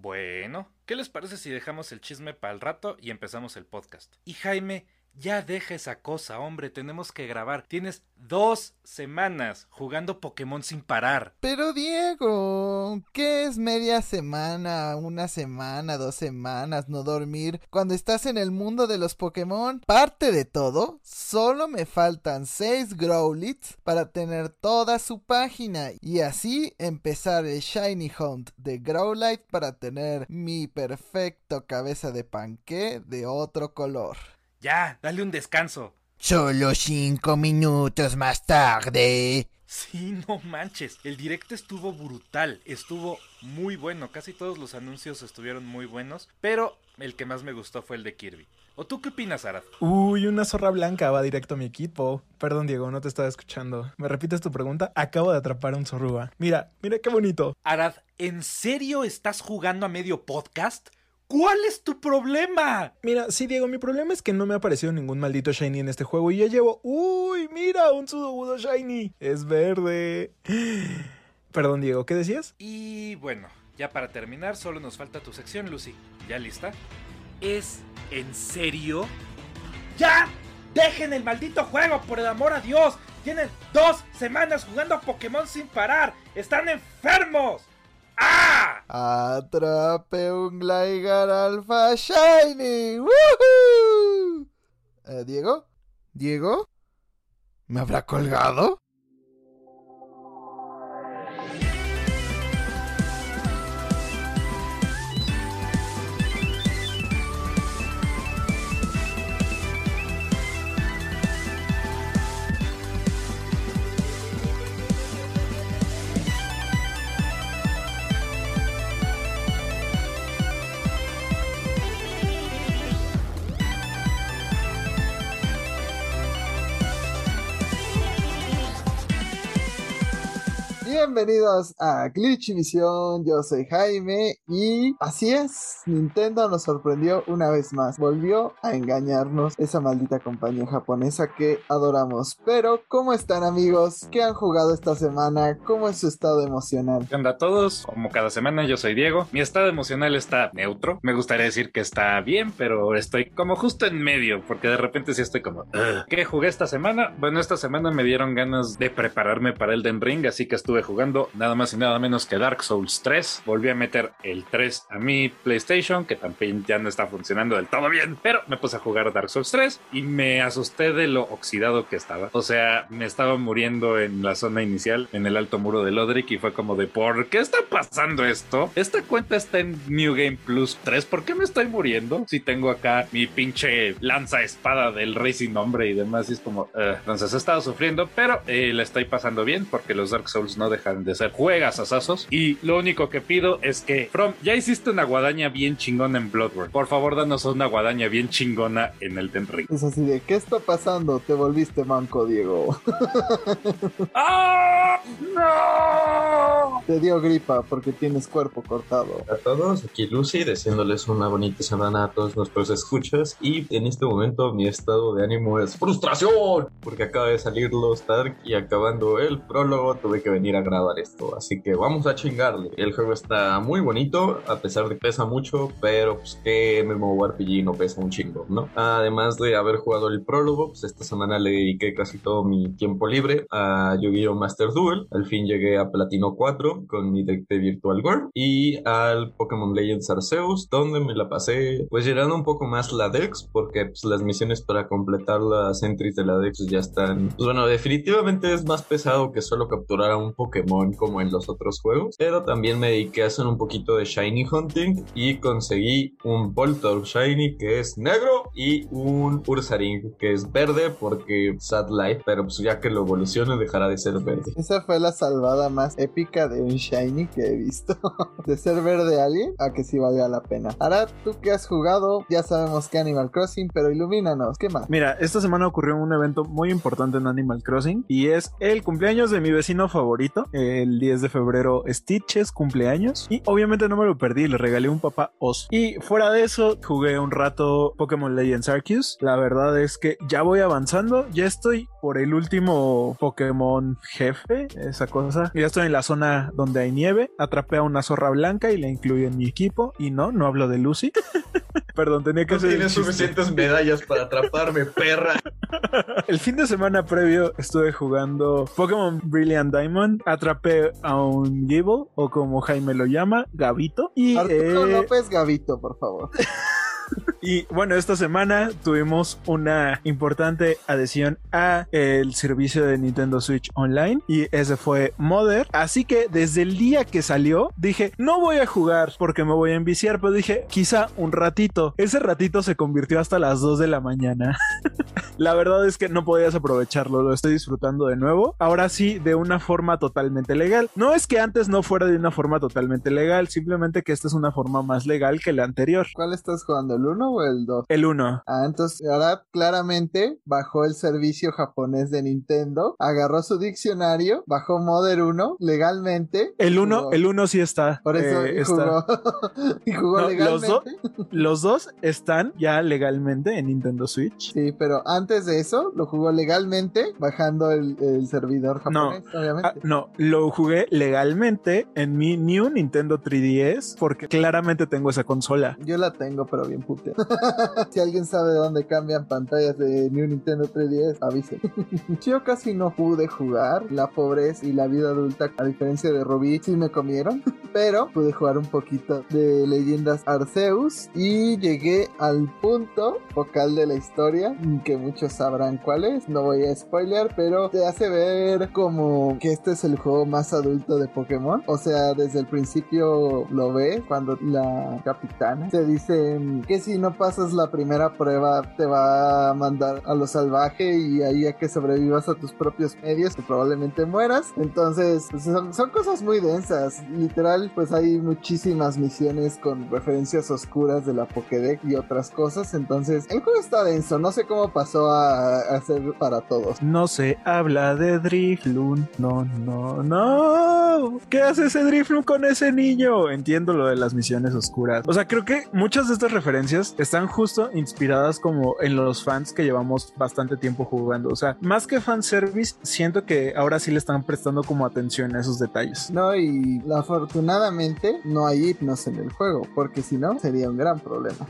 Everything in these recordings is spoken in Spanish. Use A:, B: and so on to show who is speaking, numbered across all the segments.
A: Bueno, ¿qué les parece si dejamos el chisme para el rato y empezamos el podcast? Y Jaime, ya deja esa cosa, hombre, tenemos que grabar. Tienes dos semanas jugando Pokémon sin parar.
B: Pero Diego, ¿qué es media semana, una semana, dos semanas, no dormir? Cuando estás en el mundo de los Pokémon, parte de todo, solo me faltan seis Growlits para tener toda su página y así empezar el Shiny Hunt de Growlite para tener mi perfecto cabeza de panqué de otro color.
A: Ya, dale un descanso.
B: Solo cinco minutos más tarde.
A: Sí, no manches. El directo estuvo brutal. Estuvo muy bueno. Casi todos los anuncios estuvieron muy buenos. Pero el que más me gustó fue el de Kirby. ¿O tú qué opinas, Arad?
C: Uy, una zorra blanca va directo a mi equipo. Perdón, Diego, no te estaba escuchando. ¿Me repites tu pregunta? Acabo de atrapar a un zorrúa. Mira, mira qué bonito.
A: Arad, ¿en serio estás jugando a medio podcast? ¿Cuál es tu problema?
C: Mira, sí, Diego, mi problema es que no me ha aparecido ningún maldito Shiny en este juego y ya llevo. ¡Uy! ¡Mira! Un Sudowoodo Shiny. Es verde. Perdón, Diego, ¿qué decías?
A: Y bueno, ya para terminar, solo nos falta tu sección, Lucy. ¿Ya lista? ¿Es en serio? ¡Ya! ¡Dejen el maldito juego, por el amor a Dios! Tienen dos semanas jugando a Pokémon sin parar. ¡Están enfermos! ¡Ah!
B: Atrape un Gligar Alpha Shiny. ¡Woohoo! Eh, ¿Diego? ¿Diego? ¿Me habrá colgado? Bienvenidos a Glitchivisión, yo soy Jaime y así es, Nintendo nos sorprendió una vez más, volvió a engañarnos esa maldita compañía japonesa que adoramos. Pero, ¿cómo están amigos? ¿Qué han jugado esta semana? ¿Cómo es su estado emocional?
A: ¿Qué onda a todos? Como cada semana yo soy Diego, mi estado emocional está neutro, me gustaría decir que está bien, pero estoy como justo en medio, porque de repente sí estoy como... ¿Qué jugué esta semana? Bueno, esta semana me dieron ganas de prepararme para Elden Ring, así que estuve jugando nada más y nada menos que Dark Souls 3. Volví a meter el 3 a mi PlayStation, que también ya no está funcionando del todo bien, pero me puse a jugar Dark Souls 3 y me asusté de lo oxidado que estaba. O sea, me estaba muriendo en la zona inicial, en el alto muro de Lodric, y fue como de, ¿por qué está pasando esto? Esta cuenta está en New Game Plus 3, ¿por qué me estoy muriendo? Si tengo acá mi pinche lanza espada del rey sin nombre y demás, y es como, entonces he estado sufriendo, pero eh, la estoy pasando bien porque los Dark Souls no dejan de ser juegas asazos. Y lo único que pido es que, From, ya hiciste una guadaña bien chingona en Bloodborne. Por favor, danos una guadaña bien chingona en Elden Ring.
B: Es así de, ¿qué está pasando? Te volviste manco, Diego.
A: ¡Ah! ¡No!
B: Te dio gripa porque tienes cuerpo cortado.
D: a todos, aquí Lucy, deseándoles una bonita semana a todos nuestros escuchas y en este momento mi estado de ánimo es frustración porque acaba de salir los Dark y acabando el prólogo tuve que venir a grabar esto, así que vamos a chingarle. El juego está muy bonito, a pesar de que pesa mucho, pero pues que MMORPG no pesa un chingo, ¿no? Además de haber jugado el prólogo, pues esta semana le dediqué casi todo mi tiempo libre a Yu-Gi-Oh! Master Duel, al fin llegué a Platino 4 con mi deck de Virtual Girl y al Pokémon Legends Arceus, donde me la pasé pues llenando un poco más la Dex, porque pues, las misiones para completar las entries de la Dex ya están, pues bueno, definitivamente es más pesado que solo capturar a un Pokémon como en los otros juegos, pero también me dediqué a hacer un poquito de Shiny Hunting y conseguí un Voltorb Shiny que es negro y un Ursaring que es verde porque Sad Life, pero pues ya que lo evolucione dejará de ser verde.
B: Esa fue la salvada más épica de un Shiny que he visto. de ser verde alien a que sí valga la pena. Ahora, tú que has jugado, ya sabemos que Animal Crossing, pero ilumínanos, ¿qué más?
C: Mira, esta semana ocurrió un evento muy importante en Animal Crossing y es el cumpleaños de mi vecino favorito. El 10 de febrero Stitches cumpleaños. Y obviamente no me lo perdí, le regalé un papá oso. Y fuera de eso, jugué un rato Pokémon Legends Arceus. La verdad es que ya voy avanzando, ya estoy por el último Pokémon jefe, esa cosa. Ya estoy en la zona donde hay nieve, atrapé a una zorra blanca y la incluí en mi equipo. Y no, no hablo de Lucy. Perdón, tenía que
D: No
C: hacer
D: tienes suficientes medallas para atraparme, perra.
C: El fin de semana previo estuve jugando Pokémon Brilliant Diamond. Atrapé a un Gible, o como Jaime lo llama, Gabito. Y,
B: Arturo
C: eh,
B: López Gavito, por favor.
C: y bueno, esta semana tuvimos una importante adhesión a el servicio de Nintendo Switch Online y ese fue Mother. Así que desde el día que salió dije, no voy a jugar porque me voy a enviciar, pero dije, quizá un ratito. Ese ratito se convirtió hasta las 2 de la mañana. La verdad es que no podías aprovecharlo, lo estoy disfrutando de nuevo. Ahora sí, de una forma totalmente legal. No es que antes no fuera de una forma totalmente legal, simplemente que esta es una forma más legal que la anterior.
B: ¿Cuál estás jugando, el 1 o el 2?
C: El 1.
B: Ah, entonces ahora claramente bajó el servicio japonés de Nintendo, agarró su diccionario, bajó Mother 1 legalmente.
C: El 1,
B: jugó-
C: el 1 sí está.
B: Por eso
C: eh, está.
B: jugó, y jugó
C: No, los
B: legalmente.
C: Los dos están ya legalmente en Nintendo Switch.
B: Sí, pero antes de eso lo jugó legalmente bajando el, el servidor
C: No.
B: japonés, obviamente.
C: Ah, no, lo jugué legalmente en mi New Nintendo 3DS porque claramente tengo esa consola.
B: Yo la tengo, pero bien si alguien sabe de dónde cambian pantallas de New Nintendo 3DS, avise. Yo casi no pude jugar. La pobreza y la vida adulta, a diferencia de Rubí, sí me comieron. pero pude jugar un poquito de Leyendas Arceus y llegué al punto focal de la historia, que muchos sabrán cuál es. No voy a spoiler, pero te hace ver como que este es el juego más adulto de Pokémon. O sea, desde el principio lo ves cuando la capitana te dicen que si no pasas la primera prueba te va a mandar a lo salvaje y ahí a que sobrevivas a tus propios medios que probablemente mueras. Entonces, pues, son, cosas muy densas. Literal, pues hay muchísimas misiones con referencias oscuras de la Pokédex y otras cosas. Entonces, el juego está denso. No sé cómo pasó a, a ser para todos.
C: No se habla de Drifloon. No, no, no. ¿Qué hace ese Drifloon con ese niño? Entiendo lo de las misiones oscuras. O sea, creo que muchas de estas referencias están justo inspiradas como en los fans que llevamos bastante tiempo jugando. O sea, más que fanservice, siento que ahora sí le están prestando como atención a esos detalles.
B: No, y afortunadamente no hay hipnos en el juego, porque si no sería un gran problema.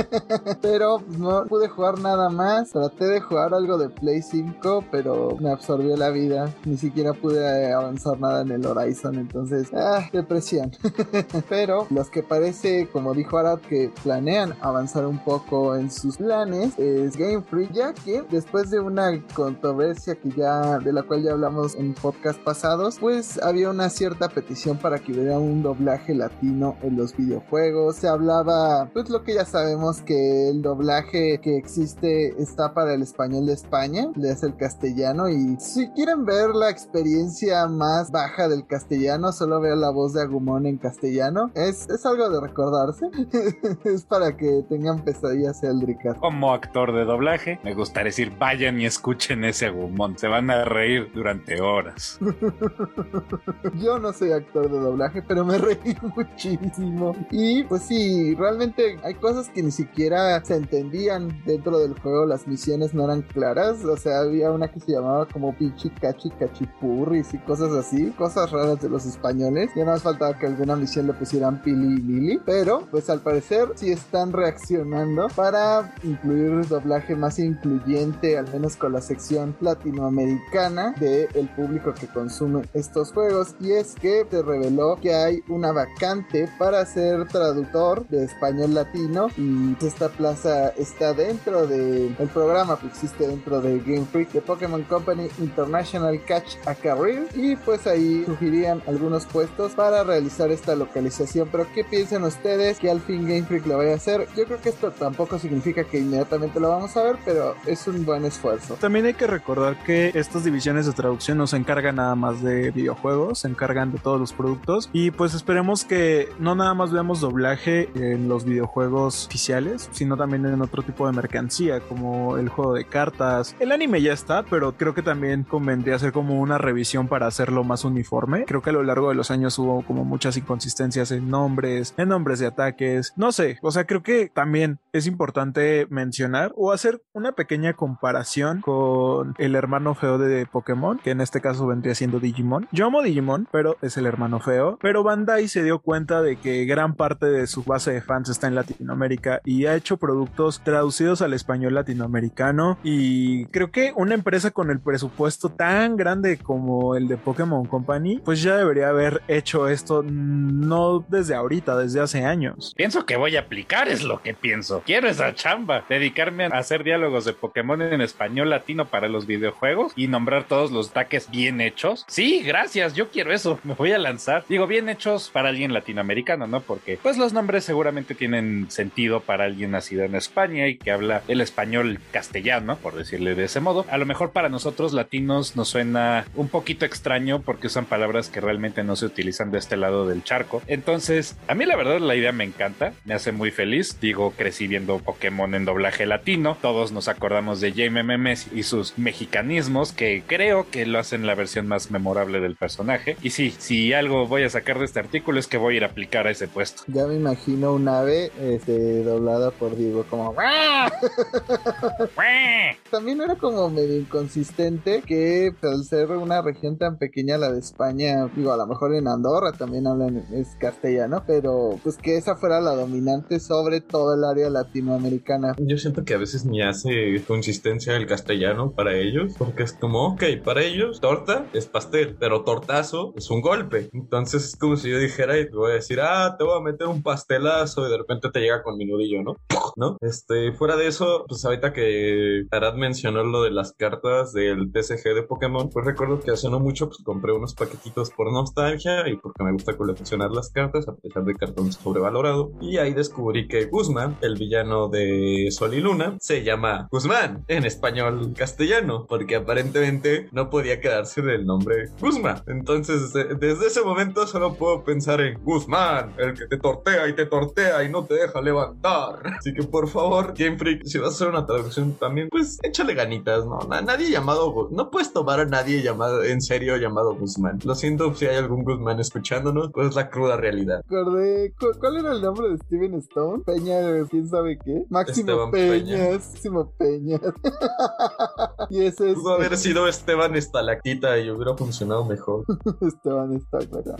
B: pero no pude jugar nada más. Traté de jugar algo de Play 5, pero me absorbió la vida. Ni siquiera pude avanzar nada en el Horizon, entonces, ah, depresión. pero los que parece, como dijo Arad, que planean avanzar un poco en sus planes es Game Freak, ya que después de una controversia que ya de la cual ya hablamos en podcast pasados, pues había una cierta petición para que hubiera un doblaje latino en los videojuegos. Se hablaba, pues lo que ya sabemos que el doblaje que existe está para el español de España, le hace el castellano y si quieren ver la experiencia más baja del castellano, solo vean la voz de Agumon en castellano. Es, es algo de recordarse. es para que tengan pesadillas eldricas.
A: Como actor de doblaje, me gustaría decir, vayan y escuchen ese agumón. Se van a reír durante horas.
B: Yo no soy actor de doblaje, pero me reí muchísimo. Y pues sí, realmente hay cosas que ni siquiera se entendían dentro del juego. Las misiones no eran claras. O sea, había una que se llamaba como pinche cachi cachipurris y cosas así. Cosas raras de los españoles. Ya no más faltaba que alguna misión le pusieran pili y mili. Pero pues al parecer sí están reaccionando para incluir doblaje más incluyente, al menos con la sección latinoamericana del público que consume estos juegos. Y es que se reveló que hay una vacante para ser traductor de español latino. Y esta plaza está dentro del programa que existe dentro de Game Freak de Pokémon Company International Catch a Career. Y pues ahí surgirían algunos puestos para realizar esta localización. Pero ¿qué piensan ustedes que al fin Game Freak lo vaya a hacer? Yo creo que esto tampoco significa que inmediatamente lo vamos a ver, pero es un buen esfuerzo.
C: También hay que recordar que estas divisiones de traducción no se encargan nada más de videojuegos, se encargan de todos los productos y pues esperemos que no nada más veamos doblaje en los videojuegos oficiales, sino también en otro tipo de mercancía como el juego de cartas. El anime ya está, pero creo que también convendría hacer como una revisión para hacerlo más uniforme. Creo que a lo largo de los años hubo como muchas inconsistencias en nombres, en nombres de ataques, no sé, o sea, creo que también es importante mencionar o hacer una pequeña comparación con el hermano feo de Pokémon, que en este caso vendría siendo Digimon. Yo amo Digimon, pero es el hermano feo. Pero Bandai se dio cuenta de que gran parte de su base de fans está en Latinoamérica y ha hecho productos traducidos al español latinoamericano. Y creo que una empresa con el presupuesto tan grande como el de Pokémon Company, pues ya debería haber hecho esto no desde ahorita, desde hace años.
A: Pienso que voy a aplicar, es lo que pienso. Quiero esa chamba, dedicarme a hacer diálogos de Pokémon en español latino para los videojuegos y nombrar todos los ataques bien hechos. Sí, gracias, yo quiero eso, me voy a lanzar. Digo, bien hechos para alguien latinoamericano, ¿no? Porque pues los nombres seguramente tienen sentido para alguien nacido en España y que habla el español castellano, por decirle de ese modo. A lo mejor para nosotros latinos nos suena un poquito extraño porque usan palabras que realmente no se utilizan de este lado del charco. Entonces, a mí la verdad la idea me encanta, me hace muy feliz. Digo, crecí viendo Pokémon en doblaje latino. Todos nos acordamos de JMMS y sus mexicanismos que creo que lo hacen la versión más memorable del personaje. Y sí, si algo voy a sacar de este artículo es que voy a ir a aplicar a ese puesto.
B: Ya me imagino un ave este, doblada por Diego como... También era como medio inconsistente que pues, al ser una región tan pequeña la de España, digo, a lo mejor en Andorra también hablan es castellano, pero pues que esa fuera la dominante sobre todo el área latinoamericana.
D: Yo siento que a veces ni hace consistencia el castellano para ellos, porque es como, ok, para ellos torta es pastel, pero tortazo es un golpe. Entonces es como si yo dijera y te voy a decir, ah, te voy a meter un pastelazo y de repente te llega con mi nudillo, ¿no? ¿No? Este, fuera de eso, pues ahorita que Arad mencionó lo de las cartas del TCG de Pokémon, pues recuerdo que hace no mucho pues compré unos paquetitos por nostalgia y porque me gusta coleccionar las cartas a pesar de cartón sobrevalorado. Y ahí descubrí que Guzmán, el villano de Sol y Luna, se llama Guzmán en español castellano, porque aparentemente no podía quedarse del nombre Guzmán. Entonces, desde ese momento solo puedo pensar en Guzmán, el que te tortea y te tortea y no te deja levantar. Así que por favor, Game Freak, si vas a hacer una traducción también, pues échale ganitas, ¿no? nadie llamado, no puedes tomar a nadie llamado, en serio llamado Guzmán. Lo siento si hay algún Guzmán escuchándonos, pues es la cruda realidad.
B: ¿cuál era el nombre de Steven Stone? Peña, quién sabe qué. Máximo Peña. Máximo Peña. y ese es.
D: Pudo haber sido Esteban Estalactita y hubiera funcionado mejor.
B: Esteban Estalactita.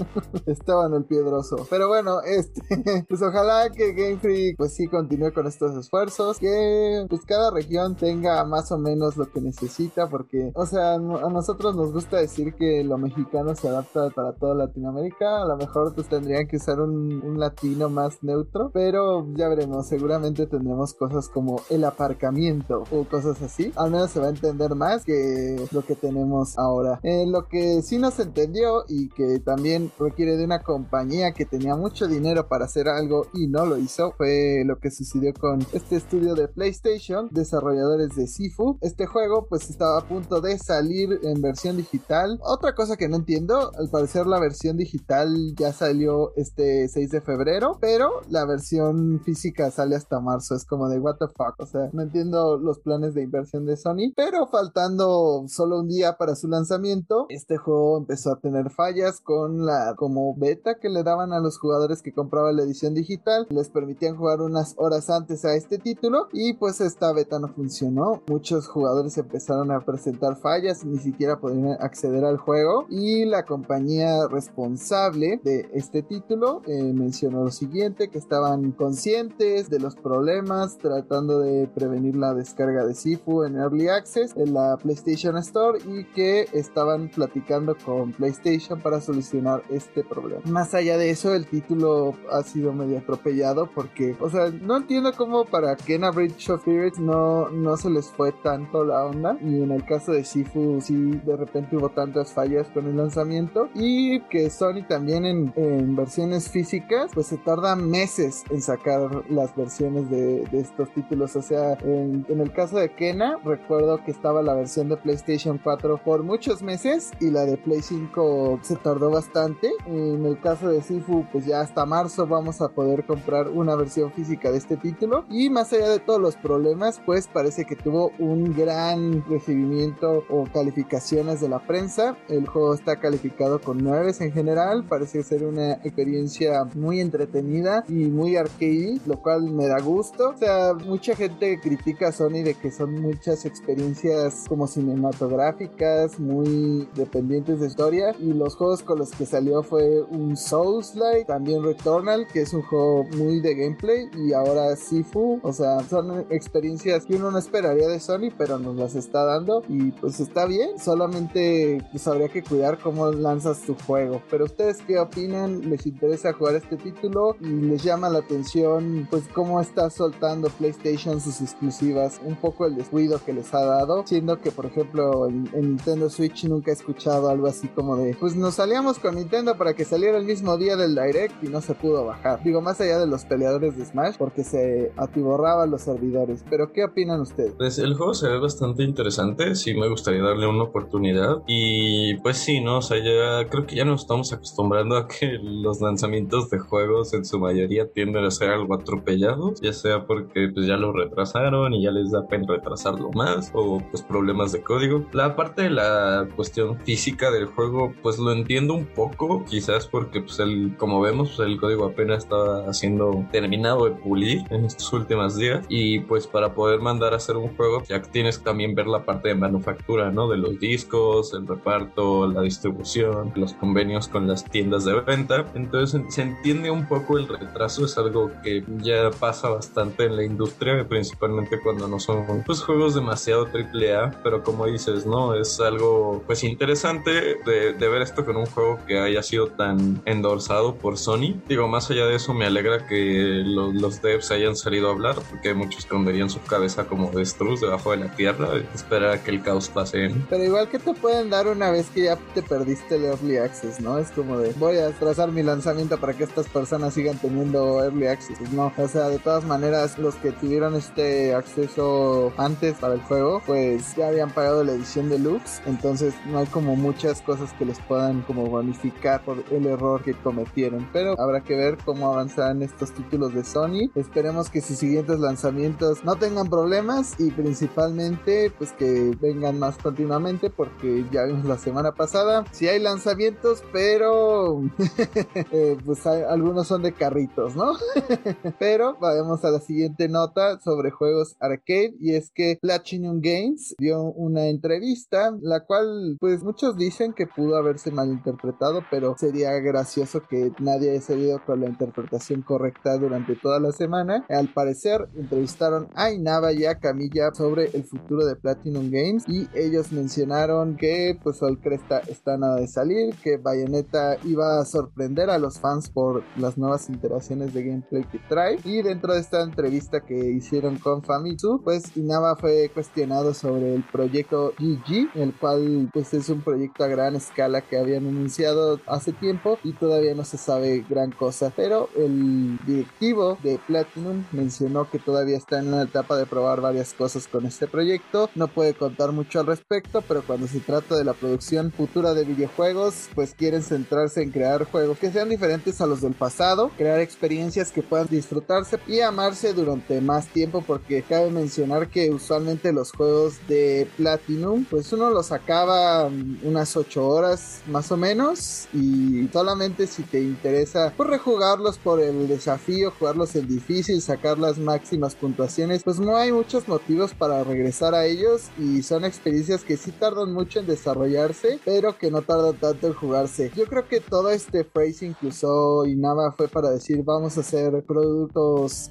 B: Esteban el Piedroso. Pero bueno, este. Pues ojalá que Game Freak, pues sí, continúe con estos esfuerzos. Que pues cada región tenga más o menos lo que necesita. Porque, o sea, a nosotros nos gusta decir que lo mexicano se adapta para toda Latinoamérica. A lo mejor pues tendrían que usar un, un latino más neutro. Pero ya veremos. Seguramente tendremos cosas como el aparcamiento o cosas así. Al menos se va a entender más que lo que tenemos ahora. Eh, lo que sí nos entendió y que también requiere de una compañía que tenía mucho dinero para hacer algo y no lo hizo fue lo que sucedió con este estudio de PlayStation, desarrolladores de Sifu. Este juego pues estaba a punto de salir en versión digital. Otra cosa que no entiendo, al parecer la versión digital ya salió este 6 de febrero, pero la versión física sale hasta marzo. Es como de what the fuck, o sea, no entiendo los planes de inversión de Sony, pero faltando solo un día para su lanzamiento, este juego empezó a tener fallas con la como beta que le daban a los jugadores que compraban la edición digital, les permitían jugar unas horas antes a este título y pues esta beta no funcionó. Muchos jugadores empezaron a presentar fallas, ni siquiera podían acceder al juego y la compañía responsable de este título eh, mencionó lo siguiente, que estaban conscientes de los problemas tratando de prevenir la descarga de Sifu en Early Access en la PlayStation Store y que estaban platicando con PlayStation para solucionar este problema. Más allá de eso, el título ha sido medio atropellado porque, o sea, no entiendo cómo para Kena Bridge of Spirits no, no se les fue tanto la onda y en el caso de Sifu sí de repente hubo tantas fallas con el lanzamiento y que Sony también en, en versiones físicas pues se tarda meses en sacar la las versiones de, de estos títulos. O sea, en, en, el caso de Kena, recuerdo que estaba la versión de PlayStation 4 por muchos meses y la de Play 5 se tardó bastante. En el caso de Sifu, pues ya hasta marzo vamos a poder comprar una versión física de este título. Y más allá de todos los problemas, pues parece que tuvo un gran recibimiento o calificaciones de la prensa. El juego está calificado con 9 en general. Parece ser una experiencia muy entretenida y muy arcade, lo cual me da gusto. O sea, mucha gente critica a Sony de que son muchas experiencias como cinematográficas, muy dependientes de historia. Y los juegos con los que salió fue un Souls-like, también Returnal, que es un juego muy de gameplay, y ahora Sifu. O sea, son experiencias que uno no esperaría de Sony, pero nos las está dando. Y pues está bien, solamente pues habría que cuidar cómo lanzas tu juego. Pero ustedes qué opinan? ¿Les interesa jugar este título? ¿Y les llama la atención pues cómo está soltando PlayStation sus exclusivas? Un poco el descuido que les ha dado, siendo que por ejemplo en, en Nintendo Switch nunca he escuchado algo así como de pues nos salíamos con Nintendo para que saliera el mismo día del Direct y no se pudo bajar. Digo, más allá de los peleadores de Smash, porque se atiborraban los servidores. Pero ¿qué opinan ustedes?
D: Pues el juego se ve bastante interesante, sí me gustaría darle una oportunidad. Y pues sí, ¿no? O sea, ya creo que ya nos estamos acostumbrando a que los lanzamientos de juegos en su mayoría tienden a ser algo atropellados, ya sea porque pues ya lo retrasaron y ya les da pena retrasarlo más, o pues problemas de código. La parte de la cuestión física del juego, pues lo entiendo un poco, quizás porque pues el, como vemos, pues, el código apenas está siendo terminado de pulir en estos últimos días y pues para poder mandar a hacer un juego ya tienes que también ver la parte de manufactura, ¿no? De los discos, el reparto, la distribución, los convenios con las tiendas de venta. Entonces se entiende un poco el retraso, es algo que ya pasa bastante en la industria, principalmente cuando no son pues juegos demasiado triple A, pero como dices, ¿no? Es algo pues interesante de, ver esto con un juego que haya sido tan endorsado por Sony. Digo, más allá de eso me alegra que los, devs hayan salido a hablar, porque muchos esconderían su cabeza como destruz debajo de la tierra, esperar a que el caos pase.
B: Pero igual que te pueden dar una vez que ya te perdiste el Early Access, ¿no? Es como de, voy a trazar mi lanzamiento para que estas personas sigan teniendo Early Access. O sea, de todas maneras, los que tuvieron este acceso antes para el juego, pues ya habían pagado la edición deluxe, entonces no hay como muchas cosas que les puedan como bonificar por el error que cometieron. Pero habrá que ver cómo avanzarán estos títulos de Sony. Esperemos que sus siguientes lanzamientos no tengan problemas y principalmente pues que vengan más continuamente porque ya vimos la semana pasada si hay lanzamientos pero eh, pues hay, algunos son de carritos no pero vamos a la siguiente nota sobre juegos arcade y es que Platinum Games dio una entrevista la cual pues muchos dicen que pudo haberse malinterpretado pero sería gracioso que nadie haya salido con la interpretación correcta durante toda la semana. Al parecer entrevistaron a Inaba y a Camilla sobre el futuro de Platinum Games y ellos mencionaron que pues Sol Cresta está nada de salir, que Bayonetta iba a sorprender a los fans por las nuevas iteraciones de gameplay que trae y dentro de esta entrevista que hicieron con Famitsu pues Inaba fue cuestionado sobre el proyecto GG el cual pues es un proyecto a gran escala que habían anunciado hace tiempo y todavía no se sabe gran cosa pero el directivo de Platinum mencionó que todavía está en la etapa de probar varias cosas con este proyecto. No puede contar mucho al respecto, pero cuando se trata de la producción futura de videojuegos, pues quieren centrarse en crear juegos que sean diferentes a los del pasado, crear experiencias que puedan disfrutarse y amarse durante más tiempo, porque cabe mencionar que usualmente los juegos de Platinum, pues uno los acaba unas 8 horas más o menos y solamente si te interesa pues rejugarlos por el desafío, jugarlos en difícil, sacar las máximas puntuaciones, pues no hay muchos motivos para regresar a ellos y son experiencias que sí tardan mucho en desarrollarse, pero que no tardan tanto en jugarse. Yo creo que todo este phrasing que usó Inaba fue para decir vamos a hacer productos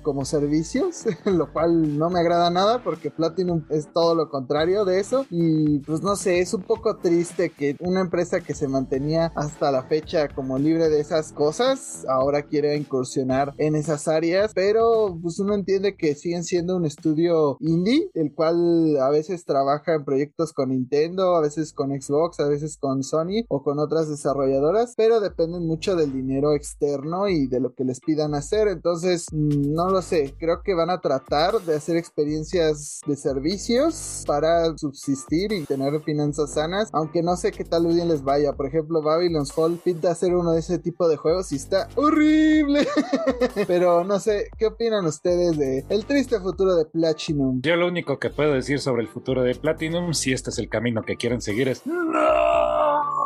B: como servicios, lo cual no me agrada nada porque Platinum es todo lo contrario de eso y pues no sé, es un poco triste que una empresa que se mantenía hasta la fecha como libre de esas cosas ahora quiere incursionar en esas áreas, pero pues uno entiende que siguen siendo un estudio indie, el cual a veces trabaja en proyectos con Nintendo, a veces con Xbox, a veces con Sony o con otras desarrolladoras, pero dependen mucho del dinero externo y de lo que les pidan hacer. Entonces, mm, no lo sé, creo que van a tratar de hacer experiencias de servicios para subsistir y tener finanzas sanas, aunque no sé qué tal bien les vaya. Por ejemplo, Babylon's Fall pinta hacer uno de ese tipo de juegos y está horrible. Pero no sé, ¿qué opinan ustedes de el triste futuro de Platinum?
A: Yo lo único que puedo decir sobre el futuro de Platinum, si este es el camino que quieren seguir, es ¡No!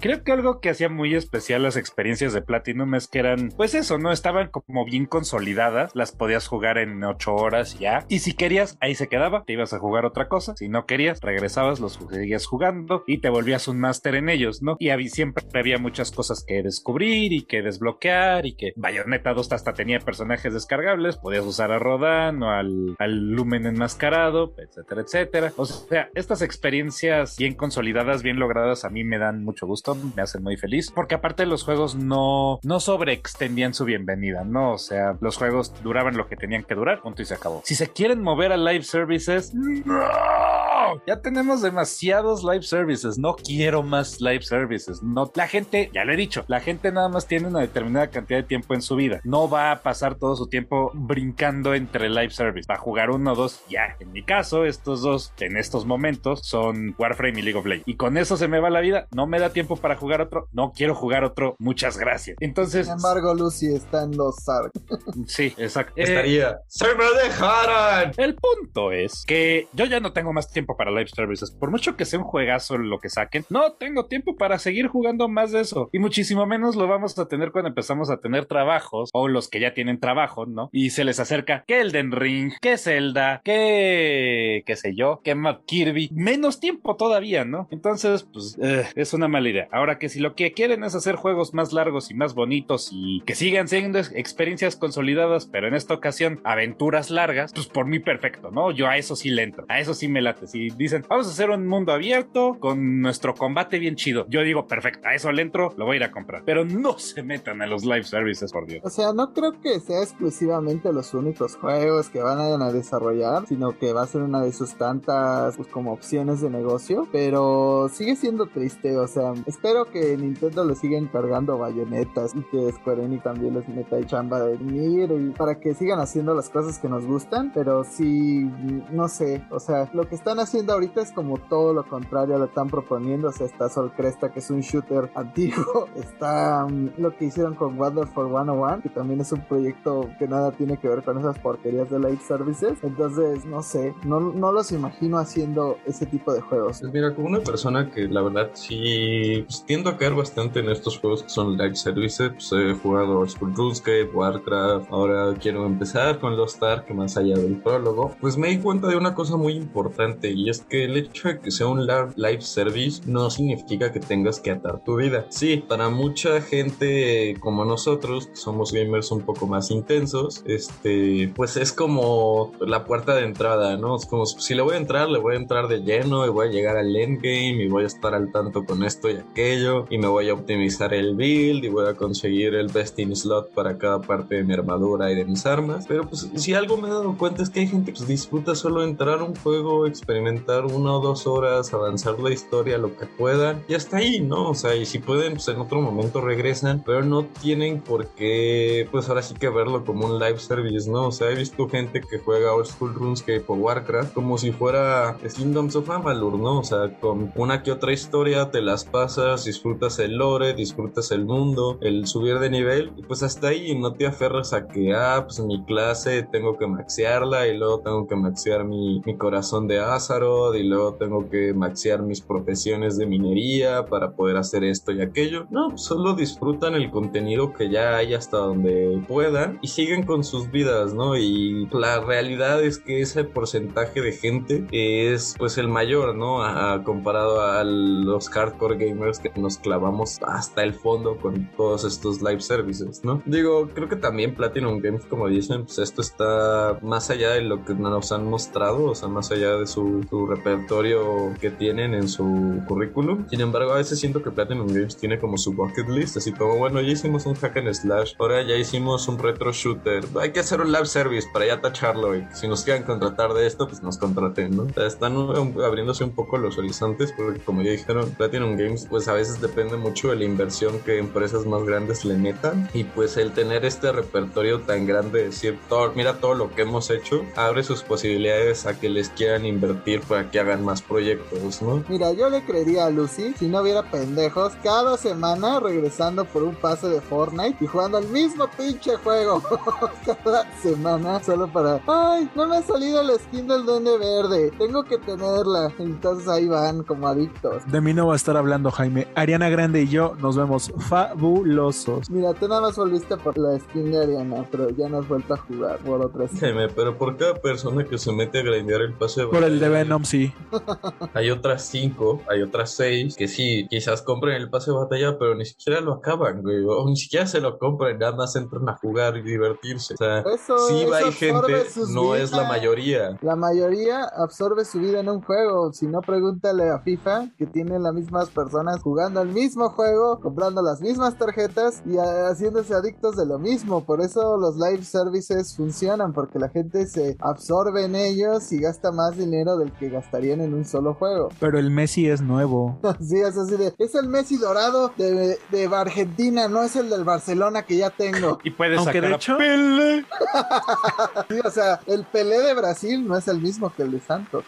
A: Creo que algo que hacía muy especial las experiencias de Platinum es que eran, pues eso, ¿no? Estaban como bien consolidadas, las podías jugar en 8 horas ya. Y si querías, ahí se quedaba, te ibas a jugar otra cosa. Si no querías, regresabas, los seguías jugando y te volvías un máster en ellos, ¿no? Y había, siempre había muchas cosas que descubrir y que desbloquear y que Bayonetta 2 hasta tenía personajes descargables, podías usar a Rodan o al, al Lumen enmascarado, etcétera, etcétera. O sea, estas experiencias bien consolidadas, bien logradas, a mí me dan mucho gusto, me hacen muy feliz, porque aparte los juegos no, no sobreextendían su bienvenida, ¿no? O sea, los juegos duraban lo que tenían que durar, punto y se acabó. Si se quieren mover a live services, ¡no! Ya tenemos demasiados live services, no quiero más live services. No, la gente, ya lo he dicho, la gente nada más tiene una determinada cantidad de tiempo en su vida. No va a pasar todo su tiempo brincando entre live service. Va a jugar uno o dos, ya. En mi caso, estos dos en estos momentos son Warframe y League of Legends. Y con eso se me va la vida, no me da tiempo para jugar otro, no quiero jugar otro, muchas gracias. Entonces.
B: Sin embargo, Lucy está en los Sark.
A: sí, exacto.
D: Estaría. ¡Se me dejaron!
A: El punto es que yo ya no tengo más tiempo para live services. Por mucho que sea un juegazo lo que saquen, no tengo tiempo para seguir jugando más de eso. Y muchísimo menos lo vamos a tener cuando empezamos a tener trabajos o los que ya tienen trabajo, ¿no? Y se les acerca que Elden Ring, que Zelda, que qué sé yo, que Matt Kirby. Menos tiempo todavía, ¿no? Entonces, pues eh, es una mala idea. Ahora que si lo que quieren es hacer juegos más largos y más bonitos y que sigan siendo experiencias consolidadas, pero en esta ocasión aventuras largas, pues por mí perfecto, ¿no? Yo a eso sí le entro, a eso sí me late. Si dicen, vamos a hacer un mundo abierto con nuestro combate bien chido, yo digo, perfecto, a eso le entro, lo voy a ir a comprar. Pero no se metan a los live services, por Dios.
B: O sea, no creo que sea exclusivamente los únicos juegos que van a desarrollar, sino que va a ser una de sus tantas, pues como opciones de negocio, pero sigue siendo triste, o sea, espero que Nintendo le siga encargando bayonetas y que Square Enix también les meta y chamba de venir y para que sigan haciendo las cosas que nos gustan, pero sí, no sé, o sea, lo que están haciendo ahorita es como todo lo contrario lo están proponiendo, o sea, está Sol Cresta que es un shooter antiguo, está um, lo que hicieron con Wonder for 101, que también es un proyecto que nada tiene que ver con esas porquerías de live services, entonces no sé, no, no los imagino haciendo ese tipo de juegos.
D: Pues mira, como una persona que la verdad sí pues, tiendo a caer bastante en estos juegos que son live services, pues he jugado School RuneScape, Warcraft, ahora quiero empezar con Lost Ark más allá del prólogo, pues me di cuenta de una cosa muy importante y es que el hecho de que sea un live service no significa que tengas que atar tu vida. Sí, para mucha gente como nosotros, que somos gamers un poco más intensos, este, pues es como la puerta de entrada, ¿no? Es como si le voy a entrar, le voy a entrar de lleno y voy a llegar al endgame y voy a estar al tanto con esto y aquello y me voy a optimizar el build y voy a conseguir el best in slot para cada parte de mi armadura y de mis armas. Pero pues si algo me he dado cuenta es que hay gente que pues, disfruta solo entrar a un juego, experimentar una o dos horas, avanzar la historia lo que puedan y hasta ahí, ¿no? O sea, y si pueden, pues en otro momento regresan, pero no tienen por qué, pues ahora sí que verlo como un live service, ¿no? O sea, he visto gente que juega Old School RuneScape o Warcraft como si fuera Kingdoms of Amalur, ¿no? O sea, con una que otra historia te las pasas, disfrutas el lore, disfrutas el mundo, el subir de nivel y pues hasta ahí no te aferras a que, ah, pues mi clase tengo que maxearla y luego tengo que maxear mi, mi corazón de Y luego tengo que maxear mis profesiones de minería para poder hacer esto y aquello. No, pues solo disfrutan el contenido que ya hay hasta donde puedan y siguen con sus vidas, ¿no? Y la realidad es que ese porcentaje de gente es pues el mayor, ¿no? Comparado a los hardcore gamers que nos clavamos hasta el fondo con todos estos live services, ¿no? Digo, creo que también Platinum Games, como dicen, pues esto está más allá de lo que nos han mostrado, o sea, más allá de su su repertorio que tienen en su currículum. Sin embargo, a veces siento que Platinum Games tiene como su bucket list, así como, bueno, ya hicimos un hack and slash, ahora ya hicimos un retro shooter, hay que hacer un live service para ya tacharlo y si nos quieren contratar de esto, pues nos contraten, ¿no? O sea, están abriéndose un poco los horizontes porque como ya dijeron, Platinum Games pues a veces depende mucho de la inversión que empresas más grandes le metan y pues el tener este repertorio tan grande, decir, todo, mira todo lo que hemos hecho, abre sus posibilidades a que les quieran invertir para que hagan más proyectos, ¿no?
B: Mira, yo le creería a Lucy si no hubiera pendejos cada semana regresando por un pase de Fortnite y jugando el mismo pinche juego cada semana solo para, ay, no me ha salido la skin del duende verde, tengo que tenerla. Entonces ahí van como adictos.
C: De mí no va a estar hablando Jaime. Ariana Grande y yo nos vemos fabulosos.
B: Mira, tú nada más volviste por la skin de Ariana, pero ya no has vuelto a jugar por otras.
D: Jaime, pero por cada persona que se mete a grindear el pase de
C: Por el de Venom, sí.
D: Hay otras cinco, hay otras seis que sí, quizás compren el pase de batalla, pero ni siquiera lo acaban, güey. O ni siquiera se lo compren, nada más entran a jugar y divertirse. O sea,
B: Eso,
D: sí
B: eso
D: hay gente, no es la mayoría.
B: La mayoría absorbe su vida en un juego. Si no, pregúntale a FIFA, que tiene las mismas personas jugando el mismo juego, comprando las mismas tarjetas y haciéndose adictos de lo mismo. Por eso los live services funcionan, porque la gente se absorbe en ellos y gasta más dinero del que gastarían en un solo juego.
C: Pero el Messi es nuevo.
B: Sí, es así de, es el Messi dorado de, de Argentina, no es el del Barcelona que ya tengo.
A: Y puedes
C: Aunque
A: sacar
C: de
A: a
C: hecho-
A: Pele.
B: Sí, o sea, el Pelé de Brasil no es el mismo que el de Santos.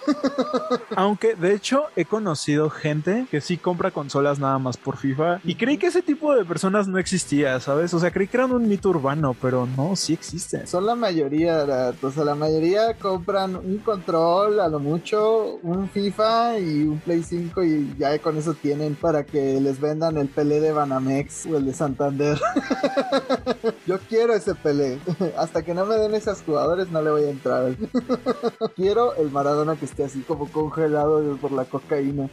C: Aunque de hecho he conocido gente que sí compra consolas nada más por FIFA y creí que ese tipo de personas no existía, ¿sabes? O sea, creí que eran un mito urbano, pero no, sí existen.
B: Son la mayoría, la- o sea, la mayoría compran un control, a lo mucho, un FIFA y un Play 5 y ya con eso tienen para que les vendan el Pelé de Banamex o el de Santander. Yo quiero ese Pelé. Hasta que no me den esos jugadores no le voy a entrar. Quiero el Maradona que esté así como congelado por la cocaína.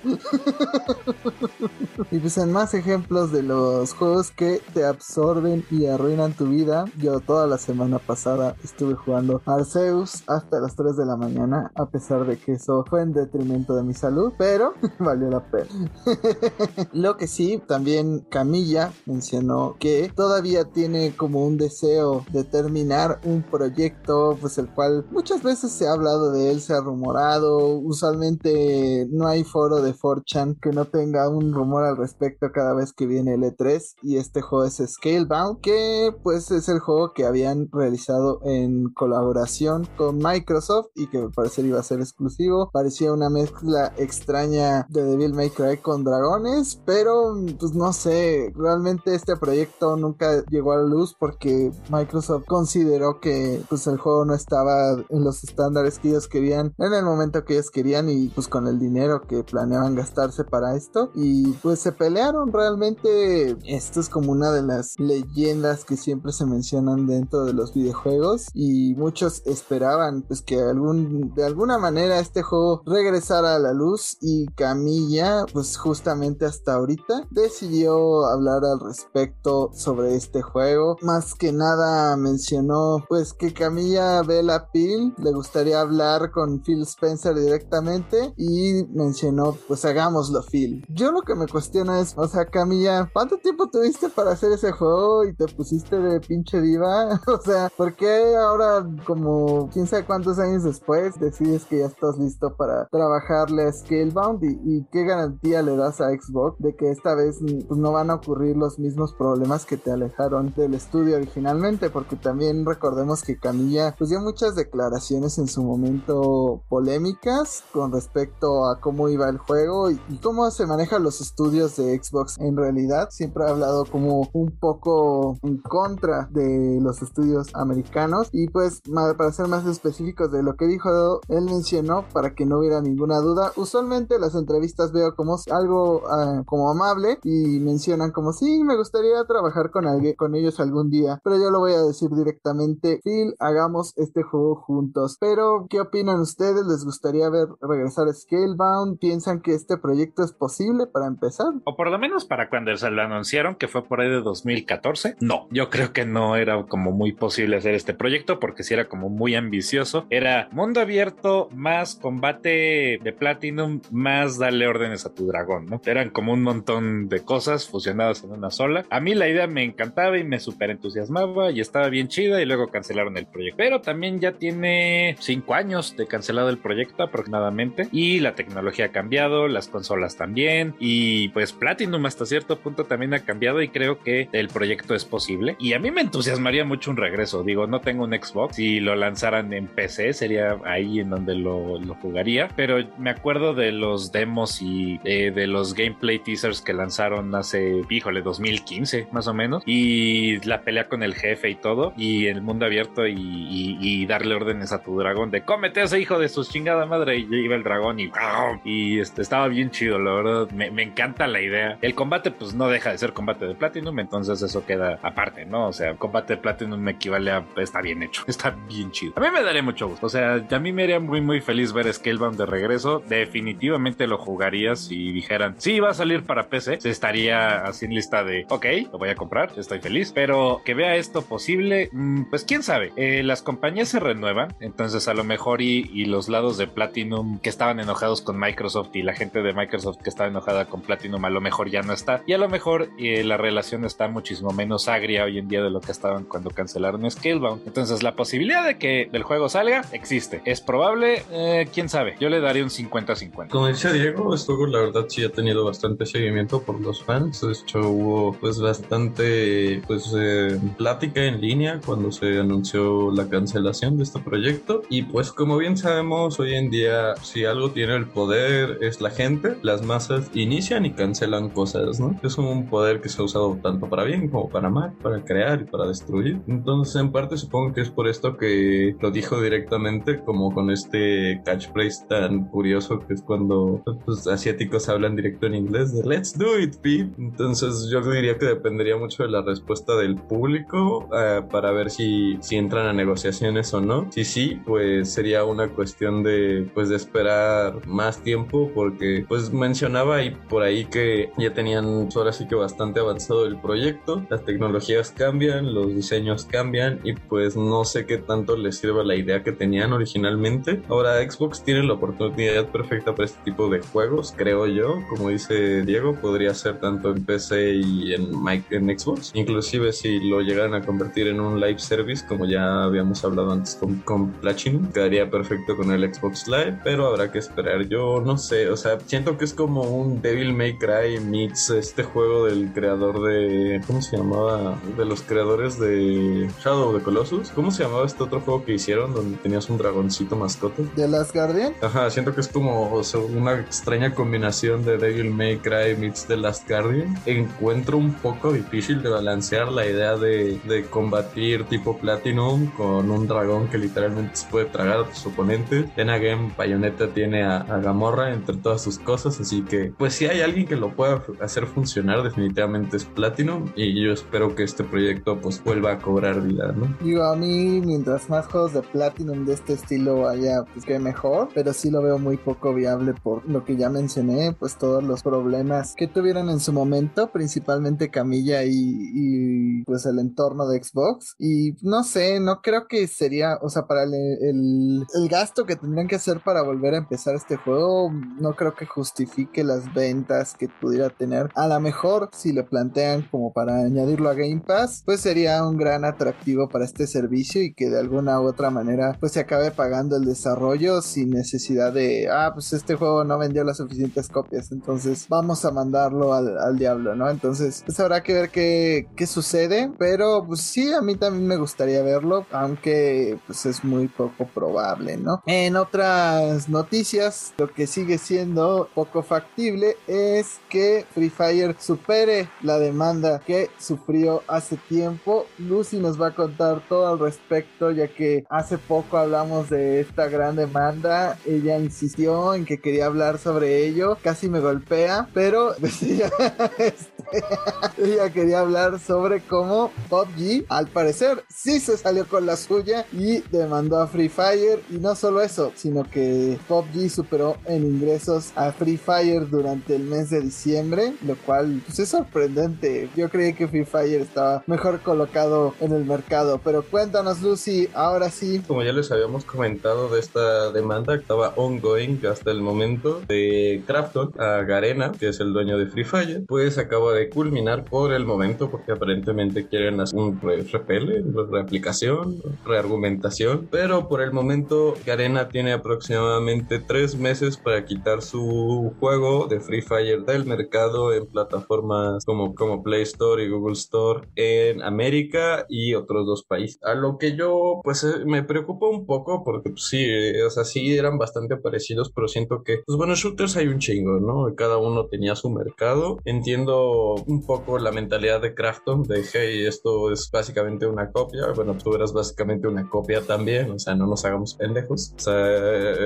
B: Y pues en más ejemplos de los juegos que te absorben y arruinan tu vida, yo toda la semana pasada estuve jugando Arceus hasta las 3 de la mañana, a pesar de que eso fue en detrimento de mi salud, pero valió la pena. Lo que sí, también Camilla mencionó que todavía tiene como un deseo de terminar un proyecto, pues el cual muchas veces se ha hablado de él, se ha rumorado, usualmente no hay foro de 4chan que no tenga un rumor al respecto cada vez que viene el E3 y este juego es Scalebound, que pues es el juego que habían realizado en colaboración con Microsoft y que al parecer iba a ser exclusivo, parecía una mezcla extraña de Devil May Cry con dragones, pero pues no sé, realmente este proyecto nunca llegó a la luz porque Microsoft consideró que pues el juego no estaba en los estándares que ellos querían en el momento que ellos querían y pues con el dinero que planeaban gastarse para esto. Y pues se pelearon realmente. Esto es como una de las leyendas que siempre se mencionan dentro de los videojuegos y muchos esperaban pues que algún de alguna manera este juego regresara a la luz y Camilla pues justamente hasta ahorita decidió hablar al respecto sobre este juego. Más que nada mencionó pues que Camilla ve la pil le gustaría hablar con Phil Spencer directamente y mencionó pues hagámoslo Phil. Yo lo que me cuestiono es o sea Camilla ¿cuánto tiempo tuviste para hacer ese juego y te pusiste de pinche diva? o sea ¿por qué ahora como quién sabe cuántos años después decides que ya estás listo para trabajarle a Scalebound y, y qué garantía le das a Xbox de que esta vez pues, no van a ocurrir los mismos problemas que te alejaron del estudio originalmente porque también recordemos que Camilla pues dio muchas declaraciones en su momento polémicas con respecto a cómo iba el juego y, cómo se manejan los estudios de Xbox en realidad. Siempre ha hablado como un poco en contra de los estudios americanos. Y pues para ser más específicos de lo que dijo él mencionó que no hubiera ninguna duda. Usualmente las entrevistas veo como algo ah, como amable y mencionan como sí me gustaría trabajar con alguien con ellos algún día pero yo lo voy a decir directamente Phil hagamos este juego juntos pero qué opinan ustedes les gustaría ver regresar a Scalebound piensan que este proyecto es posible para empezar
A: O por lo menos para cuando se lo anunciaron, que fue por ahí de 2014. No, yo creo que no era como muy posible hacer este proyecto porque si era como muy ambicioso. Era mundo abierto más combate de Platinum más darle órdenes a tu dragón, ¿no? Eran como un montón de cosas fusionadas en una sola. A mí la idea me encantaba y me súper entusiasmaba y estaba bien chida y luego cancelaron el proyecto. Pero también ya tiene cinco años de cancelado el proyecto aproximadamente y la tecnología ha cambiado, las consolas también y pues Platinum hasta cierto punto también ha cambiado y creo que el proyecto es posible. Y a mí me entusiasmaría mucho un regreso. Digo, no tengo un Xbox. Si lo lanzaran en PC sería ahí en donde lo, jugaría. Pero me acuerdo de los demos y eh, de los gameplay teasers que lanzaron hace, híjole, 2015 más o menos. Y la pelea con el jefe y todo. Y el mundo abierto y, darle órdenes a tu dragón de cómete a ese hijo de su chingada madre. Y iba el dragón y, y este, estaba bien chido, la verdad. Me, me encanta la idea. El combate pues no deja de ser combate de Platinum. Entonces eso queda aparte, ¿no? O sea, combate de Platinum me equivale a está bien hecho, está bien chido. A mí me daría mucho gusto, o sea, a mí me haría muy muy feliz ver Scalebound de regreso. Definitivamente lo jugaría si dijeran, sí, va a salir para PC, se estaría así en lista de, ok, lo voy a comprar, estoy feliz, pero que vea esto posible, mm, pues quién sabe. Eh, las compañías se renuevan, entonces a lo mejor y, los lados de Platinum que estaban enojados con Microsoft y la gente de Microsoft que estaba enojada con Platinum a lo mejor ya no está y a lo mejor eh, la relación está muchísimo menos agria hoy en día de lo que estaban cuando cancelaron Scalebound. Entonces la posibilidad de que el juego salga existe. ¿Es probable? Eh, ¿Quién sabe? Yo le daría un 50-50.
D: Como decía Diego, esto la verdad sí ha tenido bastante seguimiento por los fans. De hecho hubo pues bastante pues eh, plática en línea cuando se anunció la cancelación de este proyecto. Y pues como bien sabemos hoy en día si algo tiene el poder es la gente, las masas inician y cancelan cosas, ¿no? Es un poder que se ha usado tanto para bien como para mal, para crear y para destruir. Entonces, en parte supongo que es por esto que lo dijo directamente, como con este catchphrase tan curioso que es cuando los asiáticos hablan directo en inglés de Let's do it, Pete. Entonces, yo diría que dependería mucho de la respuesta del público eh, para ver si, si entran a negociaciones o no. Si sí, pues sería una cuestión de, pues, de esperar más tiempo porque, pues, mencionaba ahí por ahí que ya tenían ahora sí que bastante avanzado el proyecto, las tecnologías cambian, los diseños cambian y pues no sé qué tanto les sirva la idea que tenían originalmente. Ahora Xbox tiene la oportunidad perfecta para este tipo de juegos, creo yo, como dice Diego, podría ser tanto en PC y en, Xbox, inclusive si lo llegaran a convertir en un live service como ya habíamos hablado antes con, con Platinum, quedaría perfecto con el Xbox Live, pero habrá que esperar. Yo no sé, o sea, siento que es como un Devil May Cry meets este juego del creador de ¿cómo se llamaba? de los creadores de Shadow de Colossus. ¿Cómo se llamaba este otro juego que hicieron donde tenías un dragoncito mascota?
B: ¿De Last Guardian?
D: Ajá, siento que es como una extraña combinación de Devil May Cry meets The Last Guardian. Encuentro un poco difícil de balancear la idea de, de combatir tipo Platinum con un dragón que literalmente se puede tragar a tus oponentes. En Game Bayonetta tiene a, a, Gamorra entre todas sus cosas, así que pues si hay alguien que lo pueda hacer funcionar definitivamente es Platinum y yo espero que este proyecto pues vuelva a cobrar vida, ¿no?
B: Digo, a mí mientras más juegos de Platinum de este estilo haya, pues que mejor, pero sí lo veo muy poco viable por lo que ya mencioné, pues todos los problemas que tuvieron en su momento, principalmente Camilla y, pues el entorno de Xbox. Y no sé, no creo que sería, o sea, para el, el, gasto que tendrían que hacer para volver a empezar este juego, no creo que justifique las ventas que pudiera tener. A lo mejor si lo plantean como para añadirlo a Game Pass, pues sería un gran atractivo para este servicio y que de alguna u otra manera pues se acabe pagando el desarrollo sin necesidad de, ah, pues este juego no vendió las suficientes copias, entonces vamos a mandarlo al, diablo, ¿no? Entonces pues habrá que ver qué, qué sucede, pero pues sí, a mí también me gustaría verlo, aunque pues es muy poco probable, ¿no? En otras noticias, lo que sigue siendo poco factible es que Free Fire supere la demanda que sufrió hace tiempo. Lucy nos va a contar todo al respecto, ya que hace poco hablamos de esta gran demanda. Ella insistió en que quería hablar sobre ello, casi me golpea, pero decía, este, Ella quería hablar sobre cómo PUBG, al parecer, sí se salió con la suya y demandó a Free Fire. Y no solo eso, sino que PUBG superó en ingresos a Free Fire durante el mes de diciembre, lo cual pues, es sorprendente. Yo creí que Free Fire estaba mejor colocado en el mercado. Pero cuéntanos, Lucy, ahora sí.
D: Como ya les habíamos comentado de esta demanda que estaba ongoing hasta el momento de Krafton a Garena, que es el dueño de Free Fire, pues acaba de culminar por el momento porque aparentemente quieren hacer un repele, reaplicación, reargumentación, pero por el momento Garena tiene aproximadamente tres meses para quitar su juego de Free Fire del mercado en plataformas como, como Play Store y Google Store en América y otros dos países. A lo que yo pues eh, me preocupa un poco porque pues, sí, o sea, sí eran bastante parecidos, pero siento que, pues bueno, shooters hay un chingo, ¿no? Cada uno tenía su mercado. Entiendo un poco la mentalidad de Crafton de, hey, esto es básicamente una copia. Bueno, tú eras básicamente una copia también, o sea, no nos hagamos pendejos. O sea,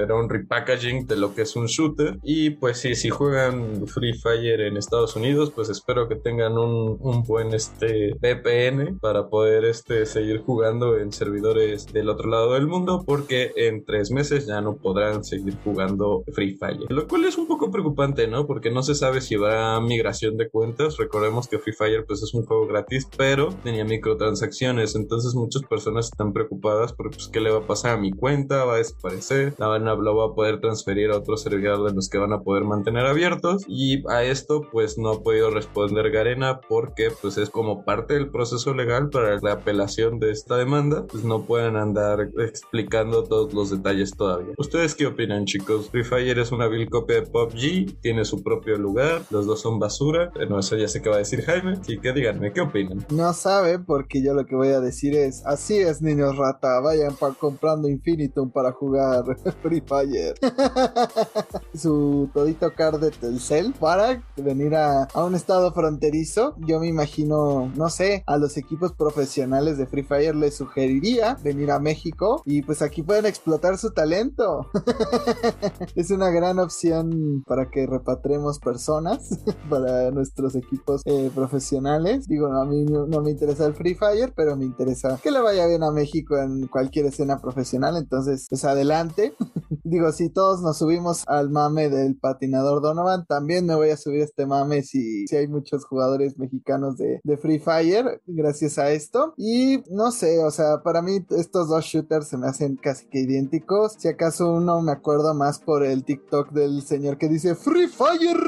D: era un repackaging de lo que es un shooter. Y pues sí, si juegan Free Fire en Estados Unidos, pues espero que tengan un, un buen este VPN para poder este seguir jugando en servidores del otro lado del mundo, porque en tres meses ya no podrán seguir jugando Free Fire. Lo cual es un poco preocupante, ¿no? Porque no se sabe si habrá migración de cuentas. Recordemos que Free Fire pues es un juego gratis, pero tenía microtransacciones. Entonces muchas personas están preocupadas por pues, qué le va a pasar a mi cuenta, va a desaparecer, la van a, va a poder transferir a otro servidor de los que van a poder mantener abiertos. Y a esto pues no ha podido responder Garena porque pues es como parte del proceso legal para la apelación de esta demanda. Pues no pueden andar explicando todos los detalles todavía. ¿Ustedes qué opinan chicos? Free Fire es una vil copia de PUBG, tiene su propio lugar, los dos son basura. No, eso ya sé qué va a decir Jaime. Así que díganme, ¿qué opinan?
B: No sabe porque yo lo que voy a decir es, así es niños rata, vayan pa comprando Infinitum para jugar Free Fire. su todito card de Telcel para venir a, a un estado fronterizo. Yo me imagino, no sé, a los equipos profesionales de Free Fire les sugeriría venir a México y pues aquí pueden explotar su talento. es una gran opción para que repatremos personas para nuestros equipos eh, profesionales. Digo, a mí no, no, me interesa el Free Fire, pero me interesa que le vaya bien a México en cualquier escena profesional. Entonces, pues adelante. Digo, si todos nos subimos al mame del patinador Donovan, también me voy a subir este mame si, si hay muchos jugadores mexicanos de, de Free Fire gracias a esto. Y no sé, o sea, para mí estos dos shooters se me hacen casi que idénticos. Si acaso uno me acuerdo más por el TikTok del señor que dice Free Fire.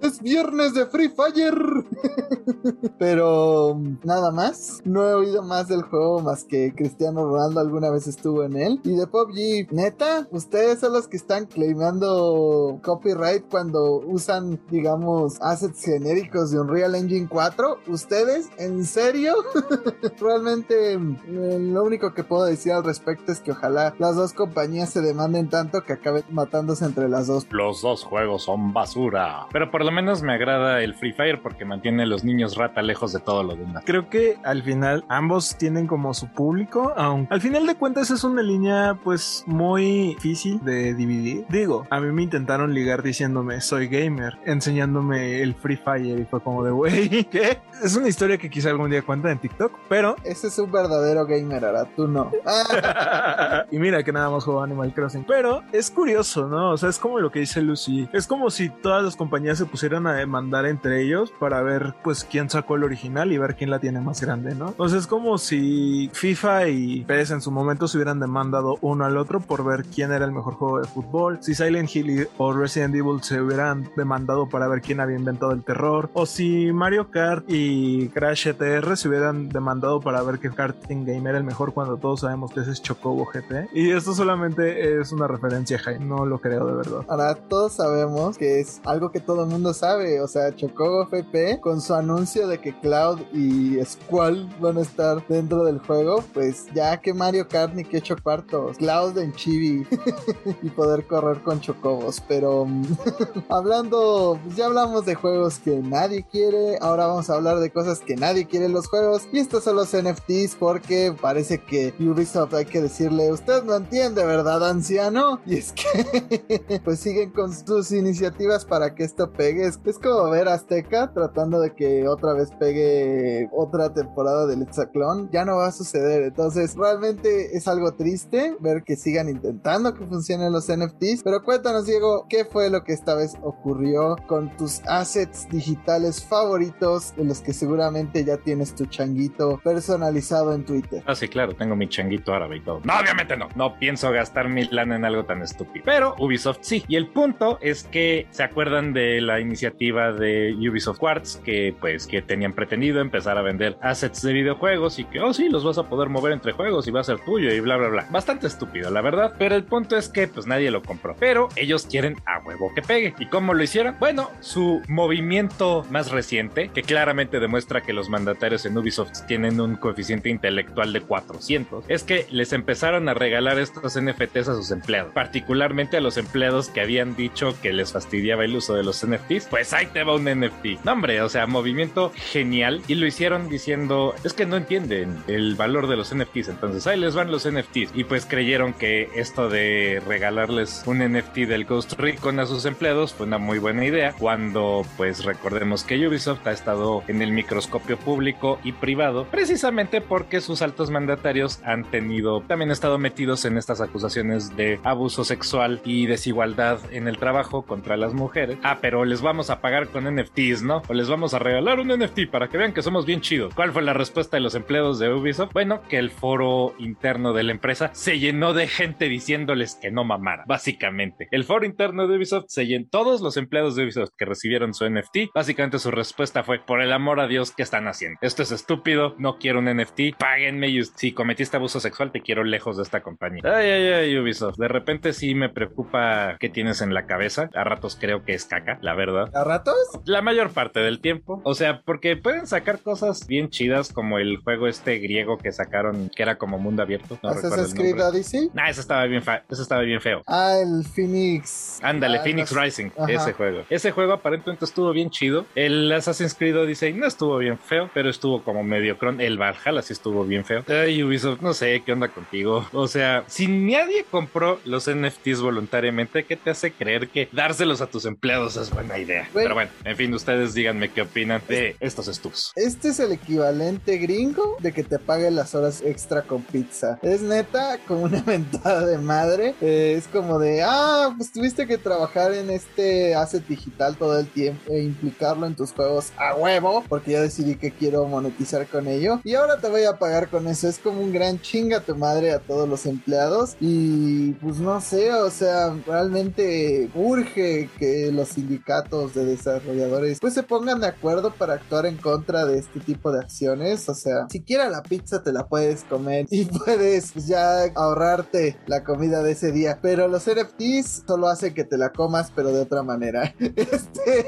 B: Es viernes de Free Fire. Pero nada más. No he oído más del juego más que Cristiano Ronaldo alguna vez estuvo en él. Y de PUBG, neta, ustedes son los que están claimando copyright cuando usan, digamos, assets genéricos de Unreal Engine 4. ¿Ustedes? ¿En serio? Realmente eh, lo único que puedo decir al respecto es que ojalá las dos compañías se demanden tanto que acaben matándose entre las dos.
A: Los dos juegos son basura. Pero por lo menos me agrada el Free Fire porque mantiene a los niños rata lejos de todo lo demás.
C: Creo que al final ambos tienen como su público, aunque al final de cuentas es una línea pues muy difícil de dividir. Digo, a mí me intentaron ligar diciéndome soy gamer, enseñándome el Free Fire y fue como de wey, ¿qué? Es una historia que quizá algún día cuenta en TikTok, pero...
B: Ese es un verdadero gamer, ahora tú no.
C: y mira que nada más juego Animal Crossing. Pero es curioso, ¿no? O sea, es como lo que dice Lucy. Es como si todas las compañías se pusieran a demandar entre ellos para ver pues quién sacó el original y ver quién la tiene más grande, ¿no? Entonces es como si FIFA y PES en su momento se hubieran demandado uno al otro por ver quién era el mejor juego de fútbol. Si Silent Hill o Resident Evil se hubieran demandado para ver quién había inventado el terror. O si Mario Kart y Crash ETR se hubieran demandado para ver qué karting game era el mejor cuando todos sabemos que ese es Chocobo GT. Y esto solamente es una referencia, Jaime. No lo creo de verdad.
B: Ahora todos sabemos que es algo que todo el mundo sabe. O sea, Chocobo FP con su anuncio de que Cloud y Squall van a estar dentro del juego, pues ya que Mario Kart ni que cuartos. Cloud en Chibi. y poder correr con chocobos. Pero mm, hablando, pues ya hablamos de juegos que nadie quiere. Ahora vamos a hablar de cosas que nadie quiere en los juegos. Y estos son los NFTs porque parece que Ubisoft hay que decirle, usted no entiende, ¿verdad, anciano? Y es que pues siguen con sus iniciativas para que esto pegue. Es, es como ver Azteca tratando de que otra vez pegue otra temporada del Hexaclón. Ya no va a suceder. Entonces realmente es algo triste ver que sigan intentando que funcionen los NFTs. Pero cuéntanos, Diego, ¿qué fue lo que esta vez ocurrió con tus assets digitales favoritos de los que seguramente ya tienes tu changuito personalizado en Twitter?
A: Ah, sí, claro, tengo mi changuito árabe y todo. No, obviamente no. No pienso gastar mi lana en algo tan estúpido. Pero Ubisoft sí. Y el punto es que se acuerdan de la iniciativa de Ubisoft Quartz que pues que tenían pretendido empezar a vender assets de videojuegos y que, oh sí, los vas a poder mover entre juegos y va a ser tuyo y bla, bla, bla. Bastante estúpido, la verdad. Pero el punto es que pues nadie lo compró. Pero ellos quieren a huevo que pegue. ¿Y cómo lo hicieron? Bueno, su movimiento más reciente, que claramente demuestra que los mandatarios en Ubisoft tienen un coeficiente intelectual de 400, es que les empezaron a regalar estos NFTs a sus empleados, particularmente a los empleados que habían dicho que les fastidiaba el uso de los NFTs. Pues ahí te va un NFT. No, hombre, o sea, movimiento genial. Y lo hicieron diciendo, es que no entienden el valor de los NFTs, entonces ahí les van los NFTs. Y pues creyeron que esto de regalarles un NFT del Ghost Recon a sus empleados fue una muy buena idea, cuando pues recordemos que Ubisoft ha estado en el microscopio público y privado, precisamente porque sus altos mandatarios han tenido, también estado metidos en estas acusaciones de abuso sexual y desigualdad en el trabajo contra las mujeres. Ah, pero les vamos a pagar con NFTs, ¿no? O les vamos a regalar un NFT para que vean que somos bien chidos. ¿Cuál fue la respuesta de los empleados de Ubisoft? Bueno, que el foro interno de la empresa se llenó de gente diciéndoles que no mamara, básicamente. El foro interno de Ubisoft se llenó, todos los empleados de Ubisoft que recibieron su NFT, básicamente su respuesta fue, por el amor a Dios, ¿qué están haciendo? Esto es estúpido, no quiero un NFT, páguenme y si cometiste abuso sexual te quiero lejos de esta compañía. Ay, ay, ay, Ubisoft, de repente sí me preocupa qué tienes en la cabeza, a ratos creo que es caca, la verdad.
B: ¿A ratos?
A: La mayor parte del tiempo, o sea, porque pueden sacar cosas bien chidas como el juego este griego que sacaron que era como mundo abierto. No
B: ¿Assassin's Creed. Odyssey?
A: Nah, eso estaba bien, eso estaba bien feo.
B: Ah, el Phoenix.
A: Ándale,
B: Ah,
A: Phoenix
B: no.
A: Rising,
B: Ajá.
A: ese juego. Ese juego aparentemente estuvo bien chido. El Assassin's Creed Odyssey no estuvo bien feo, pero estuvo como medio cron. El Valhalla sí estuvo bien feo. Ay, Ubisoft, no sé qué onda contigo. O sea, si nadie compró los NFTs voluntariamente, ¿qué te hace creer que dárselos a tus empleados es buena idea? Pero bueno, en fin, ustedes díganme qué opinan de estos estúpidos.
B: Este es el equivalente gringo de que te paguen las horas extra con pizza. Es neta como una mentada de madre. Eh, es como de, ah, pues tuviste que trabajar en este asset digital todo el tiempo e implicarlo en tus juegos a huevo, porque ya decidí que quiero monetizar con ello. Y ahora te voy a pagar con eso. Es como un gran chinga tu madre a todos los empleados. Y pues no sé, o sea, realmente urge que los sindicatos de desarrolladores pues se pongan de acuerdo para actuar en contra de este tipo de acciones. O sea, siquiera la pizza te la puedes comer y puedes pues, ya ahorrarte la comida de ese día. Pero los NFTs solo hacen que te la comas, pero de otra manera. Este.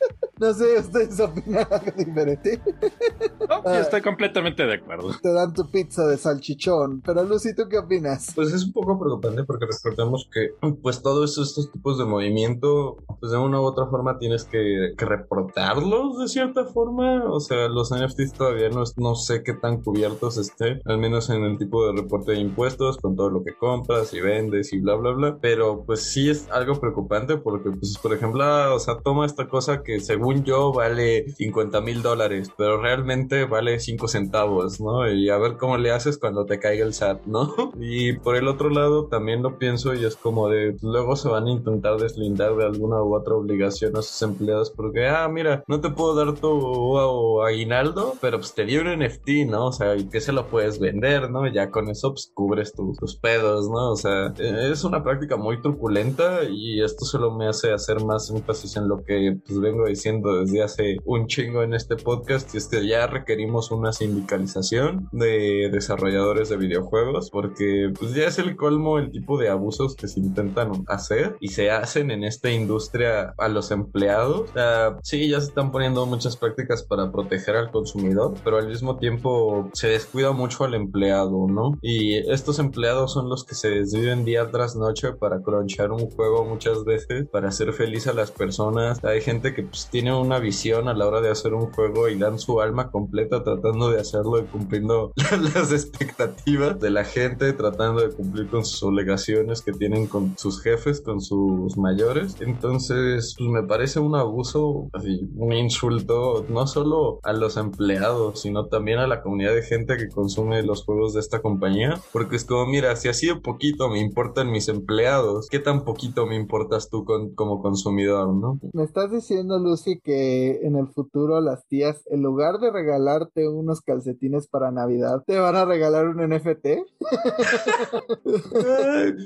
B: No sé, ustedes opinan algo diferente.
A: Oh, yo estoy completamente de acuerdo.
B: Te dan tu pizza de salchichón. Pero Lucy, ¿tú qué opinas?
D: Pues es un poco preocupante porque recordemos que pues todos estos tipos de movimiento, pues de una u otra forma tienes que, que reportarlos de cierta forma. O sea, los NFTs todavía no, no sé qué tan cubiertos estén, al menos en el tipo de reporte de impuestos, con todo lo que compras y vendes y bla, bla, bla. Pero pues sí es algo preocupante porque, pues, por ejemplo, ah, o sea, toma esta cosa que según yo vale 50 mil dólares, pero realmente vale 5 centavos, ¿no? Y a ver cómo le haces cuando te caiga el SAT, ¿no? Y por el otro lado también lo pienso y es como de luego se van a intentar deslindar de alguna u otra obligación a sus empleados porque, ah, mira, no te puedo dar tu aguinaldo, pero pues te di un NFT, ¿no? O sea, y que se lo puedes vender, ¿no? Ya con eso pues cubres tu- tus pedos, ¿no? O sea, eh, es una práctica muy truculenta y esto solo me hace hacer más énfasis en lo que pues vengo diciendo desde hace un chingo en este podcast y es que ya requerimos una sindicalización de desarrolladores de videojuegos porque pues ya es el colmo el tipo de abusos que se intentan hacer y se hacen en esta industria a los empleados. Sea, sí, ya se están poniendo muchas prácticas para proteger al consumidor, pero al mismo tiempo se descuida mucho al empleado, ¿no? Y estos empleados son los que se desviven día tras noche para cronchar un juego muchas veces, para hacer feliz a las personas. Hay gente que pues, tiene una visión a la hora de hacer un juego y dan su alma completa tratando de hacerlo y cumpliendo las expectativas de la gente, tratando de cumplir con sus obligaciones que tienen con sus jefes, con sus mayores. Entonces, pues me parece un abuso, así, un insulto, no solo a los empleados, sino también a la comunidad de gente que consume los juegos de esta compañía, porque es como, mira, si así de poquito me importan mis empleados, ¿qué tan poquito me importas tú con, como consumidor, no?
B: Me estás diciendo, Lucy, que en el futuro las tías, en lugar de regalarte unos calcetines para Navidad, te van a regalar un NFT?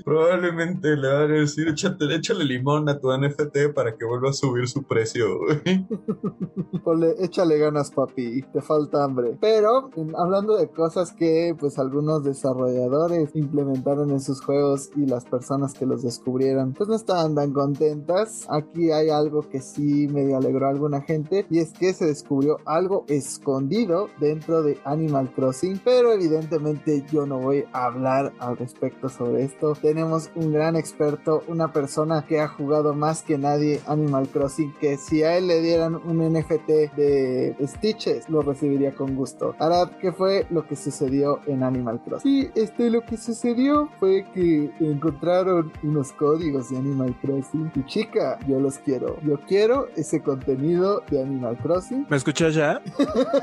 D: probablemente le van a decir, échale limón a tu NFT para que vuelva a subir su precio.
B: échale ganas, papi, te falta hambre. Pero, hablando de cosas que pues algunos desarrolladores implementaron en sus juegos y las personas que los descubrieron, pues no estaban tan contentas. Aquí hay algo que sí me alegró a alguna gente y es que se descubrió algo escondido dentro de Animal Crossing, pero evidentemente yo no voy a hablar al respecto sobre esto. Tenemos un gran experto, una persona que ha jugado más que nadie Animal Crossing, que si a él le dieran un NFT de Stitches, lo recibiría con gusto. Arad, ¿qué fue lo que sucedió en Animal Crossing? Sí, este, lo que sucedió fue que encontraron unos códigos de Animal Crossing. Y chica, yo los quiero. Yo quiero ese contenido de Animal Crossing.
C: ¿Me escuchas ya?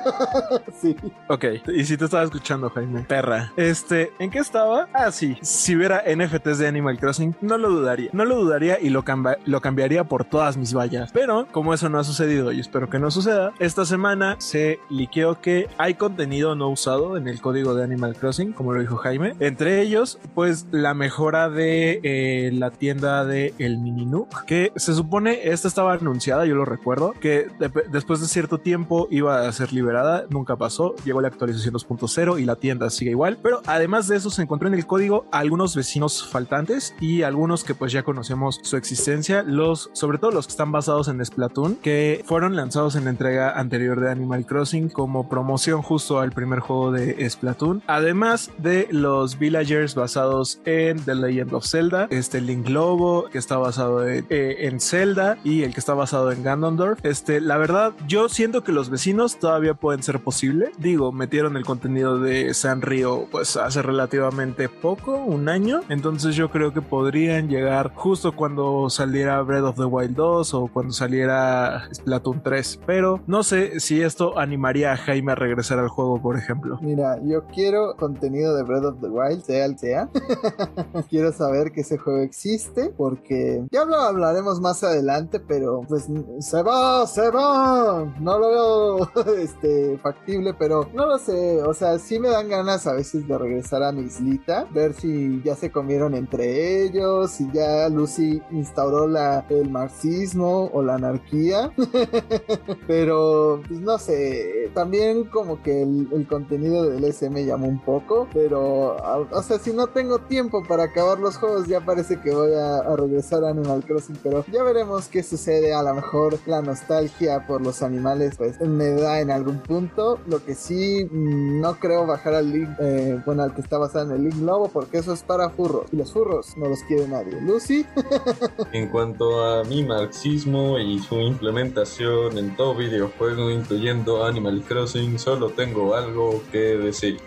B: sí.
C: Ok, y si te estaba escuchando, Jaime. Perra. Este, ¿en qué estaba? Ah, sí. Si hubiera NFTs de Animal Crossing, no lo dudaría. No lo dudaría y lo, lo cambiaría por todas mis vallas. Pero, como eso no ha sucedido y espero que no suceda, esta semana se liqueó que hay contenido no usado en el código de Animal Crossing, como lo dijo Jaime. Entre ellos, pues la mejora de eh, la tienda de El Mini que se supone esta estaba anunciada, yo lo recuerdo, que después de cierto tiempo iba a ser liberada, nunca pasó, llegó la actualización 2.0 y la tienda sigue igual, pero además de eso se encontró en el código algunos vecinos faltantes y algunos que pues ya conocemos su existencia, los sobre todo los que están basados en Splatoon, que fueron lanzados en la entrega anterior de Animal Crossing como promoción justo al primer juego de Splatoon, además de los villagers basados en The Legend of Zelda, este Link Lobo que está basado en, eh, en Zelda y el que está basado en Ganondorf. Este, la verdad, yo siento que los vecinos todavía pueden ser posible. Digo, metieron el contenido de Sanrio pues hace relativamente poco, un año. Entonces yo creo que podrían llegar justo cuando saliera Breath of the Wild 2 o cuando saliera Splatoon 3. Pero no sé si esto animaría a Jaime a regresar al juego, por ejemplo.
B: Mira, yo quiero contenido de Breath of the Wild, sea el sea. quiero saber que ese juego existe porque ya hablaremos más adelante, pero pues se va, se va. No lo veo este factible, pero no lo sé. O sea, sí me dan ganas a veces de regresar a mi islita, ver si ya se comieron entre ellos, si ya Lucy instauró la, el marxismo o la anarquía. pero pues no sé, también como que el, contenido del S me llamó un poco, pero o sea, si no tengo tiempo para acabar los juegos, ya parece que voy a, a regresar a Animal Crossing, pero ya veremos qué sucede. A lo mejor la nostalgia por los animales pues me da en algún punto. Lo que sí mm, no creo bajar al link, eh, bueno, al que está basado en el link lobo, porque eso es para furros. Y los furros no los quiere nadie. Lucy.
D: en cuanto a mi marxismo y su implementación en todo videojuego, incluyendo Animal Crossing, solo tengo algo que decir.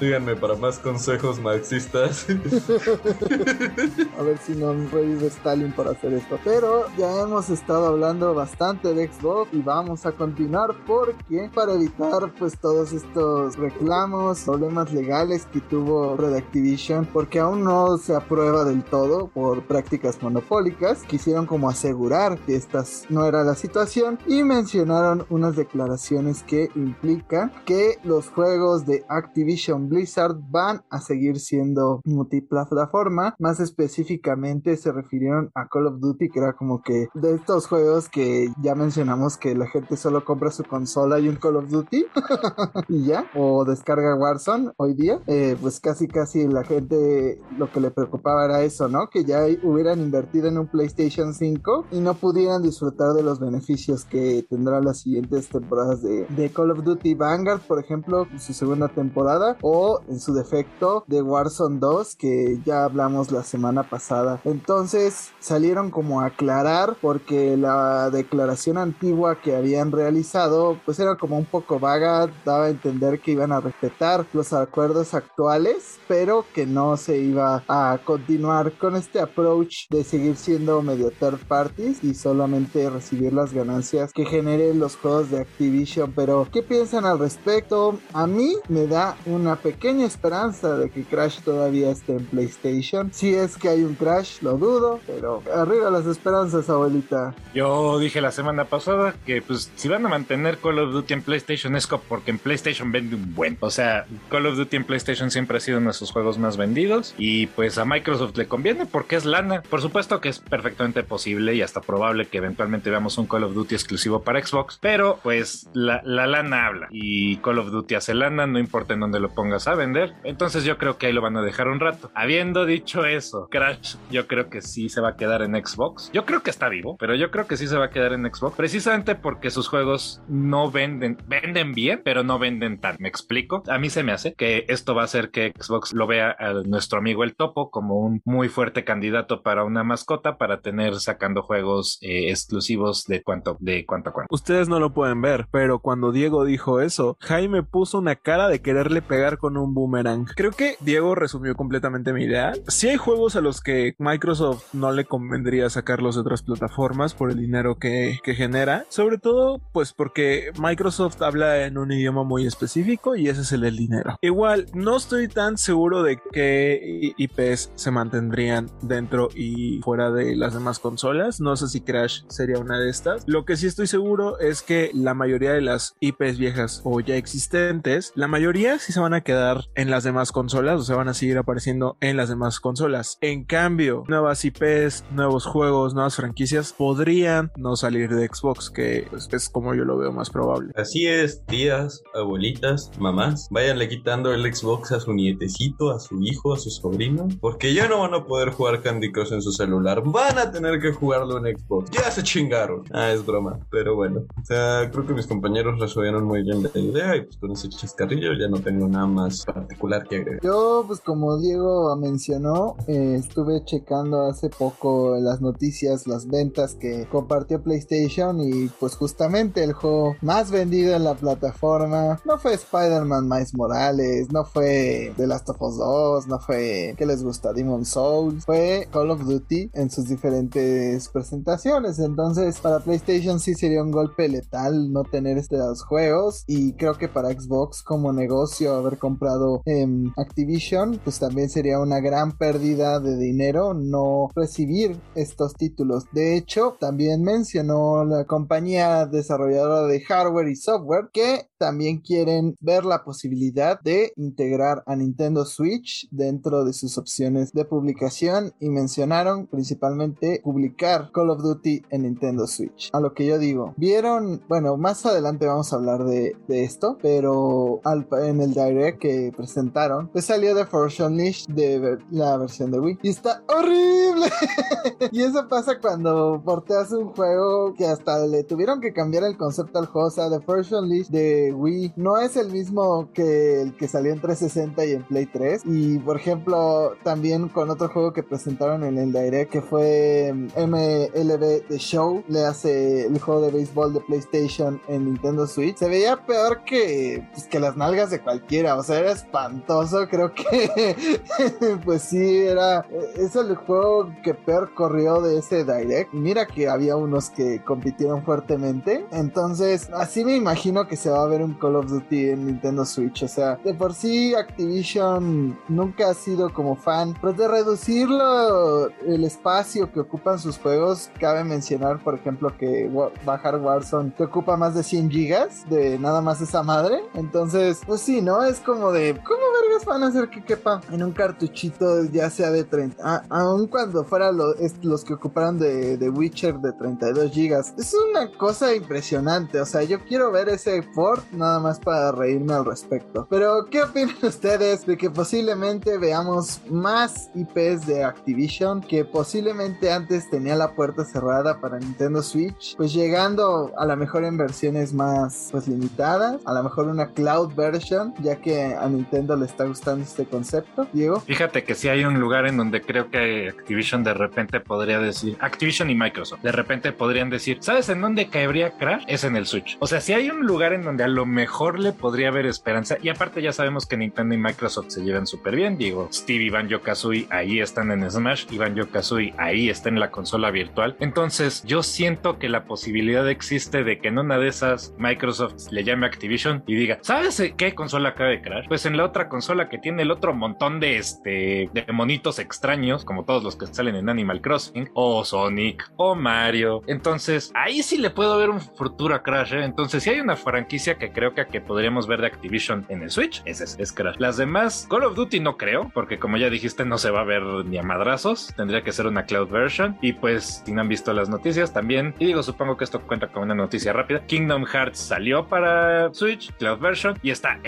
D: Díganme para más consejos marxistas.
B: A ver si no revive Stalin para hacer esto. Pero ya hemos estado hablando bastante de Xbox y vamos a continuar porque para evitar pues todos estos reclamos, problemas legales que tuvo Red Activision, porque aún no se aprueba del todo por prácticas monopólicas, quisieron como asegurar que esta no era la situación y mencionaron unas declaraciones que implican que los juegos de Activision Blizzard van a seguir siendo multiplataforma. Más específicamente se refirieron a Call of Duty, que era como que de estos juegos que ya mencionamos que la gente solo compra su consola y un Call of Duty y ya, o descarga Warzone hoy día, eh, pues casi casi la gente lo que le preocupaba era eso, ¿no? Que ya hubieran invertido en un PlayStation 5 y no pudieran disfrutar de los beneficios que tendrá las siguientes temporadas de, de Call of Duty Vanguard, por ejemplo, su segunda temporada, o en su defecto de Warzone 2, que ya hablamos la semana pasada. Entonces salieron como a aclarar porque la declaración antigua que habían realizado pues era como un poco vaga, daba a entender que iban a respetar los acuerdos actuales, pero que no se iba a continuar con este approach de seguir siendo medio third parties y solamente recibir las ganancias que generen los juegos de Activision. Pero, ¿qué piensan al respecto? A mí me da una pequeña esperanza de que Crash todavía esté en PlayStation. Si es que hay un Crash, lo dudo, pero arriba las esperanzas, abuelita.
A: Yo dije la semana pasada que pues si van a mantener Call of Duty en PlayStation es porque en PlayStation vende un buen. O sea, Call of Duty en PlayStation siempre ha sido uno de sus juegos más vendidos y pues a Microsoft le conviene porque es lana. Por supuesto que es perfectamente posible y hasta probable que eventualmente veamos un Call of Duty exclusivo para Xbox, pero pues la, la lana habla y Call of Duty hace lana, no importa en dónde lo pongas a vender. Entonces yo creo que ahí lo van a dejar un rato. Habiendo dicho eso, Crash yo creo que sí se va a quedar en Xbox. Yo creo que está vivo, pero yo creo que sí se va a quedar en Xbox precisamente porque sus juegos no venden, venden bien, pero no venden tan. ¿Me explico? A mí se me hace que esto va a hacer que Xbox lo vea a nuestro amigo el Topo como un muy fuerte candidato para una mascota para tener sacando juegos eh, exclusivos de cuanto de cuanto a cuanto.
C: Ustedes no lo pueden ver, pero cuando Diego dijo eso, Jaime puso una cara de quererle pegar con un boomerang. Creo que Diego resumió completamente mi idea. Si hay juegos a los que Microsoft no le convendría sacarlos de otras plataformas por el dinero que, genera, sobre todo pues porque Microsoft habla en un idioma muy específico y ese es el dinero. Igual, no estoy tan seguro de que IPs se mantendrían dentro y fuera de las demás consolas. No sé si Crash sería una de estas. Lo que sí estoy seguro es que la mayoría de las IPs viejas o ya existentes, la mayoría sí se van a quedar en las demás consolas o se van a seguir apareciendo en las demás consolas. En cambio, nuevas IPs, nuevos juegos, nuevas franquicias podrían no salir de Xbox, que pues, es como yo lo veo más probable.
D: Así es, tías, abuelitas, mamás, váyanle quitando el Xbox a su nietecito, a su hijo, a su sobrino, porque ya no van a poder jugar Candy Crush en su celular, van a tener que jugarlo en Xbox. Ya se chingaron. Ah, es broma, pero bueno. O sea, creo que mis compañeros resolvieron muy bien la idea y pues con ese chascarrillo ya no tengo nada más particular que agregar.
B: Yo, pues como Diego mencionó, eh, estuve checando hace poco las noticias, las ventas que compartió PlayStation y pues justamente el juego más vendido en la plataforma no fue Spider-Man Miles Morales, no fue The Last of Us 2, no fue que les gusta Demon Souls, fue Call of Duty en sus diferentes presentaciones. Entonces, para PlayStation sí sería un golpe letal no tener estos juegos y creo que para Xbox como negocio haber comprado em, Activision pues también sería una gran pérdida de dinero no recibir estos títulos. De hecho, también mencionó la compañía desarrolladora de hardware y software que también quieren ver la posibilidad de integrar a Nintendo Switch dentro de sus opciones de publicación y mencionaron principalmente publicar Call of Duty en Nintendo Switch. A lo que yo digo, vieron, bueno, más adelante vamos a hablar de, de esto, pero al, en el direct que presentaron, pues salió The Force Unleashed de ver, la versión de Wii y está horrible. y eso pasa cuando porteas un juego que hasta le tuvieron que cambiar el concepto al juego, o sea, The Force Unleashed de Wii no es el mismo que el que salió en 360 y en Play 3 y por ejemplo también con otro juego que presentaron en el direct que fue MLB The Show le hace el juego de béisbol de PlayStation en Nintendo Switch. Se veía peor que pues, que las nalgas de cualquiera o era espantoso creo que pues sí era es el juego que peor corrió de ese direct. Mira que había unos que compitieron fuertemente. Entonces así me imagino que se va a ver un Call of Duty en Nintendo Switch. O sea de por sí Activision nunca ha sido como fan. Pues de reducirlo el espacio que ocupan sus juegos cabe mencionar por ejemplo que bajar Warzone que ocupa más de 100 gigas de nada más esa madre. Entonces pues sí no es como de cómo verga menos van a hacer que quepa en un cartuchito ya sea de 30, ah, aun cuando fuera los que ocuparan de, de Witcher de 32 gigas. Es una cosa impresionante, o sea, yo quiero ver ese port nada más para reírme al respecto. Pero, ¿qué opinan ustedes de que posiblemente veamos más IPs de Activision que posiblemente antes tenía la puerta cerrada para Nintendo Switch? Pues llegando a lo mejor en versiones más pues limitadas, a lo mejor una cloud version, ya que a Nintendo le está gustando este concepto. Diego.
A: Fíjate que si hay un lugar en donde creo que Activision de repente podría decir, Activision y Microsoft, de repente podrían decir, ¿sabes en dónde caería Crash? Es en el Switch. O sea, si hay un lugar en donde a lo mejor le podría haber esperanza, y aparte ya sabemos que Nintendo y Microsoft se llevan súper bien, digo, Steve y Banjo Kazooie ahí están en Smash, y Banjo Kazooie ahí está en la consola virtual. Entonces, yo siento que la posibilidad existe de que en una de esas Microsoft le llame Activision y diga, ¿sabes qué consola acaba de Pues en la otra consola que tiene el otro montón de este de monitos extraños, como todos los que salen en Animal Crossing, o Sonic, o Mario. Entonces, ahí sí le puedo ver un futuro a Crash. ¿eh? Entonces, si hay una franquicia que creo que, podríamos ver de Activision en el Switch, ese es, es, Crash. Las demás, Call of Duty no creo, porque como ya dijiste, no se va a ver ni a madrazos. Tendría que ser una cloud version. Y pues, si no han visto las noticias, también, y digo, supongo que esto cuenta con una noticia rápida. Kingdom Hearts salió para Switch, cloud version, y está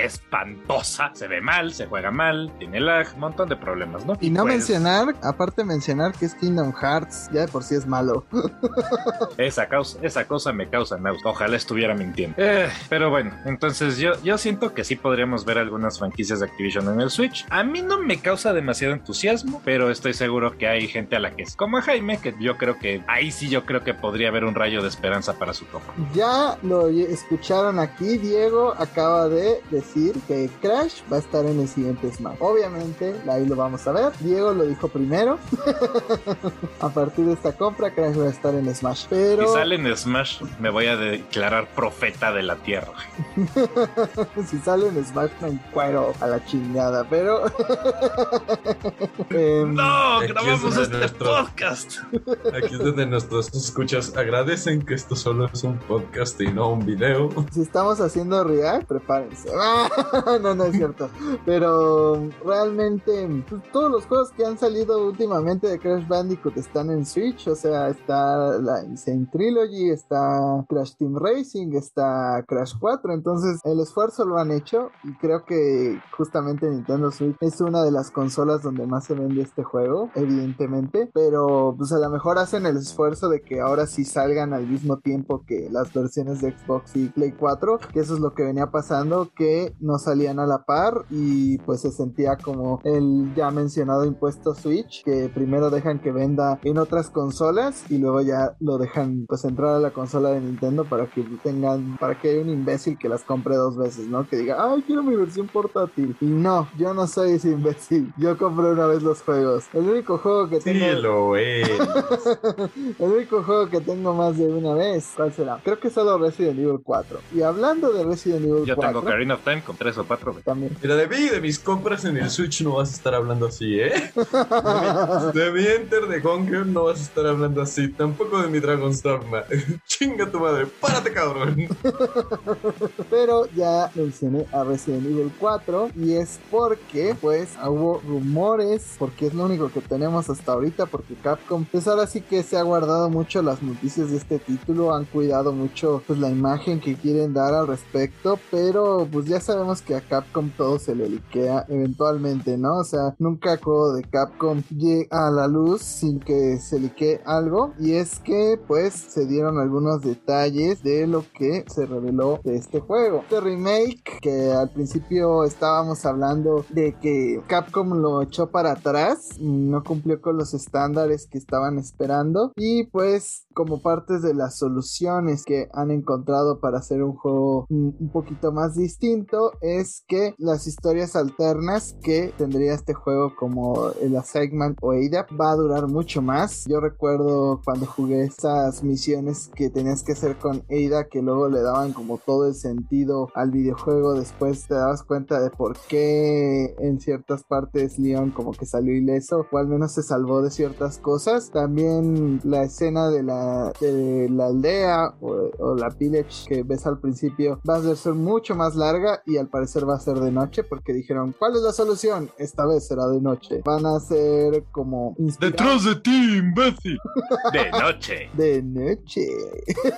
A: Se ve mal, se juega mal, tiene lag, un montón de problemas, ¿no?
B: Y no pues, mencionar, aparte mencionar que es Kingdom Hearts, ya de por sí es malo.
A: esa, causa, esa cosa me causa náusea. Ojalá estuviera mintiendo. Eh, pero bueno, entonces yo, yo siento que sí podríamos ver algunas franquicias de Activision en el Switch. A mí no me causa demasiado entusiasmo, pero estoy seguro que hay gente a la que es como a Jaime, que yo creo que ahí sí yo creo que podría haber un rayo de esperanza para su copa.
B: Ya lo escucharon aquí, Diego acaba de decir que Crash va a estar en el siguiente Smash. Obviamente, ahí lo vamos a ver. Diego lo dijo primero. a partir de esta compra, Crash va a estar en Smash. Pero...
A: Si sale en Smash, me voy a declarar profeta de la tierra.
B: si sale en Smash, me encuero a la chingada, pero...
A: Em, no, grabamos este podcast.
D: Aquí es donde nuestros escuchas agradecen que esto solo es un podcast y no un video.
B: Si estamos haciendo react, prepárense. no, no es cierto. Pero realmente pues, todos los juegos que han salido últimamente de Crash Bandicoot están en Switch. O sea, está la Insane Trilogy, está Crash Team Racing, está Crash 4. Entonces el esfuerzo lo han hecho y creo que justamente Nintendo Switch es una de las consolas donde más se vende este juego, evidentemente. Pero pues a lo mejor hacen el esfuerzo de que ahora sí salgan al mismo tiempo que las versiones de Xbox y Play 4, que eso es lo que venía pasando, que no salían a la par y pues se sentía como el ya mencionado impuesto Switch, que primero dejan que venda en otras consolas y luego ya lo dejan pues entrar a la consola de Nintendo para que tengan, para que haya un imbécil que las compre dos veces, ¿no? Que diga, ay, quiero mi versión portátil. Y no, yo no soy ese imbécil. Yo compré una vez los juegos. El único juego que tengo.
D: Sí, lo es.
B: el único juego que tengo más de una vez, ¿cuál será? Creo que solo Resident Evil 4. Y hablando de Resident Evil 4.
A: Yo tengo Karina of Time con 3 o 4.
B: También.
D: Mira, de mí de mis compras en el Switch no vas a estar hablando así, ¿eh? De mi, Enter de Hunger no vas a estar hablando así. Tampoco de mi Dragon's Dogma. Chinga tu madre, párate, cabrón.
B: Pero ya mencioné a Resident Evil 4 y es porque, pues, hubo rumores, porque es lo único que tenemos hasta ahorita, porque Capcom, pues ahora sí que se ha guardado mucho las noticias de este título, han cuidado mucho, pues, la imagen que quieren dar al respecto, pero pues ya sabemos que a Capcom todo se le liquea eventualmente, ¿no? O sea, nunca juego de Capcom llega a la luz sin que se liquee algo, y es que, pues, se dieron algunos detalles de lo que se reveló de este juego. Este remake que al principio estábamos hablando de que Capcom lo echó para atrás, no cumplió con los estándares que estaban esperando y pues como partes de las soluciones que han encontrado para hacer un juego un poquito más distinto es que las historias alternas que tendría este juego como el Assignment o ADAP va a durar mucho más. Yo recuerdo cuando jugué esas misiones que tenías que hacer con Ada que luego le daban como todo el sentido al videojuego. Después te dabas cuenta de por qué en ciertas partes Leon como que salió ileso o al menos se salvó de ciertas cosas. También la escena de la, de la aldea o, la village que ves al principio va a ser mucho más larga y al parecer va a ser de noche porque dijeron, ¿cuál es la solución? Esta vez será de noche. Van a ser como...
A: Detrás de ti, imbécil. de noche.
B: De noche.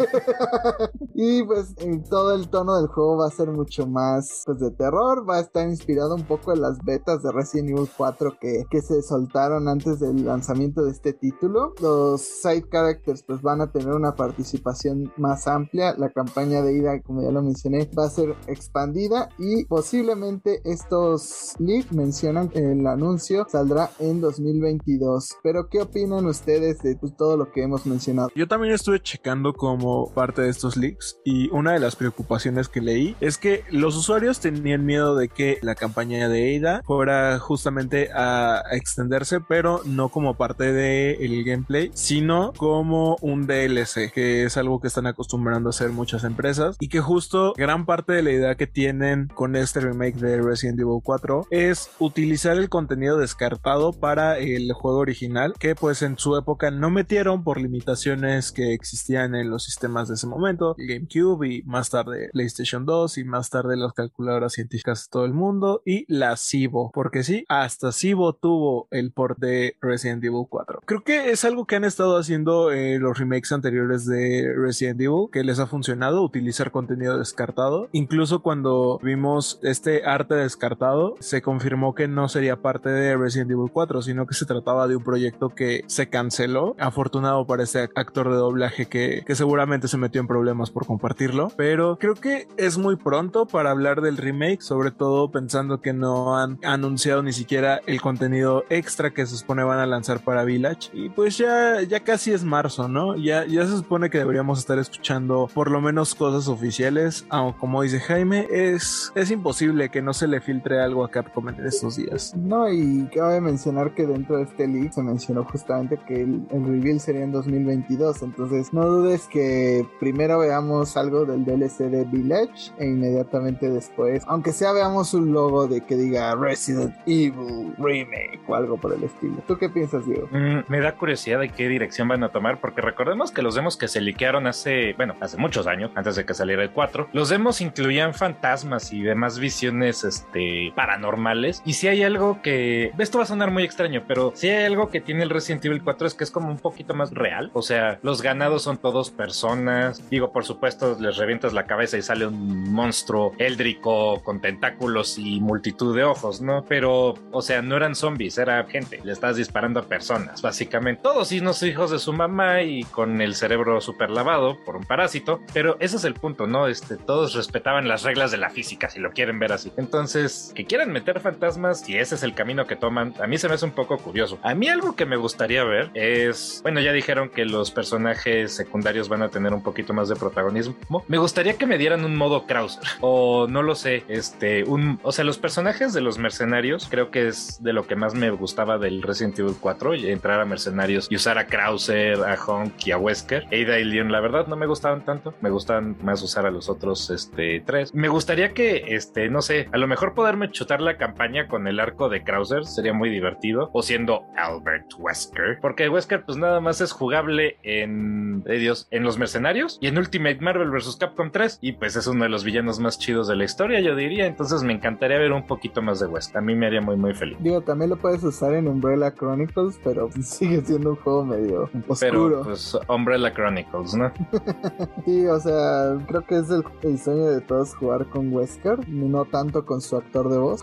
B: y pues en todo el tono del juego va a ser mucho más pues de terror. Va a estar inspirado un poco en las betas de Resident Evil 4 que, que se soltaron antes del lanzamiento de este título. Los side characters pues van a tener una participación más amplia. La campaña de ida, como ya lo mencioné, va a ser expandida y posiblemente estos leaks mencionan que el anuncio saldrá en 2022. Pero ¿qué opinan ustedes de pues, todo lo que hemos mencionado?
C: Yo también estuve checando como parte de estos leaks y una de las preocupaciones que leí es que los usuarios tenían miedo de que la campaña de Ada fuera justamente a extenderse, pero no como parte del gameplay, sino como un DLC, que es algo que están acostumbrando a hacer muchas empresas y que justo gran parte de la idea que tienen con este remake de Resident Evil 4 es utilizar el contenido descartado para el juego original que pues en su época no metieron por limitaciones que existían en los sistemas de ese momento, el GameCube y más tarde PlayStation 2 y más tarde las calculadoras científicas de todo el mundo y la Cibo, porque sí, hasta Cibo tuvo el port de Resident Evil 4. Creo que es algo que han estado haciendo eh, los remakes anteriores de Resident Evil, que les ha funcionado utilizar contenido descartado. Incluso cuando vimos este arte descartado, se confirmó que no sería parte de Resident Evil 4, sino que se trataba de un proyecto que se canceló. Afortunado para este actor de doblaje que, que seguramente se metió en problemas por compartirlo, pero creo que es muy pronto para hablar del remake, sobre todo pensando que no han anunciado ni siquiera el contenido extra que se supone van a lanzar para Village. Y pues ya, ya casi es marzo, ¿no? Ya, ya se supone que deberíamos estar escuchando por lo menos cosas oficiales, aunque como dice Jaime, es, es imposible que no se le filtre algo a Capcom en estos días.
B: No, y cabe mencionar que dentro de este leak se mencionó justamente que el, el reveal sería en 2022, entonces no dudes que primero veamos algo del DLC de Village e inmediatamente después, aunque sea veamos un logo de que diga Resident Evil Remake o algo por el estilo. ¿Tú qué piensas, Diego?
A: Mm, me da curiosidad de qué dirección van a tomar, porque recordemos que los demos que se liquearon hace, bueno, hace muchos años, antes de que saliera el 4, los demos incluían fantasmas y demás visiones este, paranormales. Y si hay algo que, esto va a sonar muy extraño, pero si hay algo que tiene el Resident Evil 4 es que es como un poquito más real. O sea, los ganados son todos personas. Digo, por supuesto, les revientas la cabeza y sale un monstruo éldrico con tentáculos y multitud de ojos, ¿no? Pero, o sea, no eran zombies, era gente. Le estás disparando a personas, básicamente. Todos son hijos de su mamá y con el cerebro super lavado por un parásito. Pero ese es el punto, ¿no? Este, todos respetaban las reglas de la física, si lo quieren ver así. Entonces, que quieran meter fantasmas, si ese es el camino que toman, a mí se me hace un poco curioso. A mí algo que me gustaría ver es, bueno, ya dijeron que los personajes secundarios van a tener un poquito más de protagonismo. Me gustaría que me dieran un modo Krauser o no lo sé, este, un, o sea, los personajes de los mercenarios creo que es de lo que más me gustaba del Resident Evil 4, y entrar a mercenarios y usar a Krauser, a Honk y a Wesker. Ada y Leon, la verdad, no me gustaban tanto, me gustaban más usar a los otros, este, tres. Me gustaría que, este, no sé, a lo mejor poderme chutar la campaña con el arco de Krauser sería muy divertido, o siendo Albert Wesker, porque Wesker pues nada más es jugable en, eh, Dios, en los mercenarios y en Ultimate Marvel vs. Capcom 3, y pues es uno de los villanos más chidos de la historia, yo diría, entonces me encantaría ver un poquito más de Wesker, a mí me haría muy muy feliz.
B: Digo, también lo puedes usar en Umbrella Chronicles, pero sigue siendo un juego medio oscuro.
A: Pero pues Umbrella Chronicles, ¿no?
B: sí, o sea, creo que es el, el sueño de todos jugar con Wesker, no tanto con su actor de voz.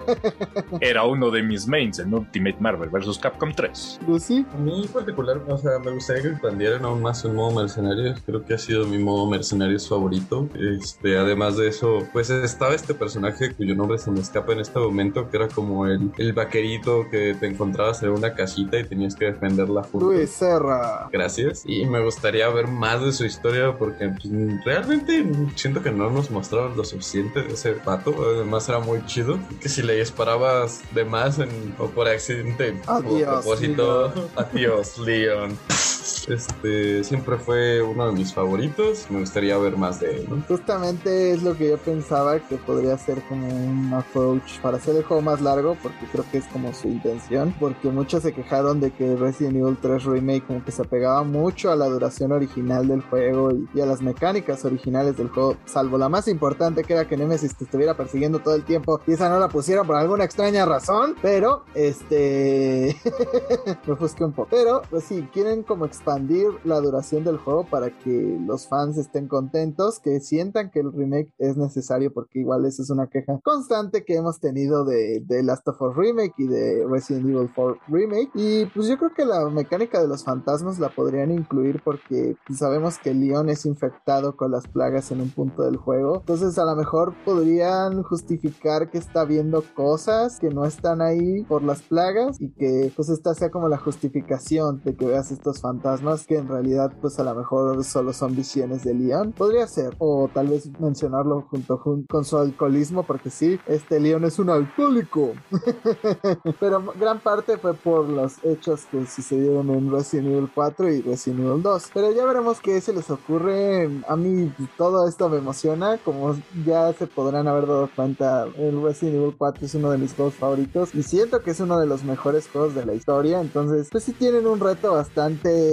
A: Era uno de mis mains en Ultimate Marvel vs. Capcom 3.
B: Lucy.
D: A mí en particular, o sea, me gustaría que expandieran aún más el modo mercenarios. Creo que ha sido mi modo mercenarios favorito. Este, además de eso, pues estaba este personaje cuyo nombre se me escapa en este momento, que era como el, el vaquerito que te encontrabas en una casita y tenías que defenderla junto.
B: Luis Serra.
D: Gracias. Y me gustaría ver más de su historia porque pues, realmente siento que no nos mostraron lo suficiente de ese pato. Además era muy chido. Que si le disparabas de más en, o por accidente o a
B: Adiós,
D: propósito, adiós, Leon. Este siempre fue uno de mis favoritos. Me gustaría ver más de él.
B: Justamente es lo que yo pensaba que podría ser como un approach para hacer el juego más largo, porque creo que es como su intención. Porque muchos se quejaron de que Resident Evil 3 Remake como que se apegaba mucho a la duración original del juego y, a las mecánicas originales del juego, salvo la más importante que era que Nemesis te estuviera persiguiendo todo el tiempo y esa no la pusieron por alguna extraña razón, pero este me ofusqué un poco. Pero pues sí, quieren como expandir la duración del juego para que los fans estén contentos, que sientan que el remake es necesario porque igual esa es una queja constante que hemos tenido de, Last of Us Remake y de Resident Evil 4 Remake. Y pues yo creo que la mecánica de los fantasmas la podrían incluir porque pues, sabemos que Leon es infectado con las plagas en un punto del juego, entonces a lo mejor podrían justificar que está viendo cosas que no están ahí por las plagas y que pues esta sea como la justificación de que veas estos fantasmas que en realidad pues a lo mejor solo son visiones de Leon. Podría ser. O tal vez mencionarlo junto jun- con su alcoholismo porque sí, este Leon es un alcohólico. Pero gran parte fue por los hechos que sucedieron en Resident Evil 4 y Resident Evil 2. Pero ya veremos qué se les ocurre. A mí todo esto me emociona. Como ya se podrán haber dado cuenta, el Resident Evil 4 es uno de mis juegos favoritos. Y siento que es uno de los mejores juegos de la historia. Entonces, pues sí tienen un reto bastante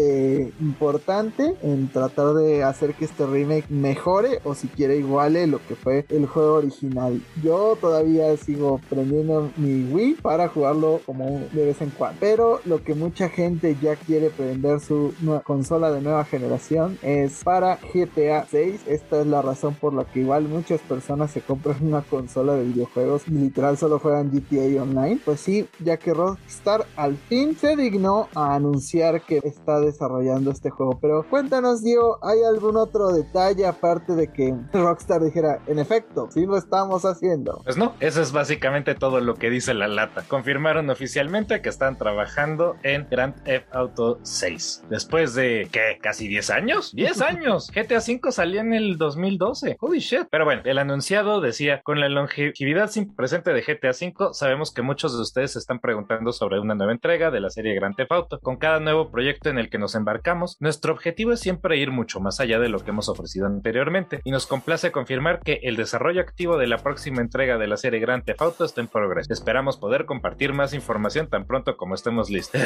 B: importante en tratar de hacer que este remake mejore o siquiera iguale lo que fue el juego original. Yo todavía sigo prendiendo mi Wii para jugarlo como de vez en cuando. Pero lo que mucha gente ya quiere prender su nueva consola de nueva generación es para GTA 6. Esta es la razón por la que igual muchas personas se compran una consola de videojuegos y literal solo juegan GTA Online. Pues sí, ya que Rockstar al fin se dignó a anunciar que está desarrollando este juego. Pero cuéntanos, Dio, ¿hay algún otro detalle aparte de que Rockstar dijera, en efecto, sí lo estamos haciendo?
A: Pues no, eso es básicamente todo lo que dice la lata. Confirmaron oficialmente que están trabajando en Grand Theft Auto 6. Después de, ¿qué? ¿Casi 10 años? ¡10 años! GTA V salió en el 2012. Holy shit. Pero bueno, el anunciado decía, con la longevidad sin presente de GTA V, sabemos que muchos de ustedes se están preguntando sobre una nueva entrega de la serie Grand Theft Auto. Con cada nuevo proyecto en el que nos embarcamos, nuestro objetivo es siempre ir mucho más allá de lo que hemos ofrecido anteriormente, y nos complace confirmar que el desarrollo activo de la próxima entrega de la serie Grand Theft Auto está en progreso. Esperamos poder compartir más información tan pronto como estemos listos.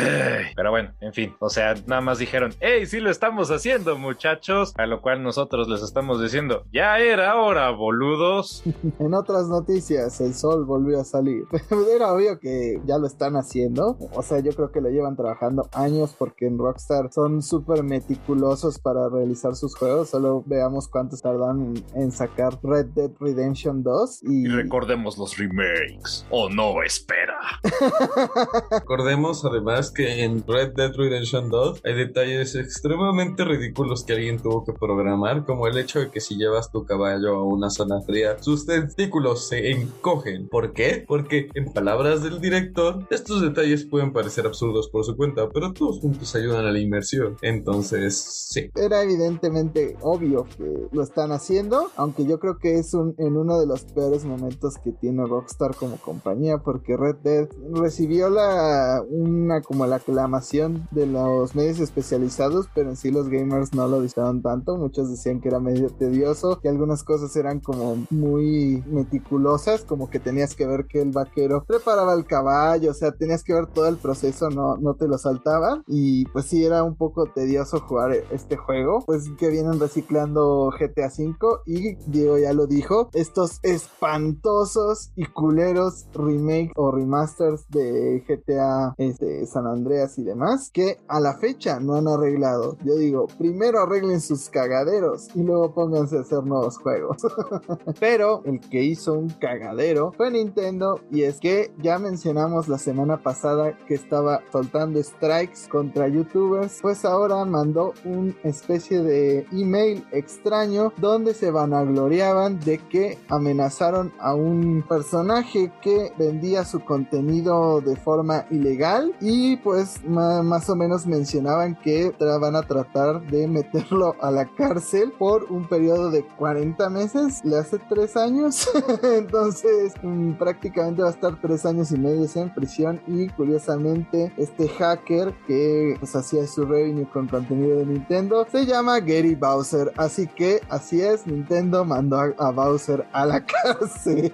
A: Pero bueno, en fin, o sea, nada más dijeron, hey, sí lo estamos haciendo, muchachos, a lo cual nosotros les estamos diciendo, ya era hora, boludos.
B: En otras noticias, el sol volvió a salir. Era obvio que ya lo están haciendo. O sea, yo creo que lo llevan trabajando años porque en Rockstar son súper meticulosos para realizar sus juegos. Solo veamos cuántos tardan en, en sacar Red Dead Redemption 2. Y,
A: Y recordemos los remakes. Oh no, espera.
D: Recordemos además que en Red Dead Redemption 2 hay detalles extremadamente ridículos que alguien tuvo que programar, como el hecho de que si llevas tu caballo a una zona fría, sus testículos se encogen. ¿Por qué? Porque, en palabras del director, estos detalles pueden parecer absurdos por su cuenta, pero todos juntos ayudan a la inmersión. Entonces, sí.
B: era evidentemente obvio que lo están haciendo, aunque yo creo que es un, en uno de los peores momentos que tiene Rockstar como compañía, porque Red Dead recibió la una como la aclamación de los medios especializados, pero en sí los gamers no lo disfrutaron tanto. Muchos decían que era medio tedioso, que algunas cosas eran como muy meticulosas, como que tenías que ver que el vaquero preparaba el caballo, o sea, tenías que ver todo el proceso, no, no te lo saltaban. Y pues sí, era un poco tedioso jugar este juego. Pues que vienen reciclando GTA V y Diego ya lo dijo, estos espantosos y culeros remake o remasters de GTA este, San Andreas y demás que a la fecha no han arreglado. Yo digo, primero arreglen sus cagaderos y luego pónganse a hacer nuevos juegos. Pero el que hizo un cagadero fue Nintendo y es que ya mencionamos la semana pasada que estaba soltando strikes contra youtubers, pues ahora mandó una especie de email extraño donde se vanagloriaban de que amenazaron a un personaje que vendía su contenido de forma ilegal y pues más o menos mencionaban que van a tratar de meterlo a la cárcel por un periodo de 40 meses, le hace 3 años, entonces mm, prácticamente va a estar 3 años y medio en prisión y curiosamente este hacker que pues hacía su revenue con contenido de Nintendo se llama Gary Bowser, así que así es, Nintendo mandó a, Bowser a la cárcel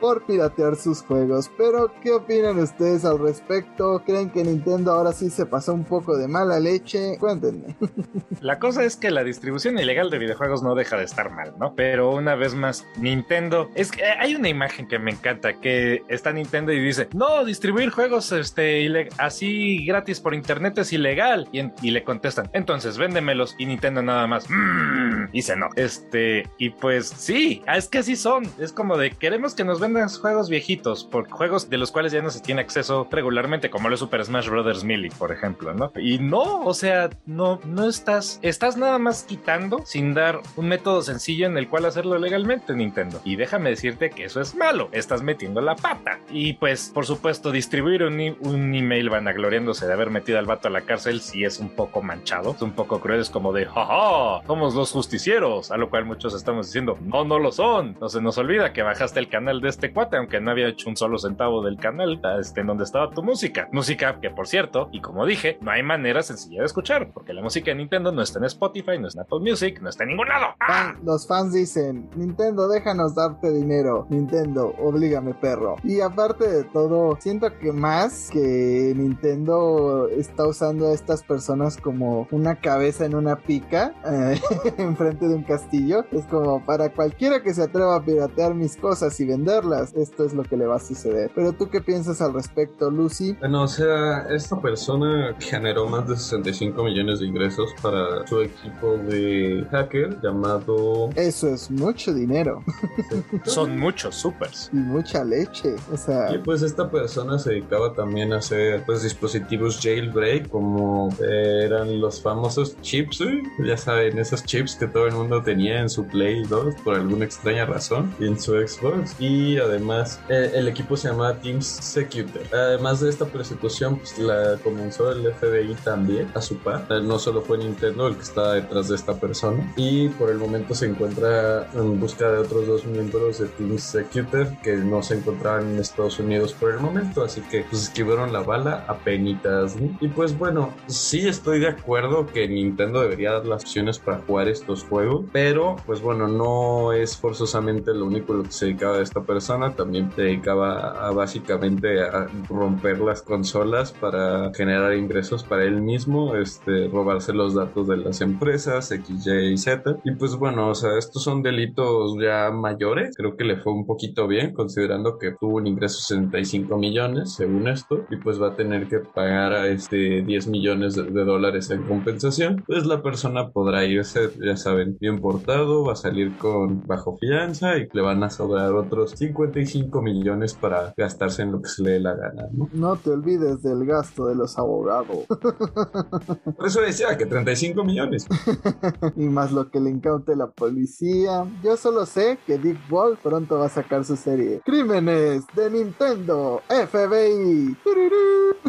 B: por piratear sus juegos, pero ¿qué opinan ustedes al respecto? ¿Creen que Nintendo ahora sí se pasó un poco de mala leche? Cuéntenme.
A: La cosa es que la distribución ilegal de videojuegos no deja de estar mal, ¿no? Pero una vez más, Nintendo, es que hay una imagen que me encanta, que está Nintendo y dice, no, distribuir juegos este, así gratis por internet es ilegal. Y, le contestan, entonces véndemelos. Y Nintendo nada más, mmm, dice no. Este, y pues sí, es que así son. Es como de, queremos que nos vendan juegos viejitos, por juegos de los cuales ya no se tiene acceso regularmente, como los Super Smash Bros. Melee, por ejemplo, ¿no? Y no, o sea, no, no estás, estás nada más quitando sin dar un método sencillo en el cual hacerlo legalmente, Nintendo. Y déjame decirte que eso es malo, estás metiendo la pata. Y pues, por supuesto, distribuir un, un email vanagloriándose de haber metido al vato a la cárcel sí es un poco manchado, es un poco cruel, es como de, jaja, somos los justicieros, a lo cual muchos estamos diciendo, no, no lo son. No se nos olvida que bajaste el canal de este cuate, aunque no había hecho un solo centavo del canal, este, en donde estaba tu música. Música que, por cierto, y como dije, no hay manera sencilla de escuchar, porque la música de Nintendo no está en Spotify, no está en Apple Music, no está en ningún lado.
B: Los fans dicen, Nintendo, déjanos darte dinero. Nintendo, oblígame, perro. Y aparte de todo, siento que más que Nintendo está usando a estas personas como una cabeza en una pica eh, enfrente de un castillo, es como para cualquiera que se atreva a piratear mis cosas y venderlas, esto es lo que le va a suceder. Pero tú qué piensas al respecto, Lucy?
D: Bueno, o sea, esta persona generó más de 65 millones de ingresos para su equipo de hacker llamado...
B: Eso es mucho dinero.
A: Son muchos supers.
B: Y mucha leche. O sea...
D: Y pues esta persona se dedicaba también a hacer pues dispositivos jailbreak como eran los famosos chips, ya saben, esos chips que todo el mundo tenía en su Play 2 por alguna extraña razón y en su Xbox. Y además eh, el equipo se llama Teams Security. Además de esta persecución, pues la comenzó el FBI también a su par. Eh, no solo fue Nintendo el que estaba detrás de esta persona. Y por el momento se encuentra en busca de otros dos miembros de Team Executor que no se encontraban en Estados Unidos por el momento. Así que pues escribieron la bala a penitas. Y pues bueno, sí estoy de acuerdo que Nintendo debería dar las opciones para jugar estos juegos. Pero pues bueno, no es forzosamente lo único lo que se dedicaba a esta persona. También se dedicaba a básicamente a romper las consolas para generar ingresos para él mismo, este, robarse los datos de las empresas, X, Y y Z. Y pues bueno, o sea, estos son delitos ya mayores. Creo que le fue un poquito bien, considerando que tuvo un ingreso de 65 millones, según esto, y pues va a tener que pagar a este 10 millones de, dólares en compensación. Pues la persona podrá irse, ya saben, bien portado, va a salir con bajo fianza y le van a sobrar otros 55 millones para gastarse en lo que se le dé la gana, ¿no?
B: No te olvides del gasto de los abogados.
D: Por eso decía que 35 millones.
B: y más lo que le incaute la policía. Yo solo sé que Dick Ball pronto va a sacar su serie. Crímenes de Nintendo FBI.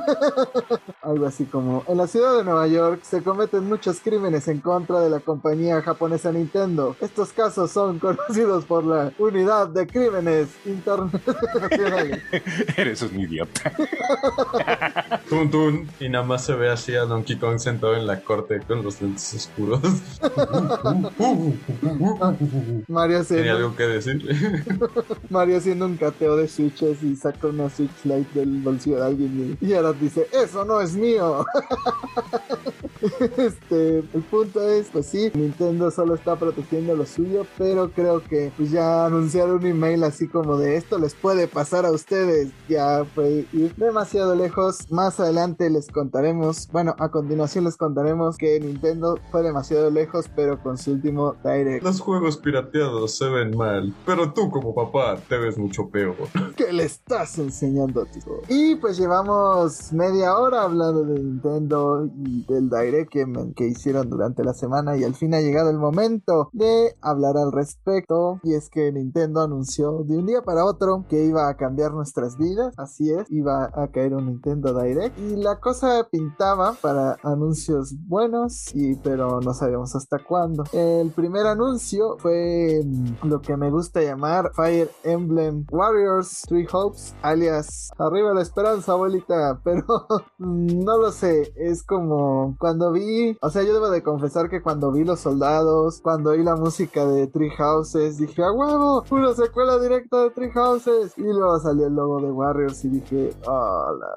B: Algo así como, en la ciudad de Nueva York se cometen muchos crímenes en contra de la compañía japonesa Nintendo. Estos casos son conocidos por la Unidad de Crímenes Internacionales.
A: Eres un idiota.
D: Y nada más se ve así a Donkey Kong sentado en la corte con los lentes oscuros.
B: Mario haciendo...
D: ¿Tenía algo que decir?
B: Mario haciendo un cateo de switches y saca una Switch Lite del bolsillo de alguien y, ahora dice, eso no es mío. este, el punto es, pues sí, Nintendo solo está protegiendo lo suyo, pero creo que pues ya anunciar un email así como de esto les puede pasar a ustedes, ya fue ir demasiado lejos. Más adelante les contaremos, bueno, a continuación les contaremos que Nintendo fue demasiado lejos, pero con su último Direct.
D: Los juegos pirateados se ven mal, pero tú como papá te ves mucho peor.
B: ¿Qué le estás enseñando, tío? Y pues llevamos media hora hablando de Nintendo y del Direct que, que hicieron durante la semana y al fin ha llegado el momento de hablar al respecto. Y es que Nintendo anunció de un día para otro que iba a cambiar nuestras vidas. Así es, iba a caer un Nintendo Direct y la cosa pintaba para anuncios buenos, y, pero no sabíamos hasta cuándo. El primer anuncio fue mm, lo que me gusta llamar Fire Emblem Warriors Three Hopes, alias Arriba la Esperanza, abuelita, pero no lo es como cuando vi, o sea, yo debo de confesar que cuando vi los soldados, cuando oí la música de Three Houses, dije, a huevo, una secuela directa de Three Houses, y luego salió el logo de Warriors y dije, oh, la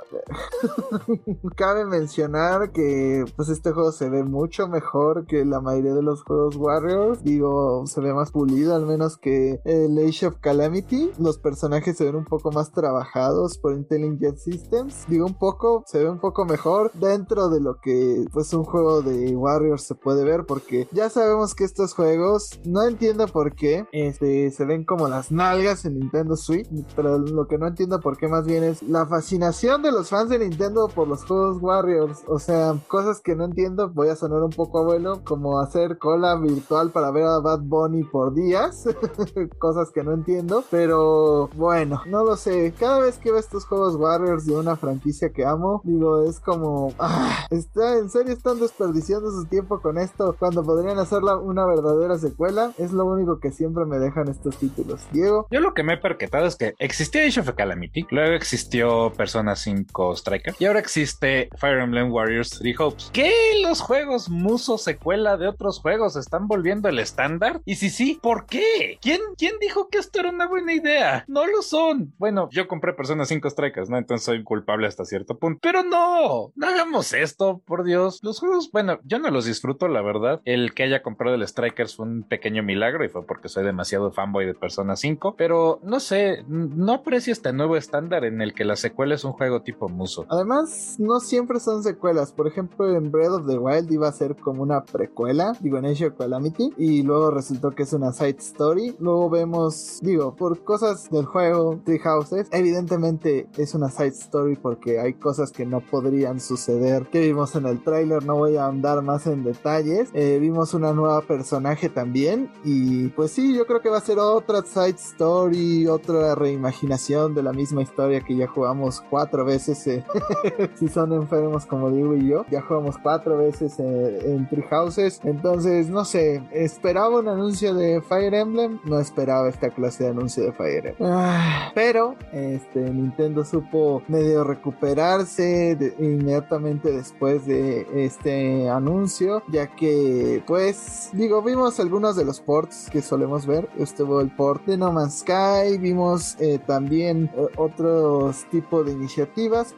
B: Cabe mencionar que pues este juego se ve mucho mejor que la mayoría de los juegos Warriors, digo, se ve más pulido al menos que el Age of Calamity, los personajes se ven un poco más trabajados por Intelligent Systems, digo un poco, se ve un poco mejor dentro de lo que pues un juego de Warriors se puede ver porque ya sabemos que estos juegos no entiendo por qué este, se ven como las nalgas en Nintendo Switch, pero lo que no entiendo por qué más bien es la fascinación de los fans de Nintendo por los juegos Warriors, o sea, cosas que no entiendo, voy a sonar un poco abuelo, como hacer cola virtual para ver a Bad Bunny por días, cosas que no entiendo, pero bueno, no lo sé, cada vez que veo estos juegos Warriors de una franquicia que amo, digo, es como, ah, está, en serio están desperdiciando su tiempo con esto cuando podrían hacerla una verdadera secuela, es lo único que siempre me dejan estos títulos. Diego.
A: Yo lo que me he perquetado es que existía Age Calamity, luego existió Persona 5 Striker y ahora existe Fire Emblem Warriors 3 Hopes. ¿Qué los juegos Muso secuela de otros juegos están volviendo el estándar? Y si sí, ¿por qué? ¿Quién, ¿Quién dijo que esto era una buena idea? No lo son. Bueno, yo compré Persona 5 Strikers, ¿no? Entonces soy culpable hasta cierto punto. Pero no, no hagamos esto, por Dios. Los juegos, bueno, yo no los disfruto, la verdad. El que haya comprado el Strikers fue un pequeño milagro y fue porque soy demasiado fanboy de Persona 5. Pero no sé, no aprecio este nuevo estándar en el que la secuela es un juego tipo Muso.
B: Además, no siempre son secuelas. Por ejemplo, en Breath of the Wild iba a ser como una precuela, digo en Age of Calamity, y luego resultó que es una side story. Luego vemos, digo, por cosas del juego Three Houses, evidentemente es una side story porque hay cosas que no podrían suceder que vimos en el tráiler. No voy a andar más en detalles. Eh, vimos una nueva personaje también y pues sí, yo creo que va a ser otra side story, otra reimaginación de la misma historia que ya jugamos cuatro veces. Eh, si son enfermos como digo y yo, ya jugamos cuatro veces eh, en Three Houses. Entonces, no sé, esperaba un anuncio de Fire Emblem, no esperaba esta clase de anuncio de Fire Emblem. Ah, pero este Nintendo supo medio recuperarse inmediatamente después de este anuncio, ya que pues digo, vimos algunos de los ports que solemos ver. Estuvo el port de No Man's Sky, vimos eh, también eh, otros tipos de iniciativas.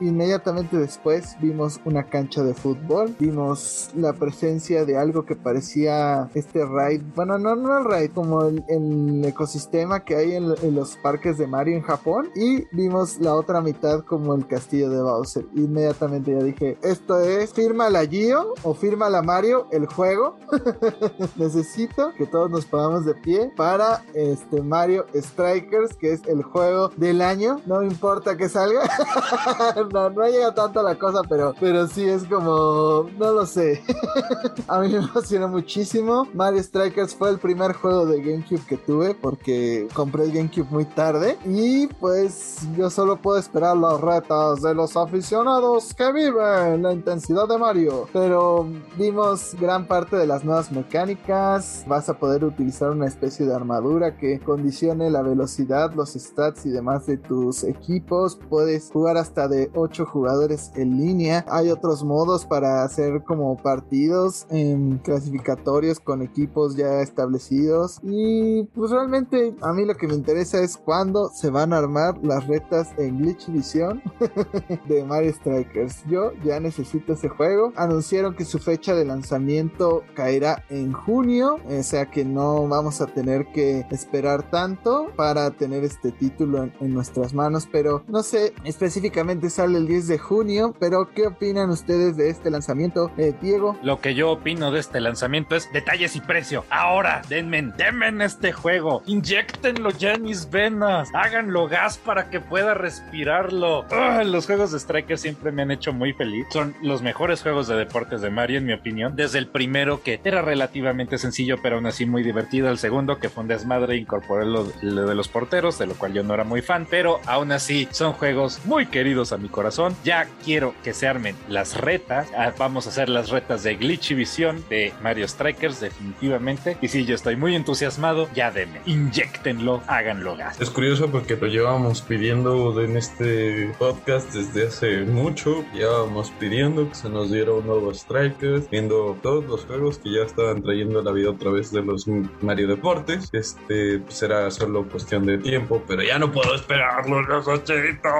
B: Inmediatamente después vimos una cancha de fútbol, vimos la presencia de algo que parecía este raid, bueno, no, no el raid, como el, ecosistema que hay en, en, los parques de Mario en Japón y vimos la otra mitad como el castillo de Bowser. Inmediatamente ya dije, esto es firma la Gio o firma la Mario, el juego. Necesito que todos nos pongamos de pie para este Mario Strikers, que es el juego del año. No importa que salga. no, no llega tanto la cosa, pero, pero sí es como, no lo sé. a mí me emociona muchísimo. Mario Strikers fue el primer juego de GameCube que tuve porque compré el GameCube muy tarde y pues yo solo puedo esperar los retos de los aficionados que viven la intensidad de Mario. Pero vimos gran parte de las nuevas mecánicas. Vas a poder utilizar una especie de armadura que condicione la velocidad, los stats y demás de tus equipos. Puedes jugar hasta de 8 jugadores en línea. Hay otros modos para hacer como partidos en clasificatorios con equipos ya establecidos. Y pues realmente a mí lo que me interesa es cuándo se van a armar las retas en Glitch Edition de Mario Strikers. Yo ya necesito ese juego. Anunciaron que su fecha de lanzamiento caerá en junio, o sea que no vamos a tener que esperar tanto para tener este título en, nuestras manos, pero no sé, específicamente sale el 10 de junio, pero ¿qué opinan ustedes de este lanzamiento, eh, Diego?
A: Lo que yo opino de este lanzamiento es detalles y precio. Ahora, denme, denme este juego, inyectenlo ya en mis venas, háganlo gas para que pueda respirarlo. los juegos de Striker siempre me han hecho muy feliz. Son los mejores juegos de deportes de Mario, en mi opinión. Desde el primero, que era relativamente sencillo, pero aún así muy divertido. El segundo, que fue un desmadre, incorporé lo, de los porteros, de lo cual yo no era muy fan, pero aún así son juegos muy queridos a mi corazón. Ya quiero que se armen las retas. Ah, vamos a hacer las retas de Glitchy Visión de Mario Strikers, definitivamente. Y si yo estoy muy entusiasmado, ya denme, inyectenlo, háganlo gas.
D: Es curioso porque lo llevábamos pidiendo en este podcast desde hace mucho. Llevábamos pidiendo que se nos diera un nuevo Strikers, viendo todos los juegos que ya estaban trayendo la vida otra vez de los Mario Deportes. Este pues era solo cuestión de tiempo, pero ya no puedo esperarlo, los ochitos.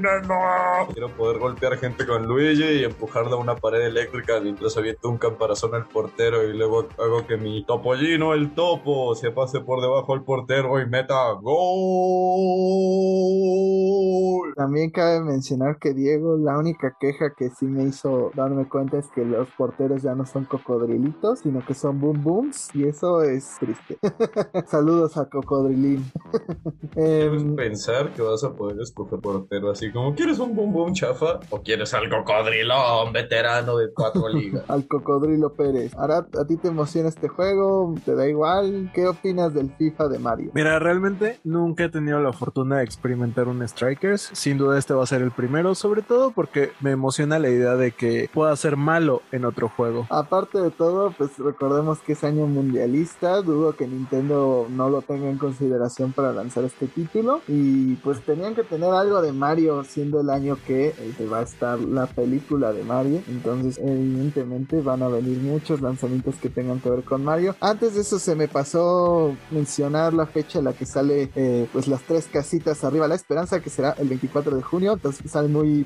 D: No, no. Quiero poder golpear gente con Luigi y empujarla a una pared eléctrica mientras aviento un camparazón al portero y luego hago que mi topollino, el topo, se pase por debajo del portero y meta gol.
B: También cabe mencionar que Diego, la única queja que sí me hizo darme cuenta es que los porteros ya no son cocodrilitos, sino que son boom booms, y eso es triste. Saludos a Cocodrilín.
D: Debes
B: Em,
D: pensar que vas a poder escoger portero así como ¿quieres un boom boom chafa? ¿O quieres al cocodrilón veterano de cuatro ligas?
B: al Cocodrilo Pérez. Ahora, ¿a ti te emociona este juego? ¿Te da igual? ¿Qué opinas del FIFA de Mario?
C: Mira, realmente nunca he tenido la fortuna de experimentar un Strikers. Sin duda este va a ser el primero, sobre todo porque me emociona la idea de que pueda ser malo en otro juego.
B: Aparte de todo, pues recordemos que es año mundialista. Dudo que Nintendo no lo tenga en consideración para lanzar este título. Y pues tenían que tener algo de Mario, siendo el año que eh, va a estar la película de Mario. Entonces, evidentemente, van a venir muchos lanzamientos que tengan que ver con Mario. Antes de eso, se me pasó mencionar la fecha en la que sale, eh, pues las tres casitas arriba. La esperanza que será el 24 de junio. Entonces, salen muy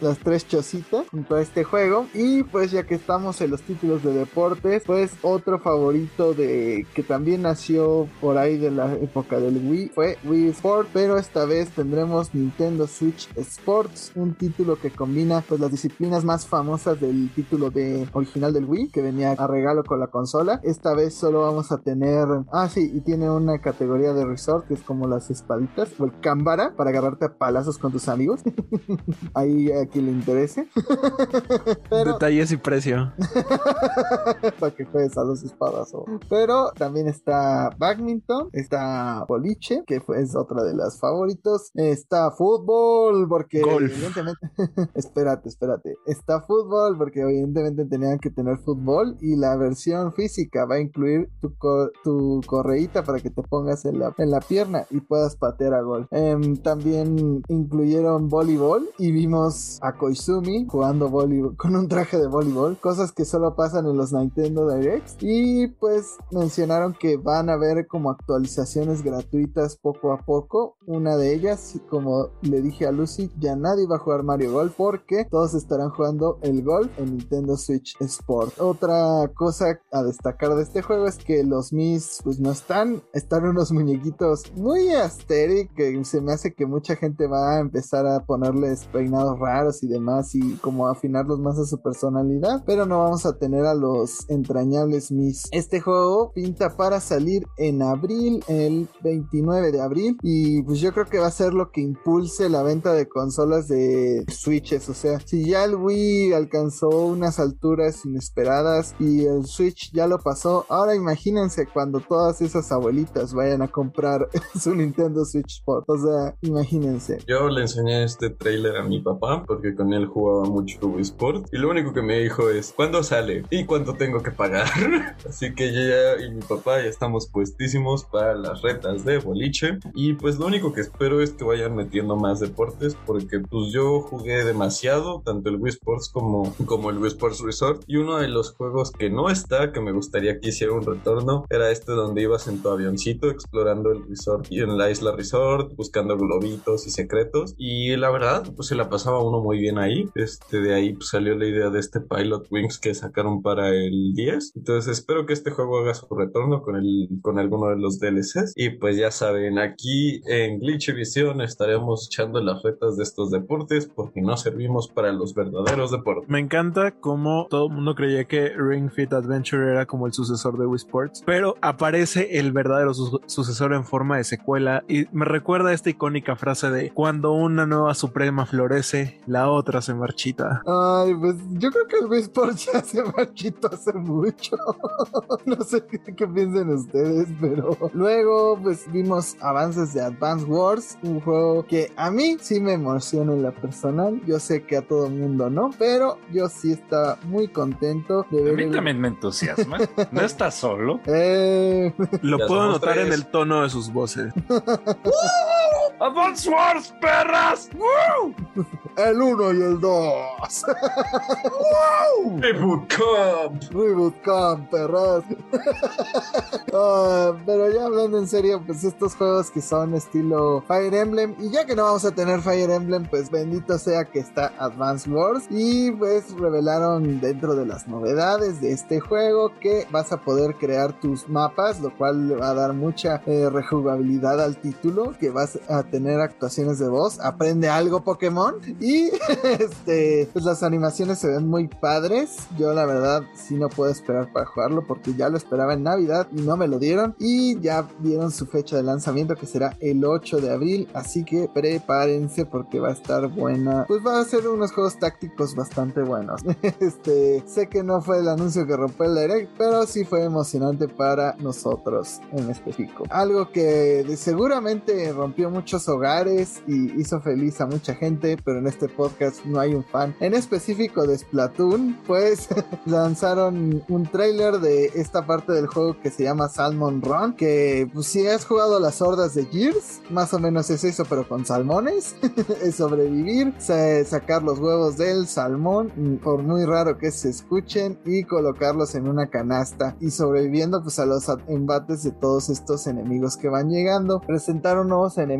B: las tres chocitas junto a este juego. Y pues, ya que estamos en los títulos de deportes, pues otro favorito de que también nació por ahí de la época del Wii fue Wii Sport, pero esta vez tendremos Nintendo Switch Sports, un título que combina pues las disciplinas más famosas del título de original del Wii que venía a regalo con la consola. Esta vez solo vamos a tener, ah sí, y tiene una categoría de resort que es como las espaditas o el cámbara para agarrarte a palazos con tus amigos. ahí a quien le interese. pero
C: Detalles y precio.
B: para que juegues a los espadazos. Pero también está badminton, está boliche, que es otra de las favoritos. Está fútbol, porque
C: Golf.
B: evidentemente... espérate, espérate. Está fútbol, porque evidentemente tenían que tener fútbol y la versión física va a incluir tu, co- tu correíta para que te pongas en la, en la pierna y puedas patear a gol. Em, también incluyeron voleibol y vimos a Koizumi jugando voleibol con un traje de voleibol, cosas que solo pasan en los Nintendo Directs. Y pues mencionaron que van a haber como actualizaciones gratuitas poco a poco. Una de ellas, como le dije a Lucy, ya nadie va a jugar Mario Golf porque todos estarán jugando el golf en Nintendo Switch Sport. Otra cosa a destacar de este juego es que los Mis pues no están, están unos muñequitos muy aesthetic que se me hace que mucha gente va a empezar a ponerles peinados raros y demás y como afinarlos más a su personalidad, pero no vamos a tener a los entrañables Mis. Este juego pinta para salir en abril, el 29 de abril y pues yo creo que va a ser lo que impulse la venta de consolas de Switches, o sea, si ya el Wii alcanzó unas alturas inesperadas y el Switch ya lo pasó, ahora imagínense cuando todas esas abuelitas vayan a comprar su Nintendo Switch Sport, o sea, imagínense.
D: Yo le enseñé este trailer a mi papá porque con él jugaba mucho Sport y lo único que me dijo es ¿cuándo sale? ¿Y cuánto tengo que pagar? Así que yo ya y mi papá ya estamos puestísimos para las retas de boliche. Y pues lo único que espero es que vayan metiendo más deportes porque pues yo jugué demasiado tanto el Wii Sports como, como el Wii Sports Resort. Y uno de los juegos que no está que me gustaría que hiciera un retorno era este donde ibas en tu avioncito explorando el resort y en la isla resort buscando globitos y secretos. Y la verdad pues se la pasaba uno muy bien ahí. Este de ahí pues, salió la idea de este Pilot Wings que sacaron para el 10 entonces espero que este juego haga su retorno con el con alguno de los DLCs y pues ya saben aquí en Glitch Vision estaremos echando las retas de estos deportes porque no servimos para los verdaderos deportes.
C: Me encanta cómo todo el mundo creía que Ring Fit Adventure era como el sucesor de Wii Sports, pero aparece el verdadero su- sucesor en forma de secuela. Y me recuerda esta icónica frase de cuando una nueva suprema florece, la otra se marchita.
B: Ay, pues yo creo que el Wii Sports ya se marchitó hace mucho. no sé qué, qué piensen ustedes, pero luego pues vimos avances de Advance Wars, un juego que a mí sí me emociona en la personal. Yo sé que a todo el mundo no, pero yo sí estaba muy contento de
A: A mí
B: el-
A: también me entusiasma. No estás solo.
B: Eh,
C: Lo
D: Ya
C: puedo notar en el tono de sus voces.
A: ¡Advance Wars, perras!
B: el 1 y el 2.
D: Reboot Camp.
B: Reboot Camp, perras. Ah, pero ya hablando en serio, pues estos juegos que son estilo Fire Emblem. Y ya que no vamos a tener Fire Emblem, pues bendito sea que está Advance Wars. Y pues revelaron dentro de las novedades de este juego que vas a poder crear tus mapas, lo cual le va a dar mucha eh, rejugabilidad al título. Que vas a tener actuaciones de voz. Aprende algo Pokémon. Y este, pues las animaciones se ven muy padres. Yo la verdad sí no puedo esperar para jugarlo porque ya lo esperaba en Navidad y no me lo dieron. Y ya dieron su fecha de lanzamiento que será el 8 de abril. Así que prepárense porque va a estar buena. Pues va a ser unos juegos tácticos bastante buenos. este, sé que no fue el anuncio que rompió el direct, pero sí fue emocionante para nosotros en específico. Algo que seguramente rompió muchos hogares y hizo feliz a mucha gente, pero en este podcast no hay un fan en específico de Splatoon, pues lanzaron un trailer de esta parte del juego que se llama Salmon Run, que pues, si has jugado las hordas de Gears, más o menos es eso, pero con salmones, es sobrevivir, sa- sacar los huevos del salmón, por muy raro que se escuchen, y colocarlos en una canasta, y sobreviviendo pues a los embates de todos estos enemigos que van llegando. Presentaron nuevos enemigos,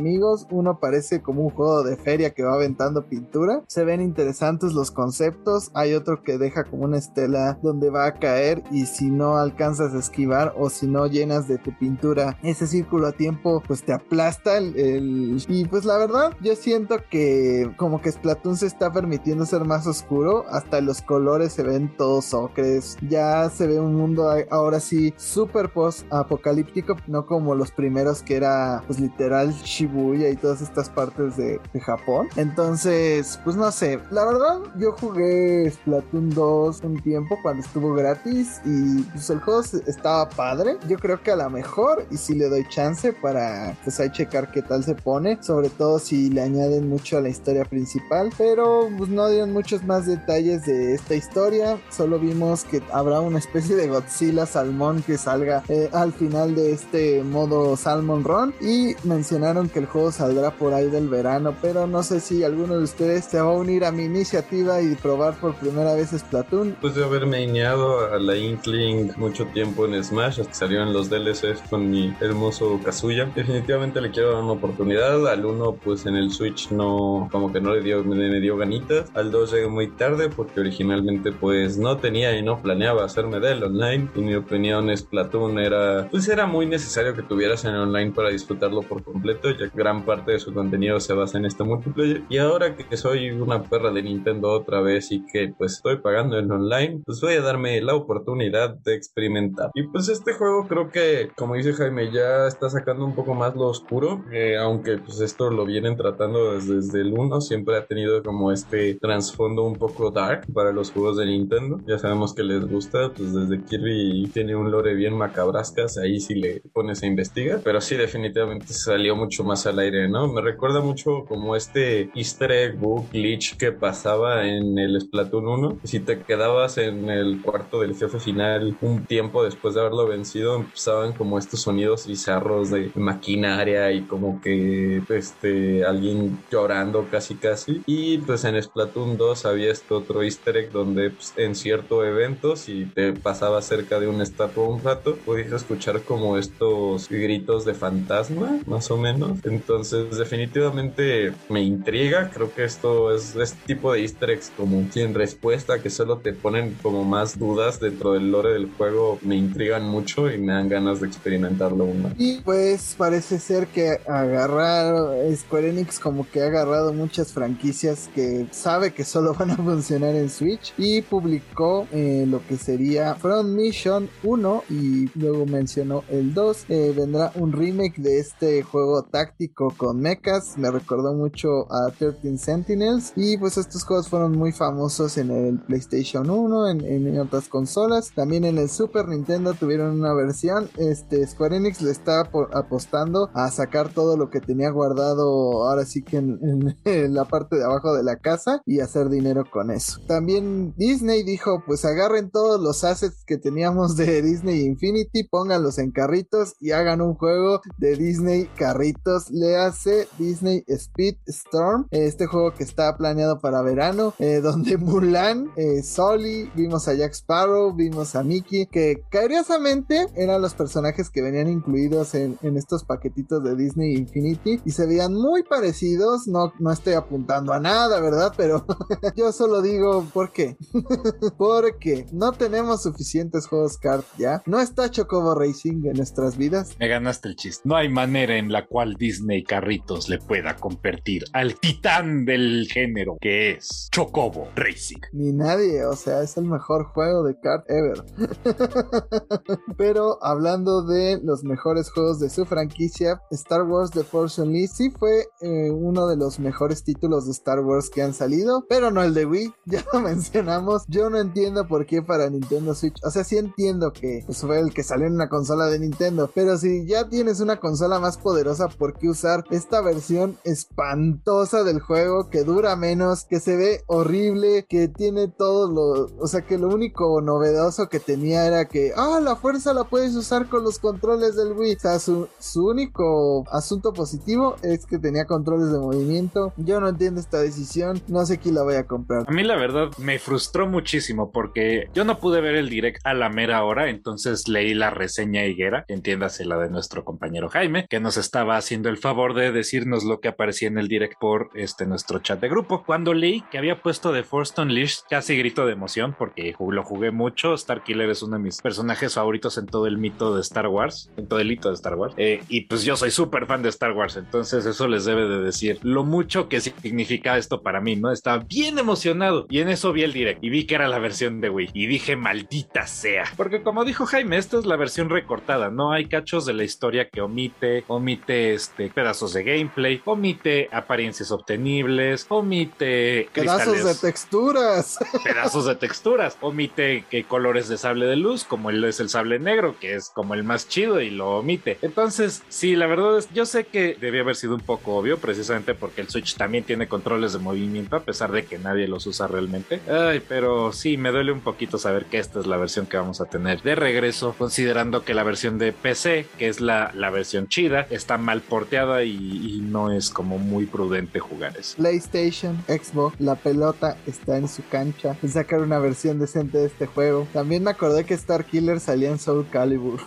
B: uno parece como un juego de feria que va aventando pintura, se ven interesantes los conceptos, hay otro que deja como una estela donde va a caer y si no alcanzas a esquivar o si no llenas de tu pintura ese círculo a tiempo pues te aplasta el, y pues la verdad yo siento que como que Splatoon se está permitiendo ser más oscuro hasta los colores se ven todos ocres ya se ve un mundo ahora sí super post apocalíptico no como los primeros que era pues literal Y todas estas partes de, Japón. Entonces pues no sé. La verdad yo jugué Splatoon 2 un tiempo cuando estuvo gratis y pues el juego estaba padre. Yo creo que a la mejor y si le doy chance para pues ahí checar qué tal se pone sobre todo si le añaden mucho a la historia principal. Pero pues no dieron muchos más detalles de esta historia. Solo vimos que habrá una especie de Godzilla salmón que salga eh, al final de este modo Salmon Run. Y mencionaron que el juego saldrá por ahí del verano pero no sé si alguno de ustedes se va a unir a mi iniciativa y probar por primera vez Splatoon
D: Después de haberme ineado a la Inkling mucho tiempo en Smash, hasta salieron los DLCs con mi hermoso Kazuya, definitivamente le quiero dar una oportunidad. Al 1, pues en el Switch no, como que no le dio, me, dio ganitas. Al 2 llegué muy tarde porque originalmente pues no tenía y no planeaba hacerme del online. En mi opinión, Splatoon era, pues era muy necesario que tuvieras en online para disfrutarlo por completo, ya que gran parte de su contenido se basa en este multiplayer. Y ahora que soy una perra de Nintendo otra vez y que pues estoy pagando en online, pues voy a darme la oportunidad de experimentar. Y pues este juego creo que, como dice Jaime, ya está sacando un poco más lo oscuro, eh, aunque pues esto lo vienen tratando desde, desde el 1, siempre ha tenido como este trasfondo un poco dark para los juegos de Nintendo. Ya sabemos que les gusta, pues desde Kirby tiene un lore bien macabrascas, ahí sí le pones a investigar, pero sí definitivamente salió mucho más al aire, ¿no? Me recuerda mucho como este easter egg glitch que pasaba en el Splatoon 1. Si te quedabas en el cuarto del jefe final un tiempo después de haberlo vencido, empezaban como estos sonidos bizarros de maquinaria y como que este alguien llorando casi casi. Y pues en Splatoon 2 había este otro easter egg donde pues, en cierto evento, si te pasabas cerca de una estatua un rato, podías escuchar como estos gritos de fantasma, más o menos. Entonces definitivamente me intriga. Creo que esto es este tipo de easter eggs como sin respuesta que solo te ponen como más dudas dentro del lore del juego. Me intrigan mucho y me dan ganas de experimentarlo aún más.
B: Y pues parece ser que agarrar Square Enix como que ha agarrado muchas franquicias que sabe que solo van a funcionar en Switch y publicó eh, lo que sería Front Mission 1 y luego mencionó el 2. Eh, vendrá un remake de este juego táctico con mechas, me recordó mucho a 13 Sentinels y pues estos juegos fueron muy famosos en el PlayStation 1, en, en otras consolas, también en el Super Nintendo tuvieron una versión, este Square Enix le está apostando a sacar todo lo que tenía guardado ahora sí que en, en la parte de abajo de la casa y hacer dinero con eso. También Disney dijo pues agarren todos los assets que teníamos de Disney Infinity, pónganlos en carritos y hagan un juego de Disney carritos. Le hace Disney Speed Storm, este juego que está planeado para verano, eh, donde Mulan, eh, Sully, vimos a Jack Sparrow, vimos a Mickey, que curiosamente eran los personajes que venían incluidos en, estos paquetitos de Disney Infinity y se veían muy parecidos. No, no estoy apuntando a nada, ¿verdad? Pero yo solo digo, ¿por qué? Porque no tenemos suficientes juegos kart ya. No está Chocobo Racing en nuestras vidas.
A: Me ganaste el chiste. No hay manera en la cual Disney Carritos le pueda convertir al titán del género que es Chocobo Racing.
B: Ni nadie, o sea, es el mejor juego de kart ever. Pero hablando de los mejores juegos de su franquicia, Star Wars The Force Unleashed sí fue eh, uno de los mejores títulos de Star Wars que han salido, pero no el de Wii, ya lo mencionamos. Yo no entiendo por qué para Nintendo Switch, o sea, sí entiendo que pues, fue el que salió en una consola de Nintendo, pero si ya tienes una consola más poderosa, ¿por qué usar esta versión espantosa del juego que dura menos, que se ve horrible, que tiene todo lo, o sea, que lo único novedoso que tenía era que, ah, la fuerza la puedes usar con los controles del Wii. O sea, su, su único asunto positivo es que tenía controles de movimiento. Yo no entiendo esta decisión, no sé quién la voy a comprar.
A: A mí la verdad me frustró muchísimo porque yo no pude ver el direct a la mera hora, entonces leí la reseña higuera, entiéndase la de nuestro compañero Jaime, que nos estaba haciendo el favor de decirnos lo que aparecía en el direct por este nuestro chat de grupo. Cuando leí que había puesto de Force Unleashed, casi grito de emoción porque lo jugué mucho. Starkiller es uno de mis personajes favoritos en todo el mito de Star Wars, en todo el hito de Star Wars. Eh, y pues yo soy súper fan de Star Wars, entonces eso les debe de decir lo mucho que significa esto para mí, ¿no? Estaba bien emocionado y en eso vi el direct y vi que era la versión de Wii y dije maldita sea, porque como dijo Jaime, esta es la versión recortada, no hay cachos de la historia que omite, omite este pedazos de gameplay, omite apariencias obtenibles, omite
B: pedazos de texturas,
A: pedazos de texturas, omite que colores de sable de luz como el es el sable negro, que es como el más chido y lo omite. Entonces, sí, la verdad es, yo sé que debía haber sido un poco obvio, precisamente porque el Switch también tiene controles de movimiento, a pesar de que nadie los usa realmente. Ay, pero sí, me duele un poquito saber que esta es la versión que vamos a tener de regreso, considerando que la versión de PC, que es la, la versión chida, está mal porteada y, no es como muy prudente jugar eso.
B: PlayStation, Xbox, la pelota está en su cancha. Sacar una versión decente de este juego. También me acordé que Star Killer salía en Soul Calibur.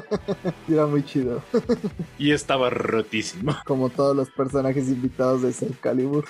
B: Era muy chido.
A: y estaba rotísimo.
B: Como todos los personajes invitados de Soul Calibur.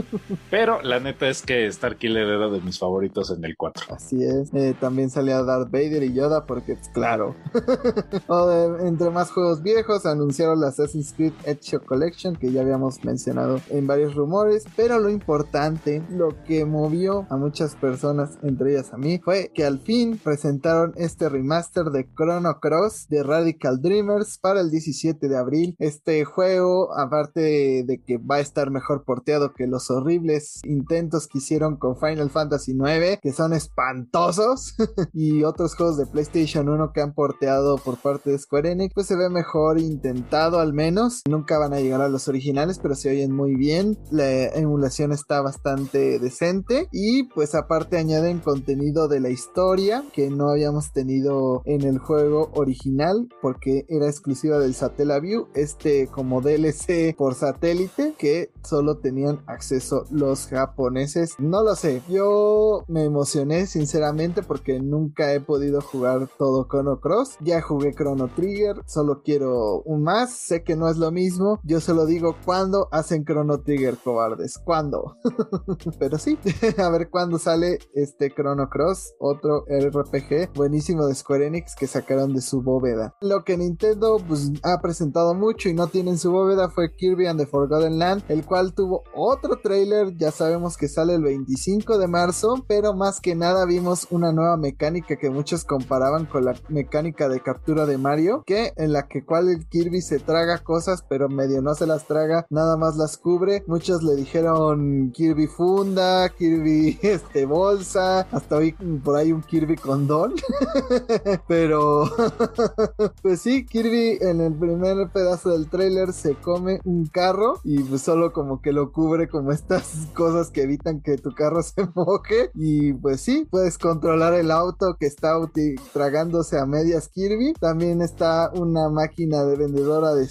A: Pero la neta es que Star Killer era de mis favoritos en el 4.
B: Así es. Eh, también salía Darth Vader y Yoda porque, pues, claro. entre más juegos viejos, anunciaron la Assassin's Creed Edge Collection que ya habíamos mencionado en varios rumores. Pero lo importante, lo que movió a muchas personas, entre ellas a mí, fue que al fin presentaron este remaster de Chrono Cross de Radical Dreamers para el 17 de abril. Este juego, aparte de que va a estar mejor porteado que los horribles intentos que hicieron con Final Fantasy IX, que son espantosos, y otros juegos de PlayStation 1 que han porteado por parte de Square Enix, pues se ve mejor intentado al menos. Nunca van a llegar a los originales, pero se oyen muy bien. La emulación está bastante decente y pues aparte añaden contenido de la historia que no habíamos tenido en el juego original porque era exclusiva del Satellaview, este como DLC por satélite que solo tenían acceso los japoneses. No lo sé, yo me emocioné sinceramente porque nunca he podido jugar todo Chrono Cross. Ya jugué Chrono Trigger, solo quiero un más, sé que no es lo mismo. Yo solo digo cuando hacen Chrono Trigger cobardes, cuándo. Pero sí, a ver cuándo sale este Chrono Cross, otro RPG buenísimo de Square Enix que sacaron de su bóveda. Lo que Nintendo pues, ha presentado mucho y no tiene en su bóveda fue Kirby and the Forgotten Land, el cual tuvo otro trailer, ya sabemos que sale el 25 de marzo, pero más que nada vimos una nueva mecánica que muchos comparaban con la mecánica de captura de Mario, que en la que cual el Kirby se traga cosas pero medio no se las traga, nada más las cubre. Muchos le dijeron Kirby funda, Kirby este bolsa, hasta hoy por ahí un Kirby condón. pero pues sí, Kirby en el primer pedazo del trailer se come un carro y pues solo como que lo cubre como estas cosas que evitan que tu carro se moje y pues sí, puedes controlar el auto que está tragándose a medias Kirby. También está una máquina de vendedora de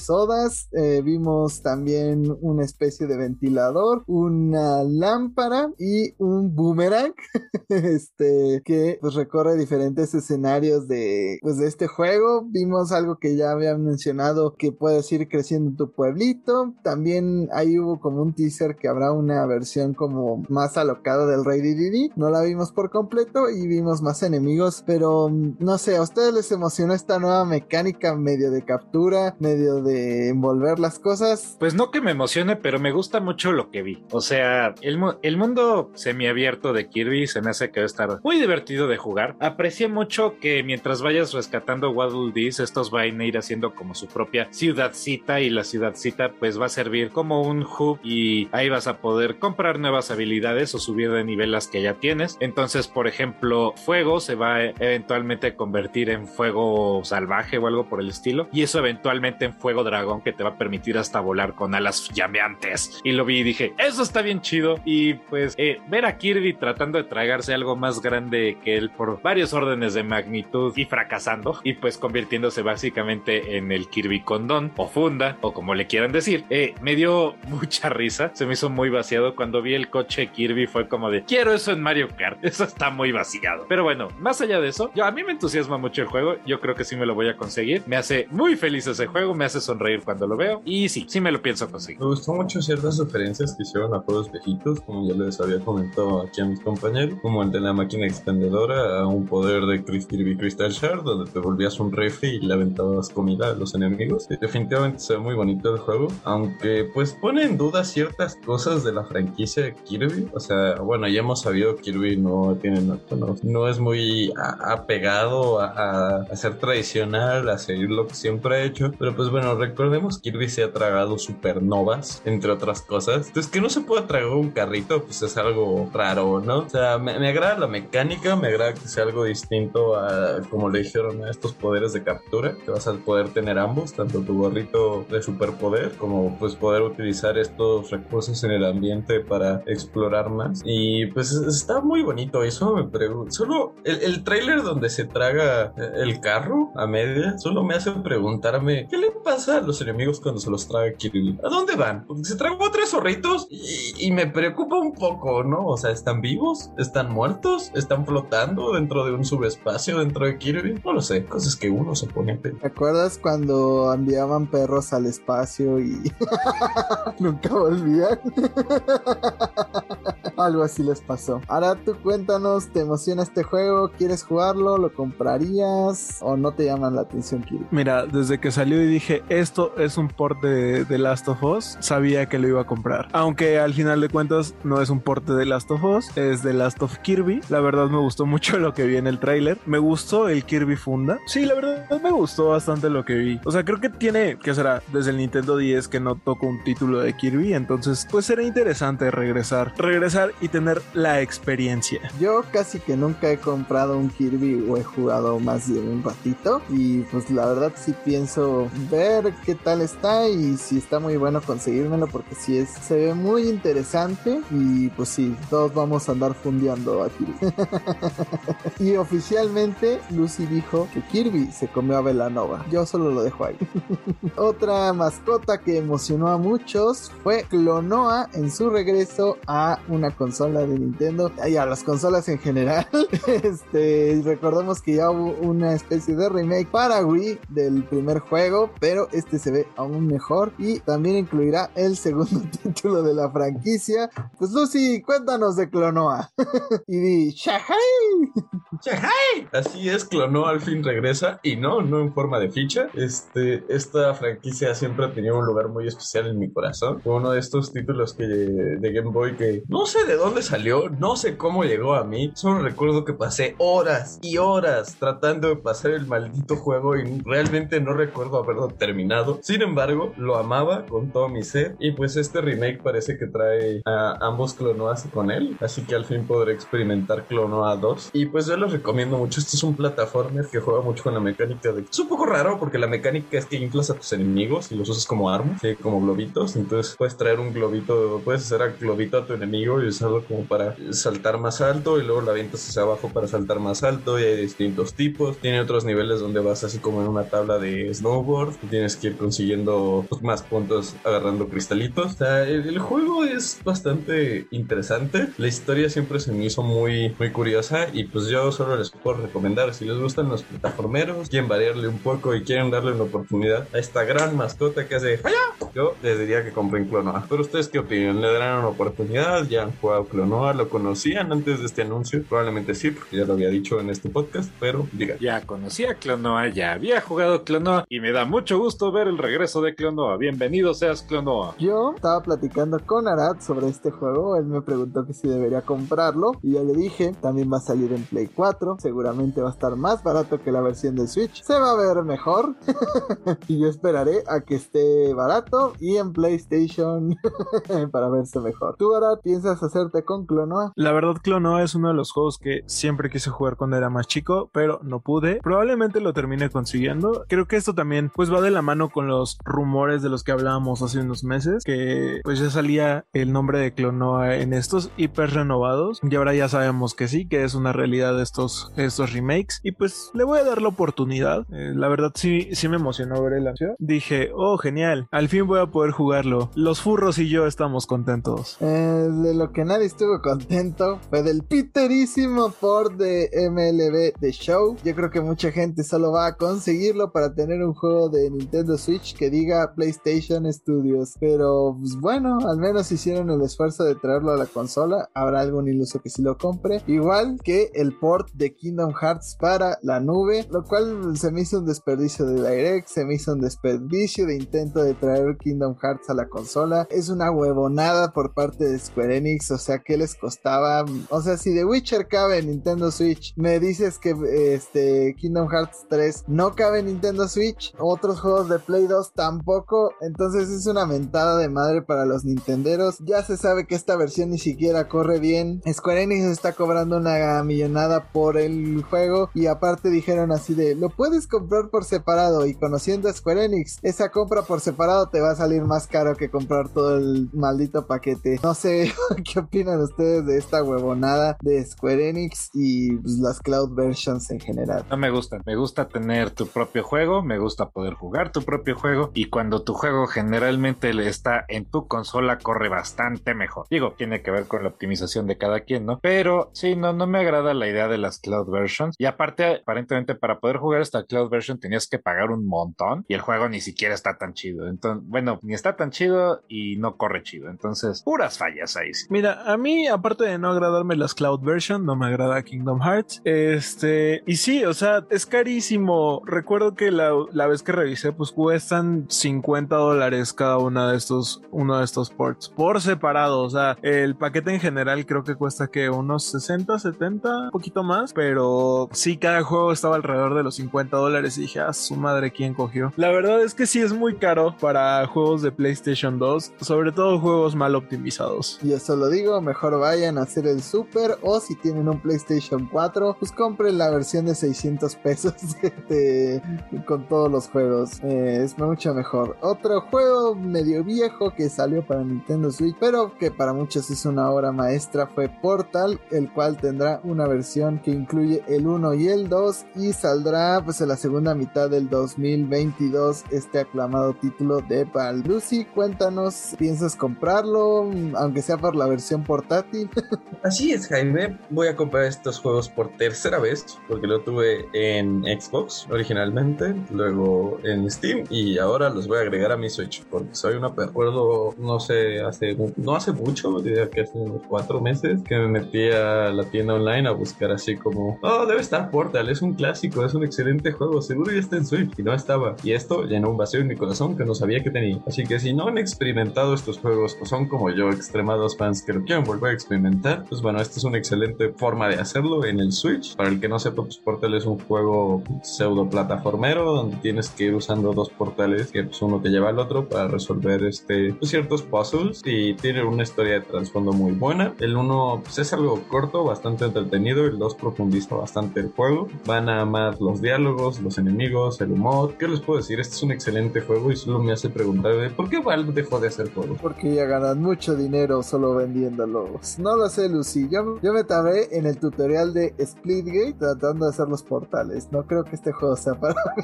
B: Eh, vimos también una especie de ventilador, una lámpara y un boomerang. este que pues recorre diferentes escenarios de pues de este juego. Vimos algo que ya habían mencionado que puedes ir creciendo en tu pueblito. También ahí hubo como un teaser que habrá una versión como más alocada del Rey Didi. No la vimos por completo y vimos más enemigos, pero mm, no sé, ¿a ustedes les emocionó esta nueva mecánica medio de captura, medio envolver las cosas?
A: Pues no que me emocione, pero me gusta mucho lo que vi. O sea, el, mundo semiabierto de Kirby se me hace que va a estar muy divertido de jugar. Aprecié mucho que mientras vayas rescatando Waddle Dees, estos van a ir haciendo como su propia ciudadcita y la ciudadcita pues va a servir como un hub y ahí vas a poder comprar nuevas habilidades o subir de nivel las que ya tienes. Entonces, por ejemplo, fuego se va eventualmente a convertir en fuego salvaje o algo por el estilo y eso eventualmente en fuego dragón que te va a permitir hasta volar con alas llameantes. Y lo vi y dije, eso está bien chido y pues eh, ver a Kirby tratando de tragarse algo más grande que él por varios órdenes de magnitud y fracasando y pues convirtiéndose básicamente en el Kirby condón o funda o como le quieran decir, eh, me dio mucha risa, se me hizo muy vaciado cuando vi el coche Kirby fue como de quiero eso en Mario Kart, eso está muy vaciado. Pero bueno, más allá de eso, yo, a mí me entusiasma mucho el juego, yo creo que sí me lo voy a conseguir, me hace muy feliz ese juego, me hace sonreír cuando lo veo y sí, sí me lo pienso conseguir.
D: Me gustó mucho ciertas referencias que hicieron a juegos viejitos, como ya les había comentado aquí a mis compañeros, como el de la máquina expendedora a un poder de Kirby Crystal Shard, donde te volvías un refri y le aventabas comida a los enemigos. definitivamente se ve muy bonito el juego, aunque pues pone en duda ciertas cosas de la franquicia de Kirby. O sea, bueno, ya hemos sabido que Kirby no tiene no, no es muy apegado a, a, ser tradicional, a seguir lo que siempre ha hecho. Pero pues bueno, recordemos que Kirby se ha tragado supernovas, entre otras cosas. Entonces, que no se pueda tragar un carrito, pues es algo raro, ¿no? O sea, me, agrada la mecánica, me agrada que sea algo distinto a, como le dijeron, a estos poderes de captura, que vas a poder tener ambos, tanto tu gorrito de superpoder como pues poder utilizar estos recursos en el ambiente para explorar más. Y pues está muy bonito eso, me pregunto. Solo el, el trailer donde se traga el carro a media, solo me hace preguntarme, ¿qué le pasa a los enemigos cuando se los traga Kirby? ¿A dónde van? Porque se tragó tres zorritos y, y me preocupa un poco, ¿no? O sea, ¿están vivos? ¿Están muertos? ¿Están flotando dentro de un subespacio dentro de Kirby? No lo sé, cosas que uno se pone a
B: ¿Te acuerdas cuando enviaban perros al espacio y nunca volvían? Algo así les pasó. Ahora tú cuéntanos, ¿te emociona este juego? ¿Quieres jugarlo? ¿Lo comprarías? ¿O no te llaman la atención, Kirby?
C: Mira, desde que salió y dije, esto es un port de, de Last of Us, sabía que lo iba a comprar. Aunque al final de cuentas no es un port de Last of Us, es de Last of Kirby. La verdad me gustó mucho lo que vi en el tráiler. Me gustó el Kirby Funda. Sí, la verdad me gustó bastante lo que vi. O sea, creo que tiene, que será? Desde el Nintendo 10 que no toco un título de Kirby, entonces pues será interesante regresar. Regresar y tener la experiencia.
B: Yo casi que nunca he comprado un Kirby o he jugado más de un ratito y pues la verdad sí pienso ver qué tal está y si está muy bueno conseguírmelo porque si es se ve muy interesante y pues sí, todos vamos a andar fundeando a Kirby. y oficialmente Lucy dijo que Kirby se comió a Velanova. Yo solo lo dejo ahí. Otra mascota que emocionó a muchos fue Clonoa en su regreso a una consola de Nintendo y a las consolas en general. este, recordemos que ya hubo una especie de remake para Wii del primer juego, pero este se ve aún mejor y también incluirá el segundo título de la franquicia. Pues Lucy, cuéntanos de Clonoa. y di ¡Shahai!
D: ¡Shahai! Así es, Clonoa al fin regresa y no, no en forma de ficha. Este, esta franquicia siempre ha tenido un lugar muy especial en mi corazón. Fue uno de estos títulos que de Game Boy que no sé sé de dónde salió, no sé cómo llegó a mí, solo recuerdo que pasé horas y horas tratando de pasar el maldito juego y realmente no recuerdo haberlo terminado. Sin embargo, lo amaba con todo mi ser y pues este remake parece que trae a ambos Clonoas con él, así que al fin podré experimentar Clonoa 2 y pues yo les recomiendo mucho, este es un plataformer que juega mucho con la mecánica de... Es un poco raro porque la mecánica es que inflas a tus enemigos y los usas como armas, como globitos, entonces puedes traer un globito, puedes hacer a globito a tu enemigo y usarlo como para saltar más alto y luego la avientas hacia abajo para saltar más alto y hay distintos tipos, tiene otros niveles donde vas así como en una tabla de snowboard tienes que ir consiguiendo más puntos agarrando cristalitos. O sea, el, juego es bastante interesante, la historia siempre se me hizo muy, muy curiosa y pues yo solo les puedo recomendar si les gustan los plataformeros, quieren variarle un poco y quieren darle una oportunidad a esta gran mascota que hace ¡Falla! Yo les diría que compren Clonoa. Pero ustedes qué opinan? ¿Le darán una oportunidad? ¿Ya han jugado Clonoa? ¿Lo conocían antes de este anuncio? Probablemente sí, porque ya lo había dicho en este podcast, pero diga.
A: Ya conocía Clonoa, ya había jugado Clonoa y me da mucho gusto ver el regreso de Clonoa. Bienvenido seas Clonoa.
B: Yo estaba platicando con Arad sobre este juego. Él me preguntó que si debería comprarlo y ya le dije, también va a salir en Play 4. Seguramente va a estar más barato que la versión de Switch. Se va a ver mejor. y yo esperaré a que esté barato y en PlayStation para verse mejor. ¿Tú ahora piensas hacerte con Clonoa?
C: La verdad, Clonoa es uno de los juegos que siempre quise jugar cuando era más chico, pero no pude. Probablemente lo termine consiguiendo. Creo que esto también pues va de la mano con los rumores de los que hablábamos hace unos meses, que pues ya salía el nombre de Clonoa en estos hiper renovados y ahora ya sabemos que sí, que es una realidad estos, estos remakes y pues le voy a dar la oportunidad. Eh, la verdad sí, sí me emocionó ver el anuncio. Dije, oh genial, al fin voy a poder jugarlo. Los furros y yo estamos contentos.
B: Eh, de lo que nadie estuvo contento fue del piterísimo port de MLB The Show. Yo creo que mucha gente solo va a conseguirlo para tener un juego de Nintendo Switch que diga PlayStation Studios. Pero pues, bueno, al menos hicieron el esfuerzo de traerlo a la consola. Habrá algún iluso que sí lo compre. Igual que el port de Kingdom Hearts para la nube, lo cual se me hizo un desperdicio de Direct, se me hizo un desperdicio de intento de traer Kingdom Hearts a la consola. Es una huevonada por parte de Square Enix, o sea, ¿qué les costaba? O sea, si The Witcher cabe en Nintendo Switch, me dices que este Kingdom Hearts 3 no cabe en Nintendo Switch, otros juegos de Play 2 tampoco, entonces es una mentada de madre para los nintenderos. Ya se sabe que esta versión ni siquiera corre bien. Square Enix está cobrando una millonada por el juego y aparte dijeron así de, lo puedes comprar por separado y conociendo a Square Enix, esa compra por separado te va a salir más caro que comprar todo el maldito paquete. No sé qué opinan ustedes de esta huevonada de Square Enix y pues, las cloud versions en general.
A: No me gusta, me gusta tener tu propio juego, me gusta poder jugar tu propio juego y cuando tu juego generalmente está en tu consola corre bastante mejor. Digo, tiene que ver con la optimización de cada quien, ¿no? Pero sí, no, no me agrada la idea de las cloud versions y aparte, aparentemente para poder jugar esta cloud version tenías que pagar un montón y el juego ni siquiera está tan chido. Entonces, bueno, ni está tan chido y no corre chido. Entonces, puras fallas ahí. Sí.
C: Mira, a mí, aparte de no agradarme las Cloud Version, no me agrada Kingdom Hearts. Este, y sí, o sea, es carísimo. Recuerdo que la, la vez que revisé, pues cuestan 50 dólares cada una de estos, uno de estos ports por separado. O sea, el paquete en general creo que cuesta que unos 60, 70, un poquito más, pero sí, cada juego estaba alrededor de los 50 dólares y dije, ah, su madre, ¿quién cogió? La verdad es que sí es muy caro para juegos de PlayStation 2, sobre todo juegos mal optimizados.
B: Y eso lo digo, mejor vayan a hacer el super o si tienen un PlayStation 4, pues compren la versión de 600 pesos de, con todos los juegos. Eh, es mucho mejor. Otro juego medio viejo que salió para Nintendo Switch, pero que para muchos es una obra maestra, fue Portal, el cual tendrá una versión que incluye el 1 y el 2 y saldrá pues en la segunda mitad del 2022 este aclamado título de. Lucy, cuéntanos, ¿piensas comprarlo? Aunque sea por la versión portátil.
D: Así es, Jaime. Voy a comprar estos juegos por tercera vez, porque lo tuve en Xbox originalmente, luego en Steam y ahora los voy a agregar a mi Switch, porque soy una recuerdo, no sé, hace no hace mucho, diría que hace unos cuatro meses, que me metí a la tienda online a buscar así como, oh, debe estar Portal, es un clásico, es un excelente juego, seguro ya está en Switch y no estaba. Y esto llenó un vacío en mi corazón que no sabía que tenía. Así que si no han experimentado estos juegos o son como yo, extremados fans que lo quieren volver a experimentar, pues bueno, esta es una excelente forma de hacerlo en el Switch. Para el que no sepa, pues Portal es un juego pseudo plataformero donde tienes que ir usando dos portales que pues uno te lleva al otro para resolver este pues, ciertos puzzles y tiene una historia de trasfondo muy buena. El uno pues, es algo corto, bastante entretenido, el dos profundiza bastante el juego. Van a amar los diálogos, los enemigos, el humor. ¿Qué les puedo decir? Este es un excelente juego y solo me hace preguntar ¿por qué Valve dejó de hacer juegos?
B: Porque ya ganan mucho dinero solo vendiéndolos. No lo sé, Lucy. Yo, yo me tardé en el tutorial de Splitgate tratando de hacer los portales. No creo que este juego sea para mí.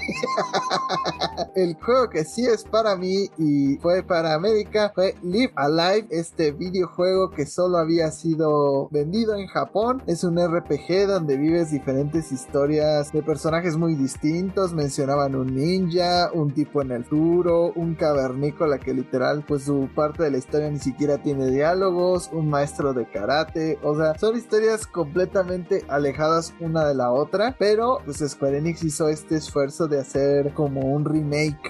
B: Juego que sí es para mí y fue para América fue Live Alive, este videojuego que solo había sido vendido en Japón. Es un RPG donde vives diferentes historias de personajes muy distintos. Mencionaban un ninja, un tipo en el futuro, un cavernícola que literal pues su parte de la historia ni siquiera tiene diálogos, un maestro de karate, o sea, son historias completamente alejadas una de la otra, pero pues Square Enix hizo este esfuerzo de hacer como un remake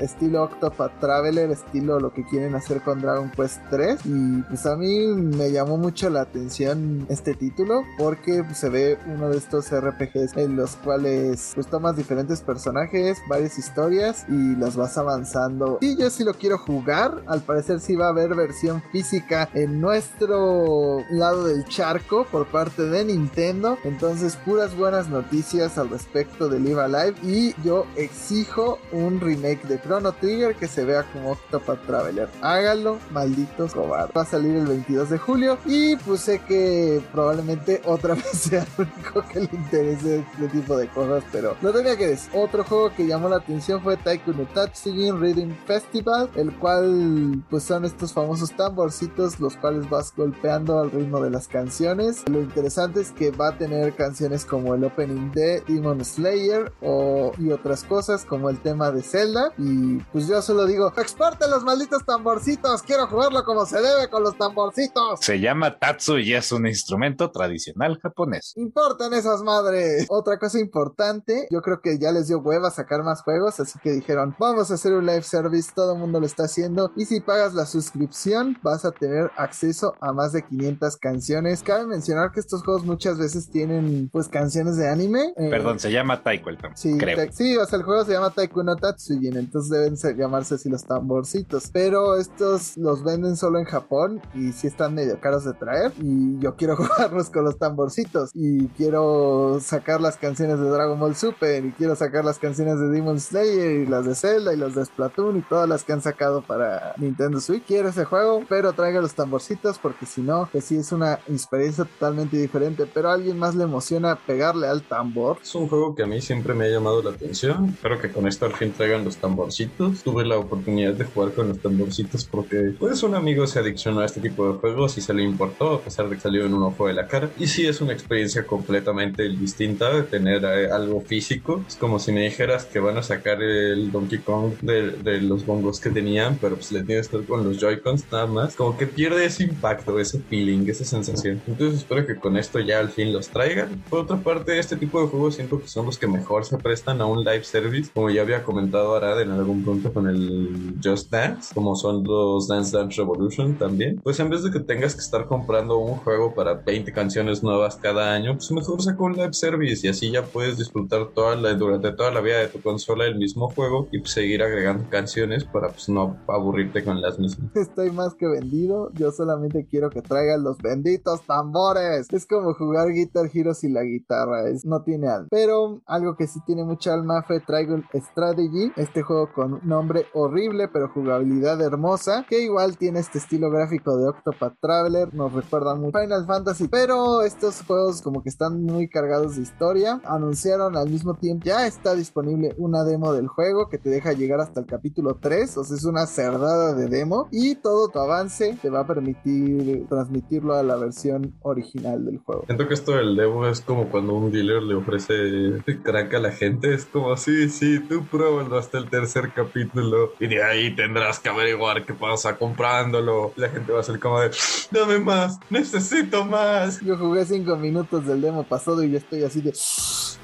B: estilo Octopath Traveler, estilo lo que quieren hacer con Dragon Quest 3 y pues a mí me llamó mucho la atención este título porque pues, se ve uno de estos RPGs en los cuales pues tomas diferentes personajes, varias historias y las vas avanzando. Y yo sí lo quiero jugar, al parecer sí va a haber versión física en nuestro lado del charco por parte de Nintendo, entonces puras buenas noticias al respecto de Live y yo exijo un remake de Chrono Trigger que se vea como Octopath Traveler. Hágalo, maldito cobarde. Va a salir el 22 de julio y pues sé que probablemente otra vez sea el único que le interese este tipo de cosas, pero no tenía que decir. Otro juego que llamó la atención fue Taiko no Tatsujin Reading Festival, el cual pues son estos famosos tamborcitos los cuales vas golpeando al ritmo de las canciones. Lo interesante es que va a tener canciones como el opening de Demon Slayer o, y otras cosas como el tema de Zelda y pues yo solo digo, exporten los malditos tamborcitos, quiero jugarlo como se debe con los tamborcitos.
A: Se llama Tatsu y es un instrumento tradicional japonés.
B: Importan esas madres. Otra cosa importante, yo creo que ya les dio hueva sacar más juegos, así que dijeron, vamos a hacer un live service, todo el mundo lo está haciendo y si pagas la suscripción vas a tener acceso a más de 500 canciones. Cabe mencionar que estos juegos muchas veces tienen pues canciones de anime.
A: Eh, Perdón, se llama Taiko el
B: sí,
A: creo.
B: sí, o sea, el juego se llama Taiko no Entonces deben llamarse así los tamborcitos. Pero estos los venden solo en Japón y sí están medio caros de traer y yo quiero jugarlos con los tamborcitos y quiero sacar las canciones de Dragon Ball Super y quiero sacar las canciones de Demon Slayer y las de Zelda y las de Splatoon y todas las que han sacado para Nintendo Switch. Quiero ese juego, pero traiga los tamborcitos porque si no, que sí es una experiencia totalmente diferente, pero a alguien más le emociona pegarle al tambor.
D: Es un juego que a mí siempre me ha llamado la atención. Espero que con esto al fin los tamborcitos. Tuve la oportunidad de jugar con los tamborcitos porque pues un amigo se adiccionó a este tipo de juegos y se le importó a pesar de que salió en un ojo de la cara. Y sí es una experiencia completamente distinta de tener eh, algo físico. Es como si me dijeras que van a sacar el Donkey Kong de, de los bongos que tenían, pero pues le tienes que estar con los Joy-Cons nada más. Como que pierde ese impacto, ese feeling, esa sensación. Entonces espero que con esto ya al fin los traigan. Por otra parte, este tipo de juegos siento que son los que mejor se prestan a un live service, como ya había comentado Arad en algún punto con el Just Dance, como son los Dance Dance Revolution también. Pues en vez de que tengas que estar comprando un juego para 20 canciones nuevas cada año, pues mejor saca un live service y así ya puedes disfrutar toda la, durante toda la vida de tu consola el mismo juego y pues, seguir agregando canciones para pues no aburrirte con las mismas.
B: Estoy más que vendido, yo solamente quiero que traigan los benditos tambores. Es como jugar Guitar Hero sin la guitarra, es, no tiene alma. Pero algo que sí tiene mucha alma fue Trigon Strategy, este juego con nombre horrible pero jugabilidad hermosa, que igual tiene este estilo gráfico de Octopath Traveler, nos recuerda mucho Final Fantasy, pero estos juegos como que están muy cargados de historia. Anunciaron al mismo tiempo, ya está disponible una demo del juego que te deja llegar hasta el capítulo 3, o sea, es una cerdada de demo y todo tu avance te va a permitir transmitirlo a la versión original del juego.
D: Siento que esto del demo es como cuando un dealer le ofrece crack a la gente, es como, sí, sí, tú pruébalo hasta el tercer capítulo y de ahí tendrás que averiguar qué pasa comprándolo. La gente va a ser como de, dame más, necesito más.
B: Yo jugué 5 minutos del demo pasado y ya estoy así de...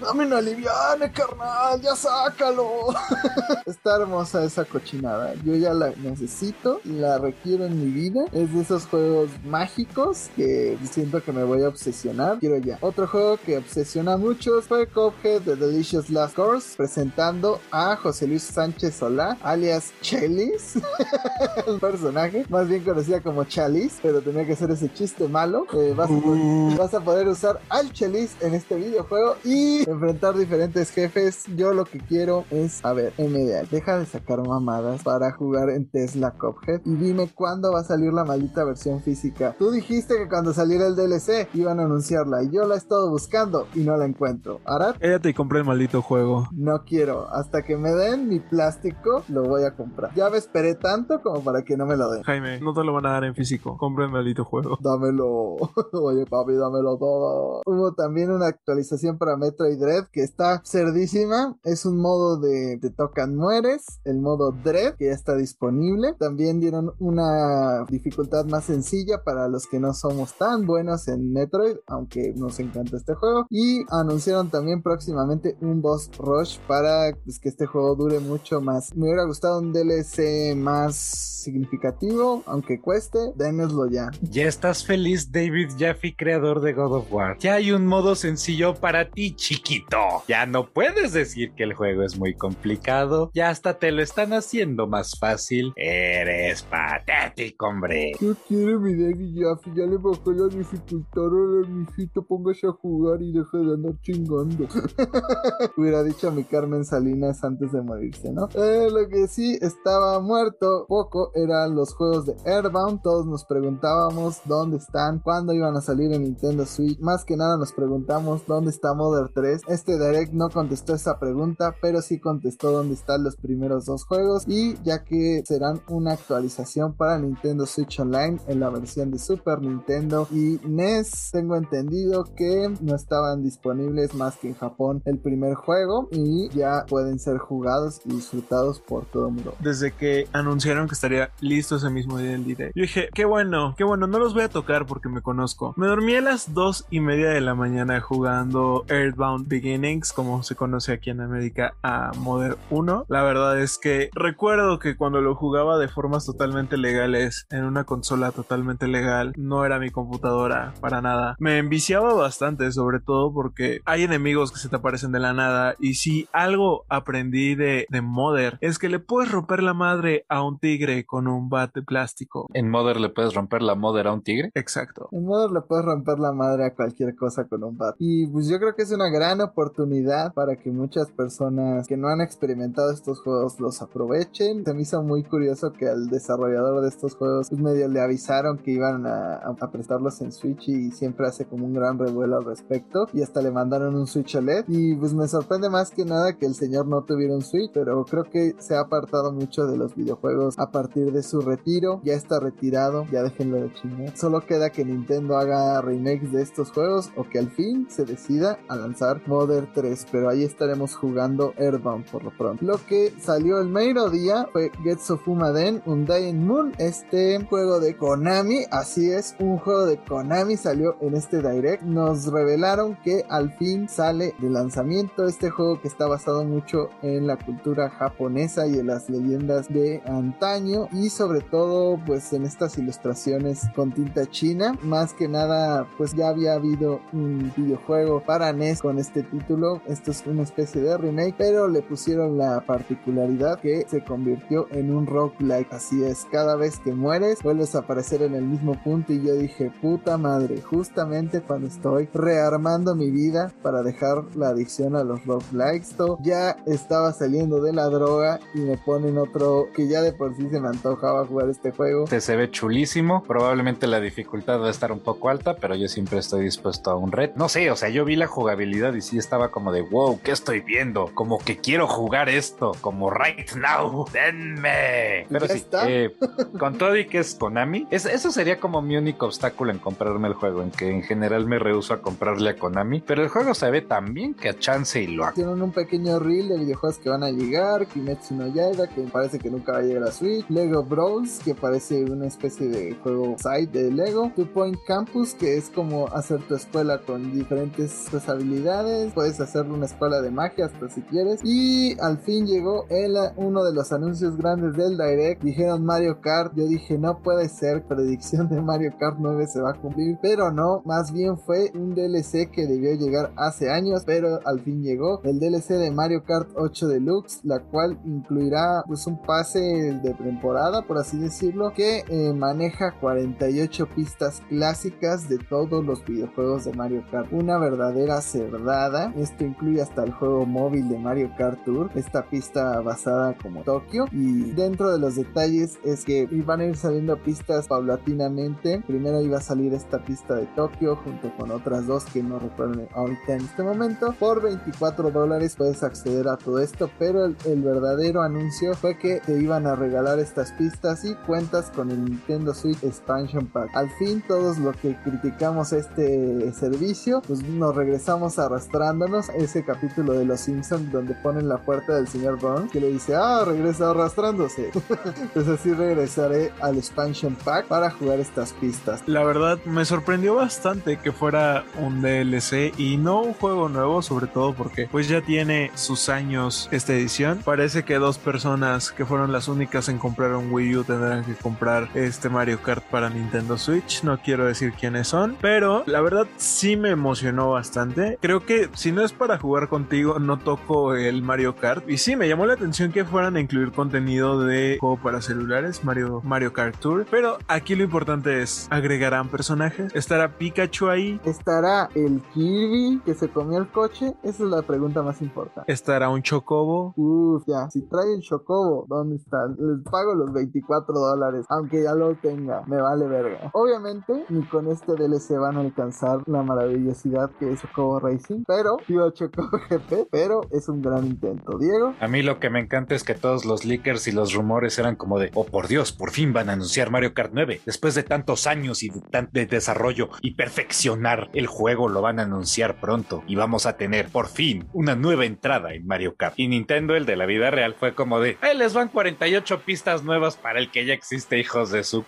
B: Dame una liviana, carnal, ya sácalo. Está hermosa esa cochinada. Yo ya la necesito, la requiero en mi vida. Es de esos juegos mágicos que siento que me voy a obsesionar. Quiero ya. Otro juego que obsesiona mucho fue Cuphead The Delicious Last Course, presentando a José Luis Sánchez Solá, alias Chelis, el personaje, más bien conocida como Chalis, pero tenía que ser ese chiste malo. Eh, vas, a poder,
C: Uh.
B: vas a poder usar al Chelis en este videojuego y enfrentar diferentes jefes. Yo lo que quiero es, a ver, MDA, deja de sacar mamadas para jugar en Tesla Cuphead y dime cuándo va a salir la maldita versión física. Tú dijiste que cuando saliera el DLC iban a anunciarla y yo la he estado buscando y no la encuentro. Ahora
C: Cállate y compré el maldito juego.
B: no quiero. Hasta que me den mi plástico, lo voy a comprar. Ya me esperé tanto como para que no me lo den.
C: Jaime, no te lo van a dar en físico. Compra el maldito juego.
B: Dámelo. Oye, papi, dámelo todo. Hubo también una actualización para Metroid Dread que está cerdísima. Es un modo de te tocan mueres. El modo Dread que ya está disponible. También dieron una dificultad más sencilla para los que no somos tan buenos en Metroid, aunque nos encanta este juego. Y anunciaron también próximamente un boss rush para pues, que este juego dure mucho más. Me hubiera gustado un DLC más significativo, aunque cueste. Dénoslo ya.
A: Ya estás feliz, David Jaffe, creador de God of War. Ya hay un modo sencillo para ti, chiquito. Ya no puedes decir que el juego es muy complicado. Ya hasta te lo están haciendo más fácil. Eres patético, hombre.
B: ¿Qué quiere mi Daddy Jaffe? Ya le bajó la dificultad. Ahora, mijito, póngase a jugar y deje de andar chingando. Hubiera dicho a mi Carmen Salinas antes de morirse, ¿no? Eh, lo que sí estaba muerto poco eran los juegos de Airbound. Todos nos preguntábamos dónde están, cuándo iban a salir en Nintendo Switch. Más que nada nos preguntamos dónde está Mother 3. Este Direct no contestó esa pregunta, pero sí contestó dónde están los primeros dos juegos. Y ya que serán una actualización para Nintendo Switch Online en la versión de Super Nintendo y NES, tengo entendido que no estaban disponibles más que en Japón el primer juego y ya pueden ser jugados y disfrutados por todo el mundo.
C: Desde que anunciaron que estaría listo ese mismo día del direct. Yo dije, qué bueno, qué bueno, no los voy a tocar porque me conozco. Me dormí a las dos y media de la mañana jugando Earthbound Beginnings, como se conoce aquí en América, a Modern 1. La verdad es que recuerdo que cuando lo jugaba de formas totalmente legales, en una consola totalmente legal, no era mi computadora para nada. Me enviciaba bastante, sobre todo porque hay enemigos que se te aparecen de la nada. Y si algo aprendí de, de Modern es que le puedes romper la madre a un tigre con un bat de plástico.
A: En Mother le puedes romper la Mother a un tigre.
C: Exacto.
B: En modo le puedes romper la madre a cualquier cosa con un bat. Y pues yo creo que es una gran oportunidad para que muchas personas que no han experimentado estos juegos los aprovechen. Se me hizo muy curioso que al desarrollador de estos juegos pues medio le avisaron que iban a, a- a prestarlos en Switch y siempre hace como un gran revuelo al respecto. Y hasta le mandaron un Switch OLED. Y pues me sorprende más que nada que el señor no tuviera un Switch, pero creo que se ha apartado mucho de los videojuegos a partir de su retiro. Ya está retirado, ya déjenlo de chingar. Solo queda que Nintendo haga remakes de estos juegos o que al fin se decida a lanzar Modern 3. Pero ahí estaremos jugando Airbound por lo pronto. Lo que salió el mero día fue Getsu Fumaden Undying Moon, este juego de Konami. Así es, un juego de Konami salió en este direct. Nos revelaron que al fin sale de lanzamiento este juego que está basado mucho en la cultura japonesa y en las leyendas de antaño y sobre todo pues en estas ilustraciones con tinta china. Más que nada pues ya había habido un videojuego para NES con este título. Esto es una especie de remake pero le pusieron la particularidad que se convirtió en un roguelike. Así es cada vez que mueres vuelves a aparecer en el mismo punto y yo dije puta madre justamente cuando estoy rearmando mi vida para dejar la adicción a los roguelikes esto ya estaba saliendo de la droga y me ponen otro que ya de por sí se me antojaba jugar este juego
A: Este se ve chulísimo. Probablemente la dificultad va a estar un poco alta, pero yo siempre estoy dispuesto a un red. No sé, o sea, yo vi la jugabilidad y sí estaba como de wow, ¿qué estoy viendo? Como que quiero jugar esto, como right now, denme. Pero sí,
B: está.
A: eh, con todo y que es Konami, es- eso sería como mi único obstáculo en comprarme el juego, en que en general me rehuso a comprarle a Konami. Pero el juego se ve tan bien que a chance y lo hago.
B: Hicieron un pequeño reel de videojuegos que van a llegar, Kimetsu no Yaiba, que parece que nunca va a llegar a Switch, Lego Bros, que parece una especie de juego side de Lego, Two Point Campus, que es como hacer tu escuela con diferentes pues, habilidades, puedes hacerle una escuela de magia hasta si quieres. Y al fin llegó el, uno de los anuncios grandes del Direct. Dijeron Mario Kart, yo dije no puede ser, predicción de Mario Kart 9 se va a cumplir, pero no, más bien fue un DLC que debió llegar hace años, pero al fin llegó el DLC de Mario Kart 8 Deluxe, la cual incluirá pues un pase de temporada, por así decirlo, que eh, maneja 48 pistas clásicas de todos los videojuegos de Mario Kart. Una verdadera cerdada. Esto incluye hasta el juego móvil de Mario Kart Tour, esta pista basada como Tokio. Y dentro de los detalles es que van a ir saliendo pistas paulatinamente. Primero iba a salir esta pista de Tokio junto con otras dos que no recuerdo ahorita en este momento. Por 24 dólares puedes acceder a todo esto, pero el, verdadero anuncio fue que te iban a regalar estas pistas y cuentas con el Nintendo Switch Expansion Pack. Al fin todos los que criticamos este servicio, pues nos regresamos arrastrándonos ese capítulo de Los Simpsons donde ponen la puerta del señor Burns que le dice, ah, regresa arrastrándose. pues así regresaré al Expansion Pack para jugar estas pistas.
C: La verdad me sorprendió bastante que fuera un DLC y no un juego nuevo, sobre todo porque pues ya tiene sus años esta edición. Parece que dos personas que fueron las únicas en comprar un Wii U tendrán que comprar este Mario Kart para Nintendo Switch. No quiero decir quiénes son, pero la verdad sí me emocionó bastante. Creo que si no es para jugar contigo, no toco el Mario Kart. Y sí, me llamó la atención que fueran a incluir contenido de juego para celulares, Mario, Mario Kart Tour. Pero aquí lo importante es, ¿agregarán personajes? ¿Estará Pikachu ahí?
B: ¿Estará el Kirby que se comió el coche? Esa es la pregunta más importante.
C: ¿Estará un Chocobo?
B: Uf, ya. Si trae el Chocobo, ¿dónde está? Les pago los 24 dólares, aunque ya lo tenga. Me vale verga. Obviamente, ni con este DLC van a alcanzar la maravillosidad que es Chocobo Racing, pero, digo Chocobo GP, pero es un gran intento. Diego.
A: A mí lo que me encanta es que todos los leakers y los rumores eran como de, oh por Dios, por fin van a anunciar Mario Kart 9. Después de tantos años y de, de desarrollo y perfeccionar el juego, lo van a anunciar pronto y vamos a tener por fin una nueva entrada en Mario Kart. Y Nintendo, el de la vida real, fue como de, ahí les van 48 pistas nuevas para el que ya existe, hijos de su...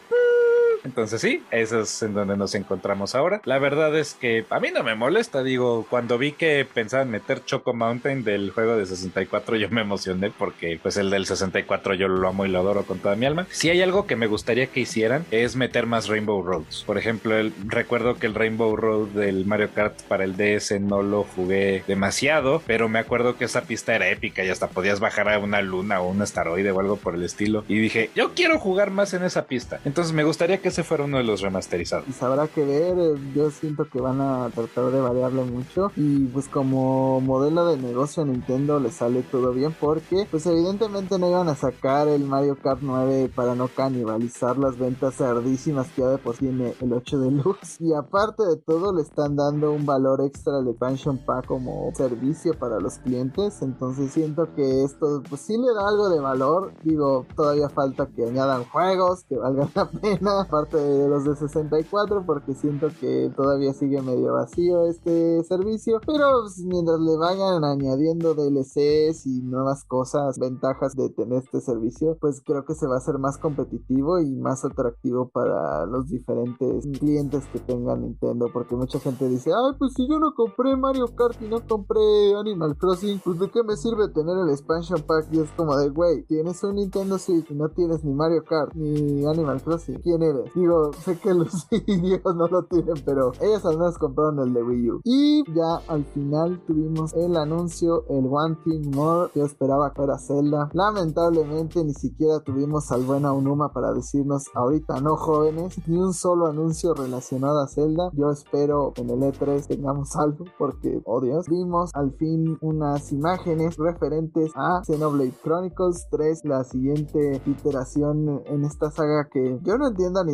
A: Entonces sí, eso es en donde nos encontramos ahora. La verdad es que a mí no me molesta, digo, cuando vi que pensaban meter Choco Mountain del juego de 64 yo me emocioné porque pues el del 64 yo lo amo y lo adoro con toda mi alma. Si hay algo que me gustaría que hicieran es meter más Rainbow Roads. Por ejemplo, el- recuerdo que el Rainbow Road del Mario Kart para el DS no lo jugué demasiado, pero me acuerdo que esa pista era épica y hasta podías bajar a una luna o un asteroide o algo por el estilo. Y dije, yo quiero jugar más en esa pista. Entonces me gustaría que ese fuera uno de los remasterizados.
B: Pues habrá que ver, eh, yo siento que van a tratar de variarlo mucho. Y pues como modelo de negocio a Nintendo le sale todo bien porque pues evidentemente no iban a sacar el Mario Kart 9 para no canibalizar las ventas cerdísimas que ya de por tiene el 8 Deluxe y aparte de todo le están dando un valor extra al expansion pack como servicio para los clientes. Entonces siento que esto pues sí le da algo de valor. Digo todavía falta que añadan juegos que valgan la pena de los de 64 porque siento que todavía sigue medio vacío este servicio pero pues, mientras le vayan añadiendo DLCs y nuevas cosas ventajas de tener este servicio pues creo que se va a hacer más competitivo y más atractivo para los diferentes clientes que tenga Nintendo porque mucha gente dice ay pues si yo no compré Mario Kart y no compré Animal Crossing pues de qué me sirve tener el expansion pack y es como de güey tienes un Nintendo Switch y no tienes ni Mario Kart ni Animal Crossing. Quién eres digo sé que los indios no lo tienen pero ellos al menos compraron el de Wii U. Y ya al final tuvimos el anuncio el One Thing More yo esperaba fuera Zelda. Lamentablemente ni siquiera tuvimos al buen Aonuma para decirnos ahorita no jóvenes ni un solo anuncio relacionado a Zelda. Yo espero en el E3 tengamos algo porque oh Dios vimos al fin unas imágenes referentes a Xenoblade Chronicles 3 la siguiente iteración en esta saga que yo no entiendo a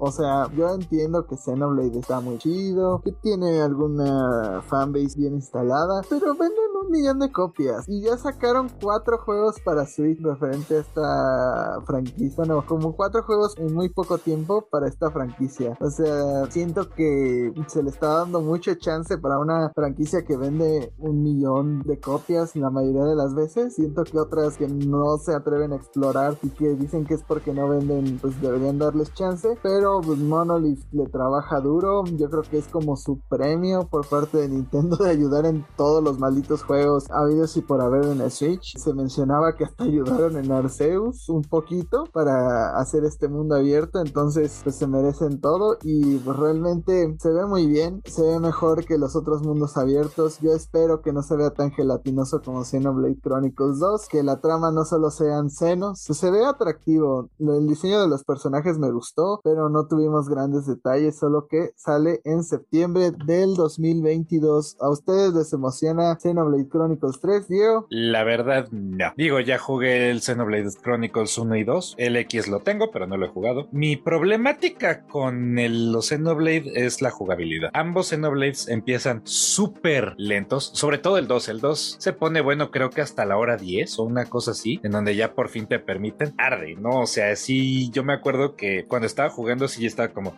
B: O sea yo entiendo que Xenoblade está muy chido que tiene alguna fanbase bien instalada pero venden un millón de copias y ya sacaron cuatro juegos para Switch referente a esta franquicia. Bueno, como cuatro juegos en muy poco tiempo para esta franquicia. O sea, siento que se le está dando mucha chance para una franquicia que vende un millón de copias la mayoría de las veces. Siento que otras que no se atreven a explorar y que dicen que es porque no venden, pues deberían darles chance. Pero pues Monolith le trabaja duro. Yo creo que es como su premio por parte de Nintendo de ayudar en todos los malditos juegos habidos y por haber en el Switch. Se mencionaba que hasta ayudaron en Arceus un poquito para hacer este mundo abierto. Entonces, pues se merecen todo y pues, realmente se ve muy bien. Se ve mejor que los otros mundos abiertos. Yo espero que no se vea tan gelatinoso como Xenoblade Chronicles 2. Que la trama no solo sean senos. Se ve atractivo. El diseño de los personajes me gustó, pero no tuvimos grandes detalles. Solo que sale en septiembre del 2022. ¿A ustedes les emociona Xenoblade Chronicles 3, Diego?
A: La verdad, no. Digo, ya jugué el Xenoblade Chronicles 1 y 2. El X lo tengo, pero no lo he jugado. Mi problemática con los Xenoblade es la jugabilidad. Ambos Xenoblades empiezan súper lentos, sobre todo el 2. El 2 se pone bueno, creo que hasta la hora 10 o una cosa así, en donde ya por fin te permiten. Arde, ¿no? O sea, sí, yo me acuerdo que cuando estaba jugando, sí estaba como,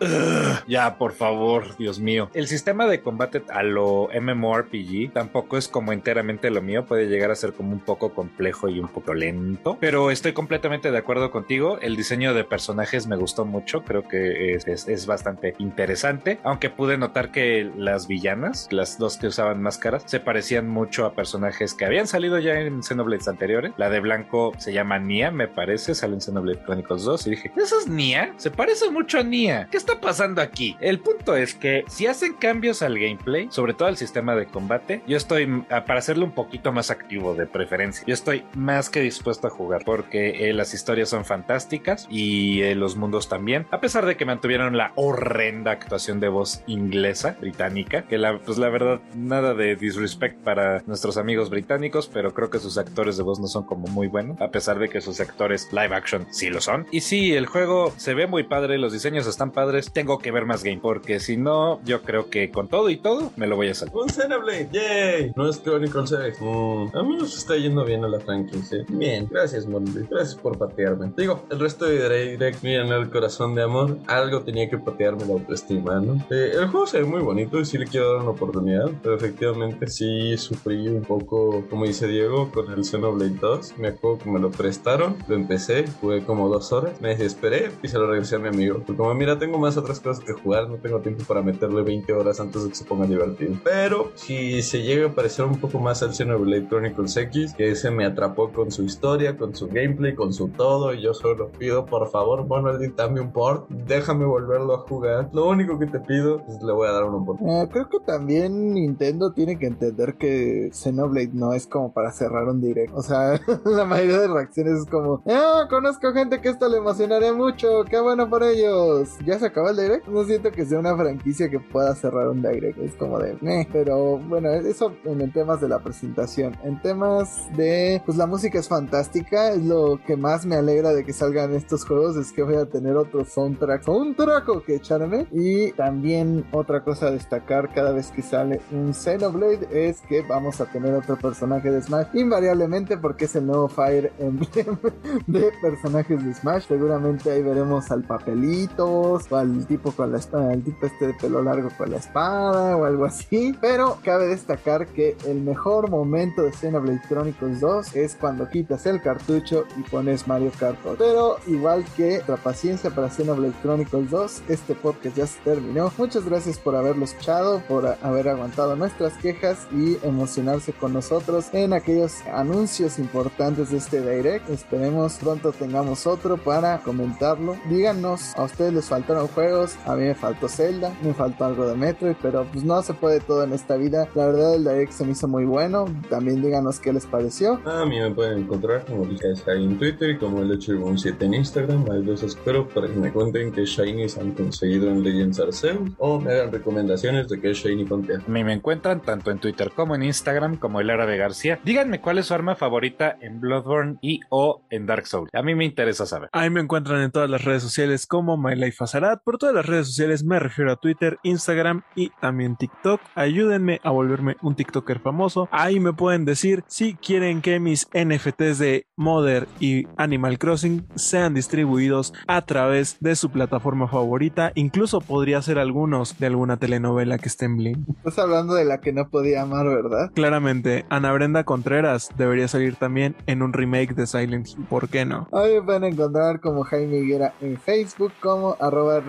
A: ya, por favor, Dios mío. El sistema de combate a lo MMORPG tampoco es como enteramente lo mío, puede llegar a ser como un poco complejo y un poco lento, pero estoy completamente de acuerdo contigo. El diseño de personajes me gustó mucho, creo que es, es, es bastante interesante, aunque pude notar que las villanas, las dos que usaban máscaras, se parecían mucho a personajes que habían salido ya en Xenoblades anteriores. La de blanco se llama Nia, me parece, sale en Xenoblade Chronicles 2 y dije, ¿eso es Nia? Se parece mucho a Nia. ¿Qué está pasando aquí? El punto es que si hacen cambios al gameplay, sobre todo al sistema de combate, yo estoy, para hacerlo un poquito más activo de preferencia, yo estoy más que dispuesto a jugar porque eh, las historias son fantásticas y eh, los mundos también, a pesar de que mantuvieron la horrenda actuación de voz inglesa, británica, que la, pues la verdad, nada de disrespect para nuestros amigos británicos, pero creo que sus actores de voz no son como muy buenos, a pesar de que sus actores live action sí lo son. Y sí, el juego se ve muy padre, los diseños están padres, tengo que ver más game, porque si no, yo creo que con todo y todo me lo voy a saltar.
D: Un Xenoblade, yay. No es 6. Mm, a mí nos está yendo bien a la franquicia. Bien, gracias, Monolith. Gracias por patearme. Digo, el resto de Direct, miren el corazón de amor. Algo tenía que patearme la autoestima, ¿no? Eh, el juego se ve muy bonito y sí le quiero dar una oportunidad, pero efectivamente sí sufrí un poco, como dice Diego, con el Xenoblade 2. Me acuerdo que me lo prestaron, lo empecé, jugué como dos horas, me desesperé y se lo regresé a mi amigo. Porque como mira, tengo más otras cosas que jugar, no tengo tiempo para meterle 20 horas antes de que se ponga divertido. Pero si se llega a parecer un poco más al Xenoblade Chronicles X, que ese me atrapó con su historia, con su gameplay, con su todo, y yo solo pido, por favor, Monolith, dame un port, déjame volverlo a jugar. Lo único que te pido es le voy a dar un oportunidad.
B: Eh, creo que también Nintendo tiene que entender que Xenoblade no es como para cerrar un direct. O sea, la mayoría de reacciones es como, ah, conozco gente que esto le emocionaría mucho, qué bueno por ellos. ¿Ya se acabó el direct? No siento que sea una franquicia que pueda cerrar un direct. Es como de, meh. Pero bueno, eso en temas de la presentación. En temas de, pues la música es fantástica. Es lo que más me alegra de que salgan estos juegos. Es que voy a tener otro soundtrack, un traco que echarme. Y también otra cosa a destacar cada vez que sale un Xenoblade es que vamos a tener otro personaje de Smash. Invariablemente porque es el nuevo Fire Emblem de personajes de Smash. Seguramente ahí veremos al papelitos o al tipo con la espada, al tipo este de pelo largo con la espada o algo así. Pero cabe destacar que el mejor momento de Xenoblade Chronicles 2 es cuando quitas el cartucho y pones Mario Kart 8. Pero igual que la paciencia para Xenoblade Chronicles 2, este podcast ya se terminó. Muchas gracias por haberlo escuchado, por haber aguantado nuestras quejas y emocionarse con nosotros en aquellos anuncios importantes de este direct. Esperemos pronto tengamos otro para comentarlo. Díganos, a ustedes les faltaron juegos, a mí me faltó Zelda, me faltó algo de Metroid, pero pues no se puede todo en esta vida. La verdad el direct se me hizo muy bueno. También díganos qué les pareció.
D: A mí me pueden encontrar como Lucas en Twitter y como el hecho 7 en Instagram. Ahí los espero para que me cuenten qué Shinies han conseguido en Legends Arceus o me hagan recomendaciones de qué Shiny contea.
A: A mí me encuentran tanto en Twitter como en Instagram como el de García. Díganme cuál es su arma favorita en Bloodborne y o en Dark Souls. A mí me interesa saber.
C: Ahí me encuentran en todas las redes sociales como MyLifeAzarat. Por todas las redes sociales me refiero a Twitter, Instagram y también TikTok. Ayúdenme a volverme un TikToker famoso. Ahí me pueden decir si quieren que mis NFTs de Mother y Animal Crossing sean distribuidos a través de su plataforma favorita. Incluso podría ser algunos de alguna telenovela que esté en Blim.
B: Estás hablando de la que no podía amar, ¿verdad?
C: Claramente, Ana Brenda Contreras debería salir también en un remake de Silent Hill. ¿Por qué no?
B: Ahí me pueden encontrar como Jaime Higuera en Facebook, como arroba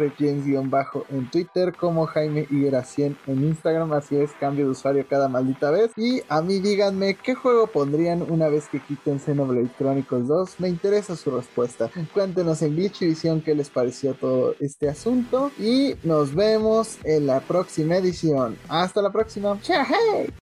B: bajo en Twitter, como Jaime Higuera 100 en Instagram. Así es, cambio de usuario cada maldita vez. Y a mí díganme qué juego pondrían una vez que quiten Xenoblade Chronicles 2. Me interesa su respuesta. Cuéntenos en Glitch Visión qué les pareció todo este asunto. Y nos vemos en la próxima edición. Hasta la próxima. ¡Chao!